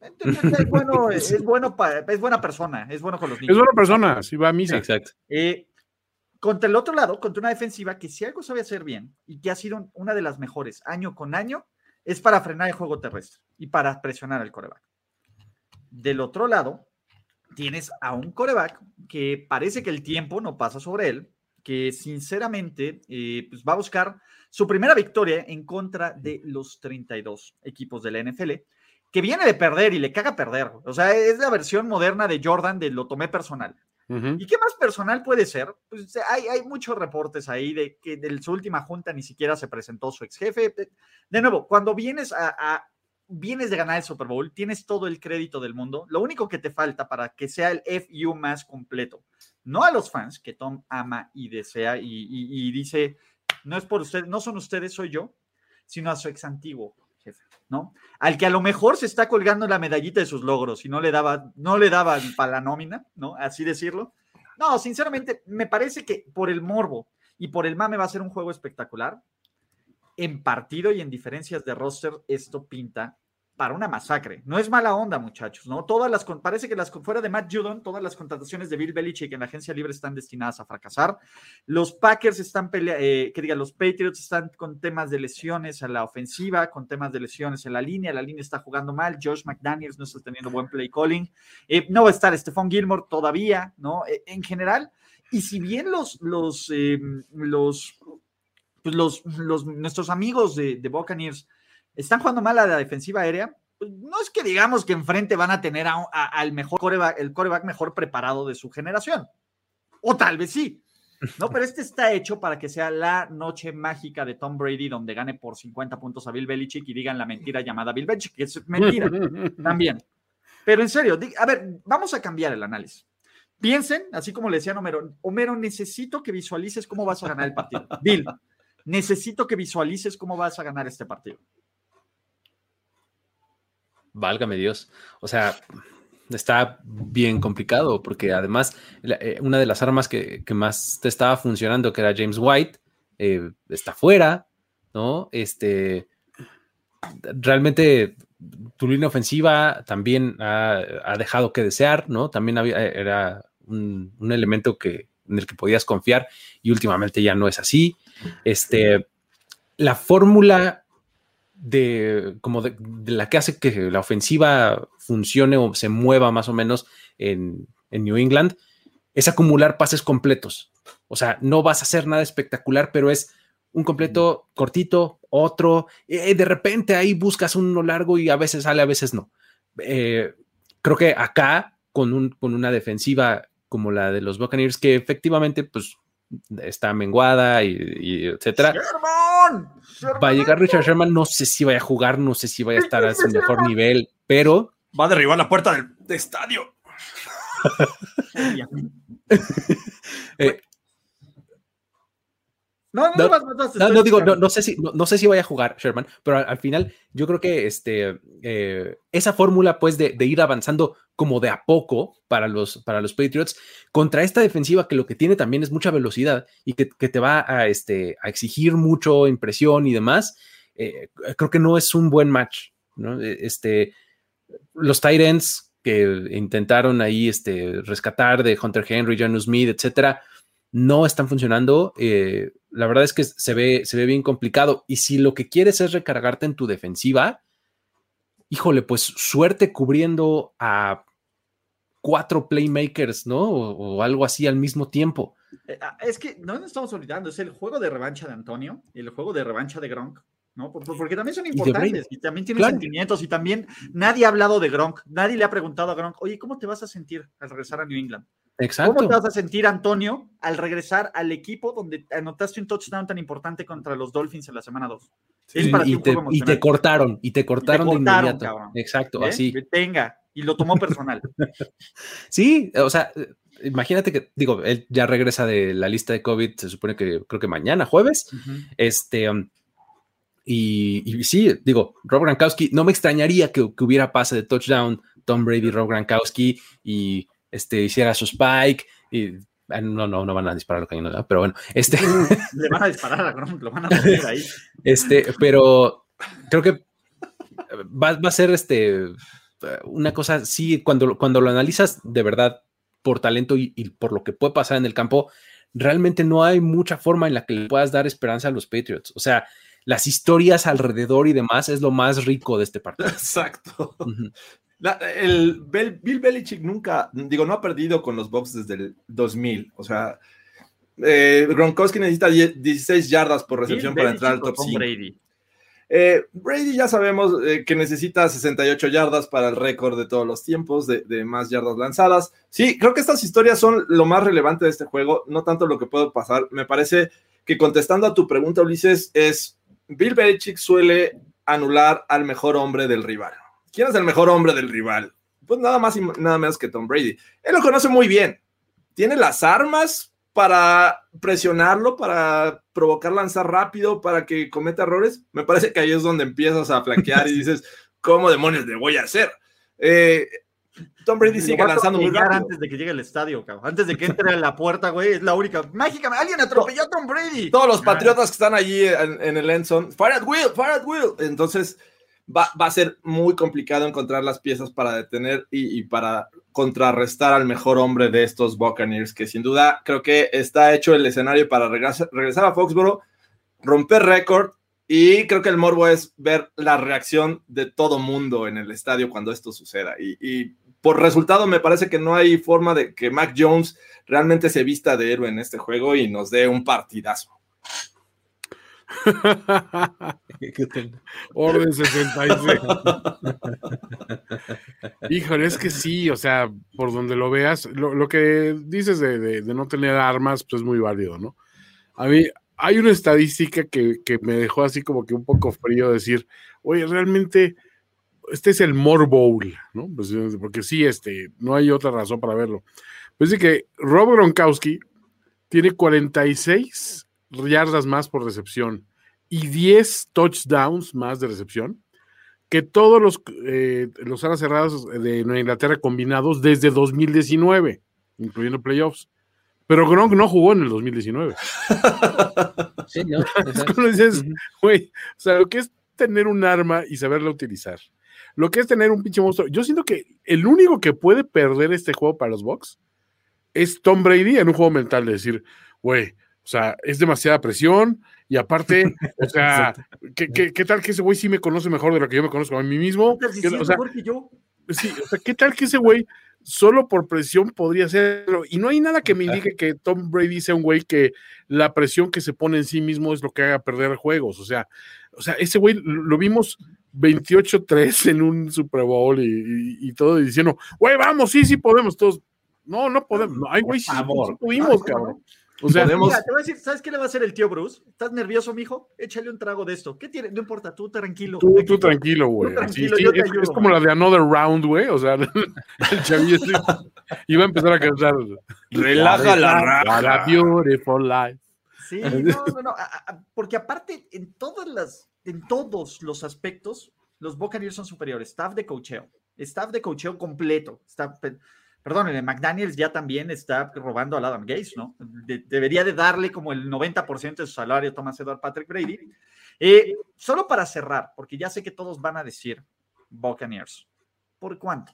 es, bueno, es, bueno es buena persona, es bueno con los niños. Es buena persona, sí va a misa. Exacto. Eh, contra el otro lado, contra una defensiva que si algo sabe hacer bien y que ha sido una de las mejores año con año, es para frenar el juego terrestre y para presionar al coreback. Del otro lado, tienes a un coreback que parece que el tiempo no pasa sobre él, que sinceramente eh, pues va a buscar su primera victoria en contra de los 32 equipos de la NFL, que viene de perder y le caga perder. O sea, es la versión moderna de Jordan de lo tomé personal. ¿Y qué más personal puede ser? Pues hay, hay muchos reportes ahí de que de su última junta ni siquiera se presentó su ex jefe. De, nuevo, cuando vienes a, vienes de ganar el Super Bowl, tienes todo el crédito del mundo. Lo único que te falta para que sea el FU más completo, no a los fans que Tom ama y desea y, dice, no es por ustedes, no son ustedes, soy yo, sino a su ex antiguo ¿no? Al que a lo mejor se está colgando la medallita de sus logros y no le daba, no le daba para la nómina, ¿no? Así decirlo. No, sinceramente, me parece que por el morbo y por el mame va a ser un juego espectacular. En partido y en diferencias de roster, esto pinta para una masacre. No es mala onda, muchachos, ¿no? Todas las, parece que las, fuera de Matt Judon, todas las contrataciones de Bill Belichick en la agencia libre están destinadas a fracasar. Los Packers están peleando, eh, que diga, los Patriots están con temas de lesiones a la ofensiva, con temas de lesiones en la línea, la línea está jugando mal, Josh McDaniels no está teniendo buen play calling, eh, no va a estar Stephon Gilmore todavía, ¿no? Eh, en general, y si bien los, los, los, pues los, los, nuestros amigos de, de Buccaneers están jugando mal a la defensiva aérea. Pues, no es que digamos que enfrente van a tener al mejor coreback, el coreback mejor preparado de su generación. O tal vez sí. No, pero este está hecho para que sea la noche mágica de Tom Brady, donde gane por 50 puntos a Bill Belichick y digan la mentira llamada Bill Belichick, que es mentira <laughs> también. Pero en serio, a ver, vamos a cambiar el análisis. Piensen, así como le decían Homero, Homero, necesito que visualices cómo vas a ganar el partido. Bill, necesito que visualices cómo vas a ganar este partido. Válgame Dios. O sea, está bien complicado porque además eh, una de las armas que, más te estaba funcionando, que era James White, eh, está fuera, ¿no? Este, realmente tu línea ofensiva también ha, dejado que desear, ¿no? También había, era un, un, elemento que, en el que podías confiar y últimamente ya no es así. Este, la fórmula de como de, la que hace que la ofensiva funcione o se mueva más o menos en, New England es acumular pases completos. O sea, no vas a hacer nada espectacular, pero es un completo cortito, otro, eh, de repente ahí buscas uno largo y a veces sale, a veces no. Eh, creo que acá, con, un, con una defensiva como la de los Buccaneers, que efectivamente, pues está menguada y, etcétera. Va a llegar Richard Sherman, no sé si vaya a jugar, no sé si vaya a estar a su mejor nivel, pero va a derribar la puerta del, estadio. <laughs> <laughs> eh, no, no, no, no, digo, no, sé si, no, sé si vaya a jugar Sherman, pero al, final yo creo que este, eh, esa fórmula pues de, ir avanzando como de a poco para los, para los Patriots contra esta defensiva que lo que tiene también es mucha velocidad y que, te va a, este, a exigir mucho impresión y demás, eh, creo que no es un buen match. ¿no? E, este, los Titans que intentaron ahí este, rescatar de Hunter Henry, John Smith, etcétera, no están funcionando. Eh, la verdad es que se ve, se ve bien complicado. Y si lo que quieres es recargarte en tu defensiva, híjole, pues suerte cubriendo a cuatro playmakers, ¿no? O, algo así al mismo tiempo. Eh, ah, es que no nos estamos olvidando, es el juego de revancha de Antonio y el juego de revancha de Gronk. ¿no? Porque también son importantes y, también tienen sentimientos y también nadie ha hablado de Gronk, nadie le ha preguntado a Gronk, oye, ¿cómo te vas a sentir al regresar a New England? Exacto. ¿Cómo te vas a sentir, Antonio, al regresar al equipo donde anotaste un touchdown tan importante contra los Dolphins en la semana 2? y, te, cortaron, y te cortaron, de inmediato. Exacto, ¿Eh? así. Venga, y lo tomó personal. <laughs> sí, o sea, imagínate que, digo, él ya regresa de la lista de COVID, se supone que creo que mañana, jueves. Este. Um, y, sí, digo, Rob Gronkowski, no me extrañaría que, que hubiera pase de touchdown Tom Brady, Rob Gronkowski y este, hiciera su spike y ah, no, no, no van a disparar los cañones, pero bueno, este. <laughs> Le van a disparar lo van a poner ahí. Este, pero creo que va, a ser este una cosa, sí, cuando, cuando lo analizas de verdad por talento y, por lo que puede pasar en el campo, realmente no hay mucha forma en la que le puedas dar esperanza a los Patriots. O sea, las historias alrededor y demás es lo más rico de este partido. <laughs> Exacto. El Bill Belichick nunca, digo, no ha perdido con los Bucks desde el 2000. O sea, eh, Gronkowski necesita 16 yardas por recepción para entrar al top 5. Brady. Eh, Brady ya sabemos eh, que necesita 68 yardas para el récord de todos los tiempos de, más yardas lanzadas. Sí, creo que estas historias son lo más relevante de este juego, no tanto lo que puede pasar. Me parece que contestando a tu pregunta, Ulises, es Bill Belichick suele anular al mejor hombre del rival. ¿Quién es el mejor hombre del rival? Pues nada más y nada menos que Tom Brady. Él lo conoce muy bien. Tiene las armas para presionarlo, para provocar lanzar rápido, para que cometa errores, me parece que ahí es donde empiezas a flanquear y <laughs> dices, ¿cómo demonios le voy a hacer? Eh, Tom Brady sigue lanzando muy rápido. Antes de que llegue al estadio, cabrón. Antes de que entre a la puerta, güey, es la única. Mágicamente, alguien atropelló a Tom Brady. Todos los patriotas que están allí en, el Enson, fire at will, fire at will. Entonces, va, a ser muy complicado encontrar las piezas para detener y para contrarrestar al mejor hombre de estos Buccaneers, que sin duda creo que está hecho el escenario para regresar, a Foxboro, romper récord y creo que el morbo es ver la reacción de todo mundo en el estadio cuando esto suceda. Y, por resultado me parece que no hay forma de que Mac Jones realmente se vista de héroe en este juego y nos dé un partidazo. <laughs> Orden 66. <laughs> Híjole, es que sí, o sea, por donde lo veas, lo, que dices de, no tener armas, pues es muy válido, ¿no? A mí hay una estadística que, me dejó así como que un poco frío decir, oye, realmente este es el More Bowl, ¿no? Pues, porque sí, este, no hay otra razón para verlo. Pues dice que Rob Gronkowski tiene 46 yardas más por recepción y 10 touchdowns más de recepción que todos los, eh, los alas cerradas de Inglaterra combinados desde 2019, incluyendo playoffs. Pero Gronk no jugó en el 2019. <laughs> Sí, ¿no? <laughs> dices, güey, o sea, lo que es tener un arma y saberla utilizar. Lo que es tener un pinche monstruo. Yo siento que el único que puede perder este juego para los Bucks es Tom Brady en un juego mental de decir, güey, o sea, es demasiada presión, y aparte, <laughs> o sea, ¿qué, qué, tal que ese güey sí me conoce mejor de lo que yo me conozco a mí mismo? o sea, que yo? Sí, o sea, ¿qué tal que ese güey solo por presión podría hacerlo? Y no hay nada que me indique que Tom Brady sea un güey que la presión que se pone en sí mismo es lo que haga perder juegos. O sea, o sea ese güey lo vimos 28-3 en un Super Bowl y, todo diciendo, güey, vamos, sí, sí podemos, todos. No, no podemos. No, ay, güey, sí, sí, pudimos, cabrón. O sea, te voy a decir, ¿sabes qué le va a hacer el tío Bruce? ¿Estás nervioso, mijo? Échale un trago de esto. ¿Qué tiene? No importa, tú tranquilo. Tú, tú tranquilo, güey. es, como la de Another Round, güey. O sea, <laughs> el chavillo iba a empezar a cantar. Relaja la raja. beautiful life. Sí, <laughs> no, no, no. Porque aparte, en todas las, en todos los aspectos, los Buccaneers son superiores. Staff de cocheo. Staff de cocheo completo. Staff, perdón, el McDaniels ya también está robando al Adam Gates, ¿no? debería de darle como el 90% de su salario a Thomas Edward Patrick Brady. Eh, solo para cerrar, porque ya sé que todos van a decir Buccaneers. ¿Por cuánto?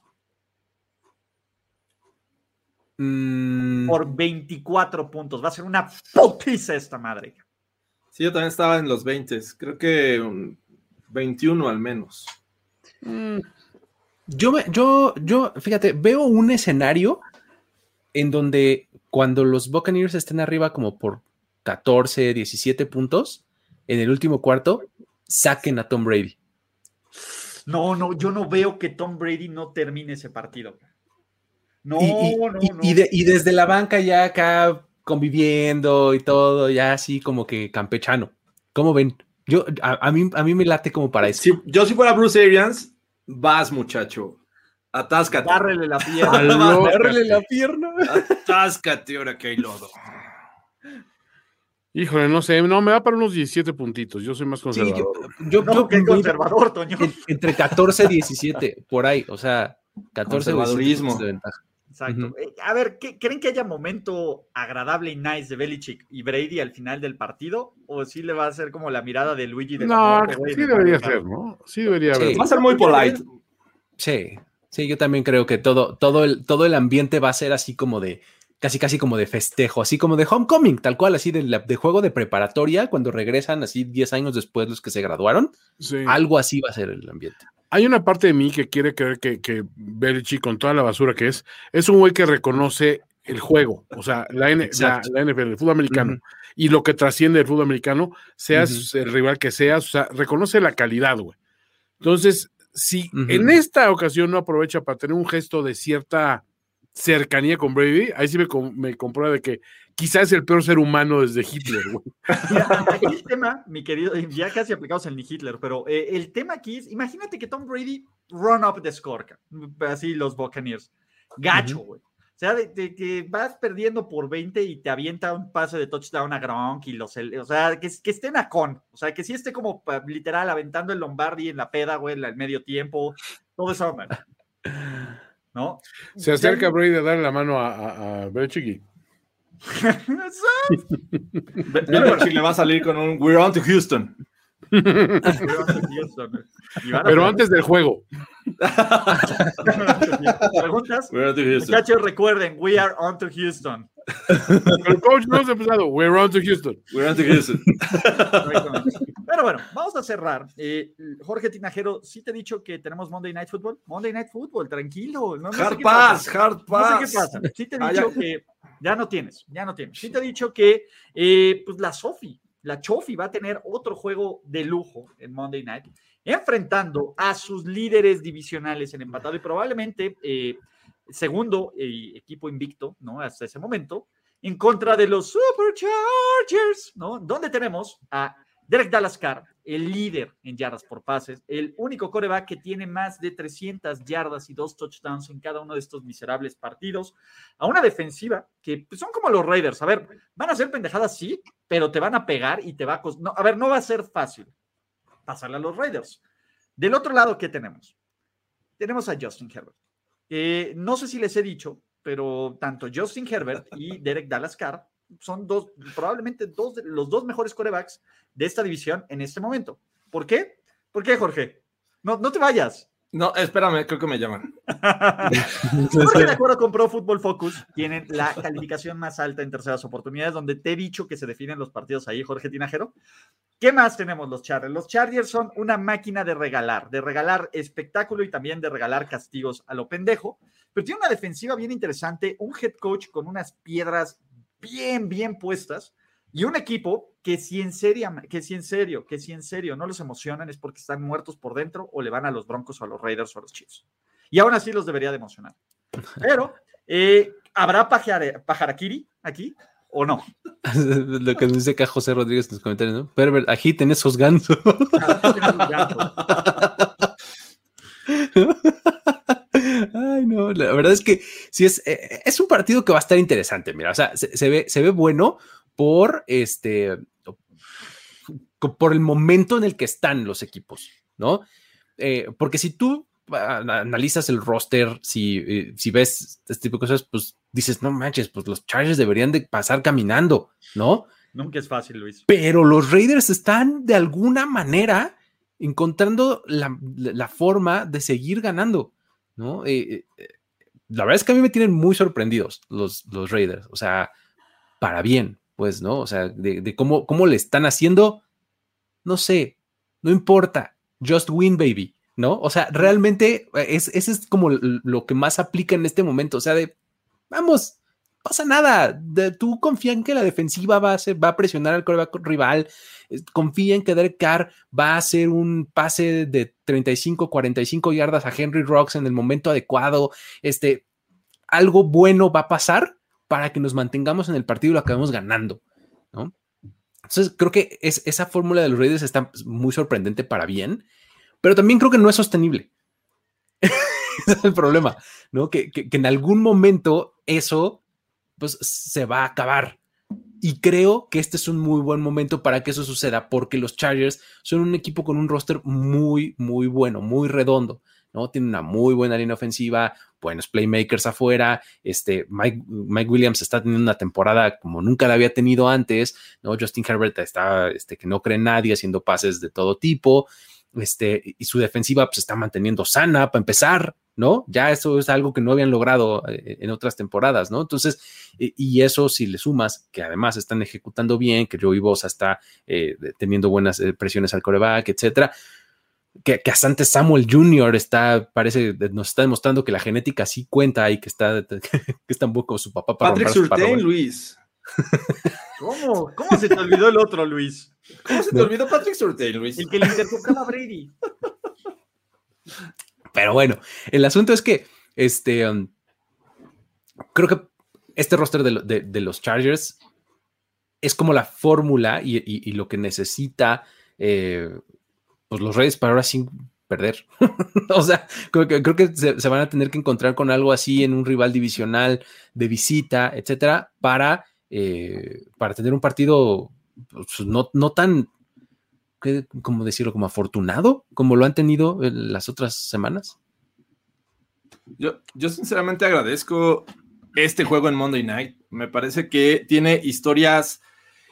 Mm. Por 24 puntos. Va a ser una putiza esta madre. Sí, yo también estaba en los 20. Creo que 21 al menos. Mm. Yo, yo, yo, fíjate, veo un escenario en donde cuando los Buccaneers estén arriba como por 14, 17 puntos, en el último cuarto, saquen a Tom Brady. No, no, yo no veo que Tom Brady no termine ese partido. No, y, no, no. Y, desde la banca ya acá conviviendo y todo, ya así como que campechano. ¿Cómo ven? Yo, a, mí, a mí me late como para eso. yo si fuera Bruce Arians, Vas, muchacho. Atáscate. Bárrele la pierna. Bárrele la pierna. Atáscate ahora que hay lodo. Híjole, no sé, no, me da para unos 17 puntitos. Yo soy más conservador. yo, yo, conservador, Toño. Entre 14 y 17, por ahí. O sea, 14 conservadurismo. de ventaja. Exacto. Eh, a ver, ¿creen que haya momento agradable y nice de Belichick y Brady al final del partido? ¿O sí le va a ser como la mirada de Luigi de No, sí debería ser, ¿no? Sí debería haber. Va a ser muy polite. Sí. Sí, yo también creo que todo, todo, el, todo el ambiente va a ser así como de, casi casi como de festejo, así como de homecoming, tal cual, así de, de juego de preparatoria, cuando regresan así 10 años después los que se graduaron. Algo así va a ser el ambiente. Hay una parte de mí que quiere creer que, que Belichick, con toda la basura que es, es un güey que reconoce el juego, o sea, la, N, la, NFL, el fútbol americano, y lo que trasciende el fútbol americano, seas el rival que seas, o sea, reconoce la calidad, güey. Entonces, si en esta ocasión no aprovecha para tener un gesto de cierta cercanía con Brady, ahí sí me, me comprueba de que quizás es el peor ser humano desde Hitler. <laughs> aquí el tema, mi querido, ya casi aplicados en Hitler, pero eh, el tema aquí es, imagínate que Tom Brady run up the score, así los Buccaneers. Gacho, güey. O sea, de, que vas perdiendo por 20 y te avienta un pase de touchdown a Gronk y los, o sea, que, que estén a con, o sea, que sí esté como literal aventando el Lombardi en la peda, güey, en el medio tiempo, todo eso, man. ¿no? Se acerca ya... Brady a darle la mano a, a, a Belichick. Le va a salir con un We're on to Houston. <laughs> Pero antes del juego. ¿Preguntas? Muchachos, recuerden, we are on to Houston. El coach no se ha empezado. We're on to Houston. We're on to Houston. Pero bueno, vamos a cerrar. Eh, Jorge Tinajero, ¿sí te he dicho que tenemos Monday Night Football? Monday Night Football, tranquilo. No, no hard sé pass, hard pass. No sé qué pasa. Sí te he dicho ah, ya. que ya no tienes, ya no tienes. Sí te he dicho que eh, pues la Sofi, la Chofi va a tener otro juego de lujo en Monday Night, enfrentando a sus líderes divisionales en empatado y probablemente eh, segundo eh, equipo invicto, ¿no? Hasta ese momento, en contra de los Superchargers, ¿no? Donde tenemos a Derek Dallas Carr, el líder en yardas por pases, el único coreback que tiene más de 300 yardas y dos touchdowns en cada uno de estos miserables partidos, a una defensiva que pues, son como los Raiders. A ver, van a ser pendejadas, sí, pero te van a pegar y te va a costar. No, a ver, no va a ser fácil pasarle a los Raiders. Del otro lado, ¿qué tenemos? Tenemos a Justin Herbert. Eh, no sé si les he dicho, pero tanto Justin Herbert y Derek Dallas Carr son dos, probablemente dos de los dos mejores corebacks de esta división en este momento. ¿Por qué? ¿Por qué, Jorge? No, no te vayas. No, espérame, creo que me llaman. <laughs> Porque de acuerdo con Pro Football Focus, tienen la calificación más alta en terceras oportunidades, donde te he dicho que se definen los partidos ahí, Jorge Tinajero. ¿Qué más tenemos los Chargers? Los Chargers son una máquina de regalar, de regalar espectáculo y también de regalar castigos a lo pendejo, pero tiene una defensiva bien interesante, un head coach con unas piedras bien, bien puestas y un equipo que si en serio, que si en serio, que si en serio no los emocionan es porque están muertos por dentro o le van a los Broncos o a los Raiders o a los Chiefs. Y aún así los debería de emocionar. Pero, eh, ¿habrá pajarakiri aquí o no? <laughs> Lo que dice acá José Rodríguez en los comentarios, ¿no? Pervert, agiten esos gansos. <laughs> No, la verdad es que sí es, eh, es un partido que va a estar interesante, mira, o sea, se, ve, se ve bueno por este, por el momento en el que están los equipos, ¿no? Eh, porque si tú analizas el roster, si, eh, si ves este tipo de cosas, pues dices, no manches, pues los Chargers deberían de pasar caminando, ¿no? Nunca es fácil, Luis. Pero los Raiders están de alguna manera encontrando la, la forma de seguir ganando. ¿no? Eh, eh, la verdad es que a mí me tienen muy sorprendidos los, los Raiders, o sea, para bien, pues, ¿no? O sea, de, cómo, cómo le están haciendo, no sé, no importa, just win, baby, ¿no? O sea, realmente es, ese es como lo que más aplica en este momento, o sea, de, vamos, pasa nada. De, tú confía en que la defensiva va a, presionar al coreback rival. Confía en que Derek Carr va a hacer un pase de 35, 45 yardas a Henry Rocks en el momento adecuado. Este, algo bueno va a pasar para que nos mantengamos en el partido y lo acabemos ganando. Entonces, creo que es, esa fórmula de los Raiders está muy sorprendente para bien, pero también creo que no es sostenible. <laughs> Es el problema, ¿no? Que en algún momento eso pues se va a acabar. Y creo que este es un muy buen momento para que eso suceda, porque los Chargers son un equipo con un roster muy, muy bueno, muy redondo, ¿no? Tiene una muy buena línea ofensiva, buenos playmakers afuera, este, Mike, Mike Williams está teniendo una temporada como nunca la había tenido antes, ¿no? Justin Herbert está, este, que no cree nadie, haciendo pases de todo tipo, este, y su defensiva pues, se está manteniendo sana para empezar, ¿no? Ya eso es algo que no habían logrado eh, en otras temporadas, ¿no? Entonces, y eso si le sumas que además están ejecutando bien, que Joey Bosa está eh, teniendo buenas eh, presiones al coreback, etcétera. Que, que, hasta antes Samuel Jr. está, parece, nos está demostrando que la genética sí cuenta y que está, <laughs> que es tan bueno como su papá para Patrick Surtain, Luis. ¿Cómo? ¿Cómo se te olvidó el otro, Luis? ¿Cómo se te olvidó Patrick Surtain, Luis? El que le intertocaba a Brady. Pero bueno, el asunto es que este, um, creo que este roster de, los Chargers es como la fórmula y, lo que necesita eh, pues los Reyes para ahora sin perder. <laughs> o sea, creo que, se, van a tener que encontrar con algo así en un rival divisional de visita, etcétera, para, eh, para tener un partido pues, no, no tan ¿cómo decirlo? Como afortunado, como lo han tenido las otras semanas. Yo, yo sinceramente agradezco este juego en Monday Night. Me parece que tiene historias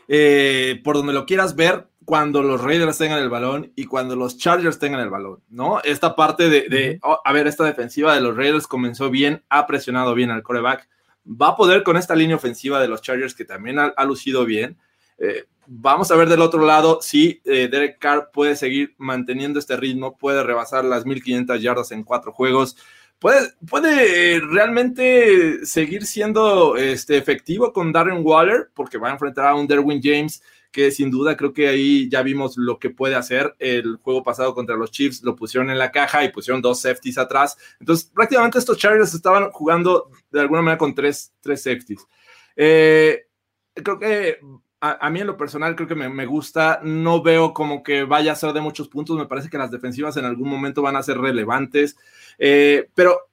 eh, por donde lo quieras ver cuando los Raiders tengan el balón y cuando los Chargers tengan el balón, ¿no? Esta parte de, oh, a ver, esta defensiva de los Raiders comenzó bien, ha presionado bien al coreback, va a poder con esta línea ofensiva de los Chargers que también ha, lucido bien. Eh, Vamos a ver del otro lado si eh, Derek Carr puede seguir manteniendo este ritmo, puede rebasar las 1500 yardas en cuatro juegos, puede, puede eh, realmente seguir siendo este, efectivo con Darren Waller, porque va a enfrentar a un Derwin James que sin duda creo que ahí ya vimos lo que puede hacer. El juego pasado contra los Chiefs lo pusieron en la caja y pusieron dos safeties atrás. Entonces, prácticamente estos Chargers estaban jugando de alguna manera con tres, tres safeties. Eh, creo que a, mí en lo personal creo que me, gusta, no veo como que vaya a ser de muchos puntos, me parece que las defensivas en algún momento van a ser relevantes, eh, pero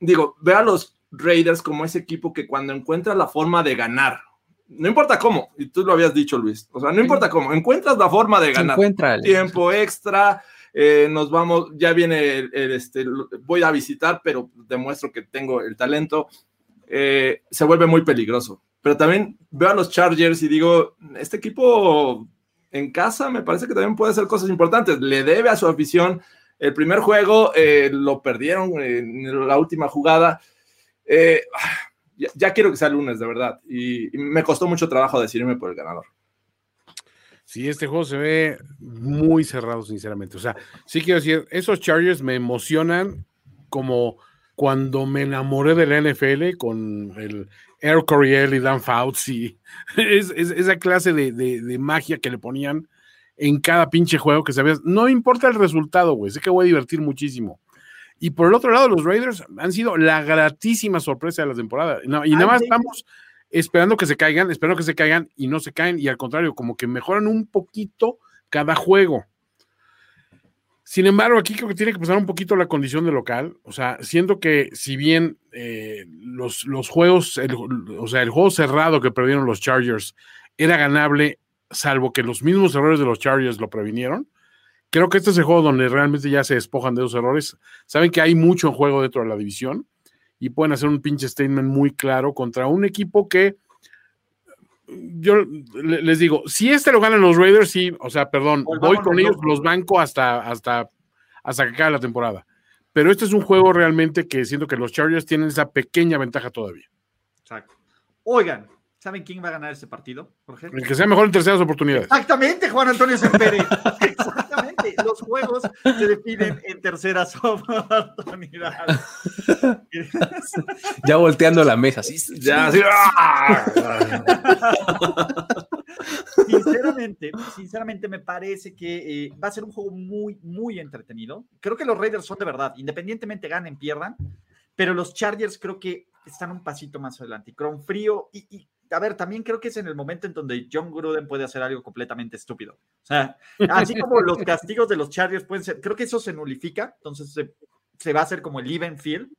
digo, ve a los Raiders como ese equipo que cuando encuentra la forma de ganar, no importa cómo, y tú lo habías dicho Luis, o sea, no importa cómo, encuentras la forma de ganar, tiempo extra, eh, nos vamos, ya viene el, este, voy a visitar, pero demuestro que tengo el talento, eh, se vuelve muy peligroso pero también veo a los Chargers y digo, este equipo en casa me parece que también puede hacer cosas importantes. Le debe a su afición. El primer juego eh, lo perdieron en la última jugada. Eh, ya, quiero que sea lunes, de verdad. Y, me costó mucho trabajo decidirme por el ganador. Sí, este juego se ve muy cerrado, sinceramente. O sea, sí quiero decir, esos Chargers me emocionan como cuando me enamoré de la NFL con el Air Coryell y Dan Fouts y <laughs> es, esa clase de, magia que le ponían en cada pinche juego que sabías. No importa el resultado, güey, sé que voy a divertir muchísimo. Y por el otro lado, los Raiders han sido la gratísima sorpresa de la temporada. y nada más estamos esperando que se caigan, esperando que se caigan y no se caen. Y al contrario, como que mejoran un poquito cada juego. Sin embargo, aquí creo que tiene que pasar un poquito la condición de local. O sea, siento que si bien eh, los, los, juegos, o sea, el juego cerrado que perdieron los Chargers era ganable, salvo que los mismos errores de los Chargers lo previnieron, creo que este es el juego donde realmente ya se despojan de esos errores. Saben que hay mucho en juego dentro de la división y pueden hacer un pinche statement muy claro contra un equipo que yo les digo, si este lo ganan los Raiders, sí, o sea, perdón, voy con ellos, los banco hasta, hasta, hasta que acabe la temporada. Pero este es un juego realmente que siento que los Chargers tienen esa pequeña ventaja todavía. Exacto. Oigan, ¿saben quién va a ganar este partido, Jorge? El que sea mejor en terceras oportunidades. Exactamente, Juan Antonio Sempere. <laughs> Los juegos se definen en terceras oportunidades. ya volteando la mesa, sí, ya, así. sinceramente, sinceramente me parece que eh, va a ser un juego muy, muy entretenido. Creo que los Raiders son de verdad, independientemente ganen, pierdan, pero los Chargers creo que están un pasito más adelante. Cron frío y, a ver, también creo que es en el momento en donde John Gruden puede hacer algo completamente estúpido. O sea, así como <laughs> los castigos de los Chargers pueden ser, creo que eso se nulifica, entonces se, va a hacer como el even field.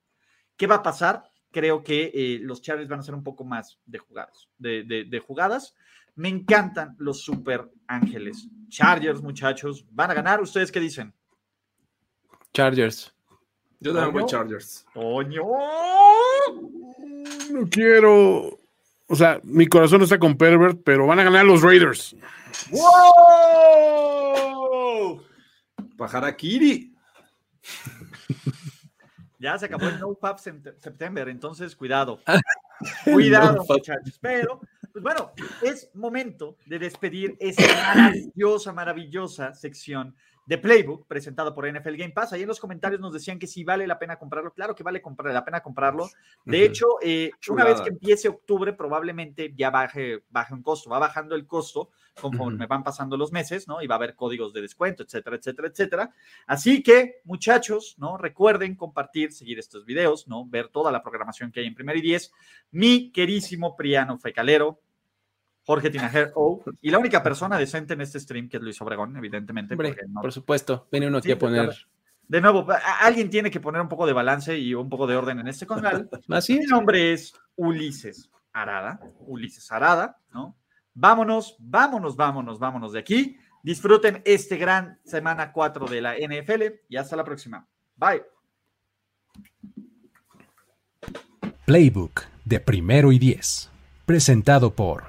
¿Qué va a pasar? Creo que eh, los Chargers van a ser un poco más de jugadas, de, de jugadas. Me encantan los Super Ángeles. Chargers, muchachos, van a ganar. ¿Ustedes qué dicen? Chargers. Yo también voy Chargers. ¡Toño! No quiero. O sea, mi corazón está con Pervert, pero van a ganar los Raiders. ¡Wow! Pajarakiri. <laughs> Ya se acabó el No Fab September, entonces cuidado. <laughs> Cuidado, muchachos. Pero, pues bueno, es momento de despedir esta maravillosa, maravillosa sección de Playbook presentado por NFL Game Pass. Ahí en los comentarios nos decían que si vale la pena comprarlo. Claro que vale comprar, la pena comprarlo. De hecho, eh, una vez que empiece octubre, probablemente ya baje, baje un costo. Va bajando el costo conforme van pasando los meses, ¿no? Y va a haber códigos de descuento, etcétera, etcétera, etcétera. Así que, muchachos, ¿no? Recuerden compartir, seguir estos videos, ¿no? Ver toda la programación que hay en Primer y Diez. Mi querísimo Priano Fecalero, Jorge Tinajer O, y la única persona decente en este stream que es Luis Obregón, evidentemente. Por supuesto, viene uno aquí a poner. De nuevo, alguien tiene que poner un poco de balance y un poco de orden en este canal. <laughs> Así Mi nombre es Ulises Arada, Ulises Arada, ¿no? Vámonos, vámonos, vámonos, vámonos de aquí. Disfruten este gran semana 4 de la NFL y hasta la próxima. Bye. Playbook de primero y diez, presentado por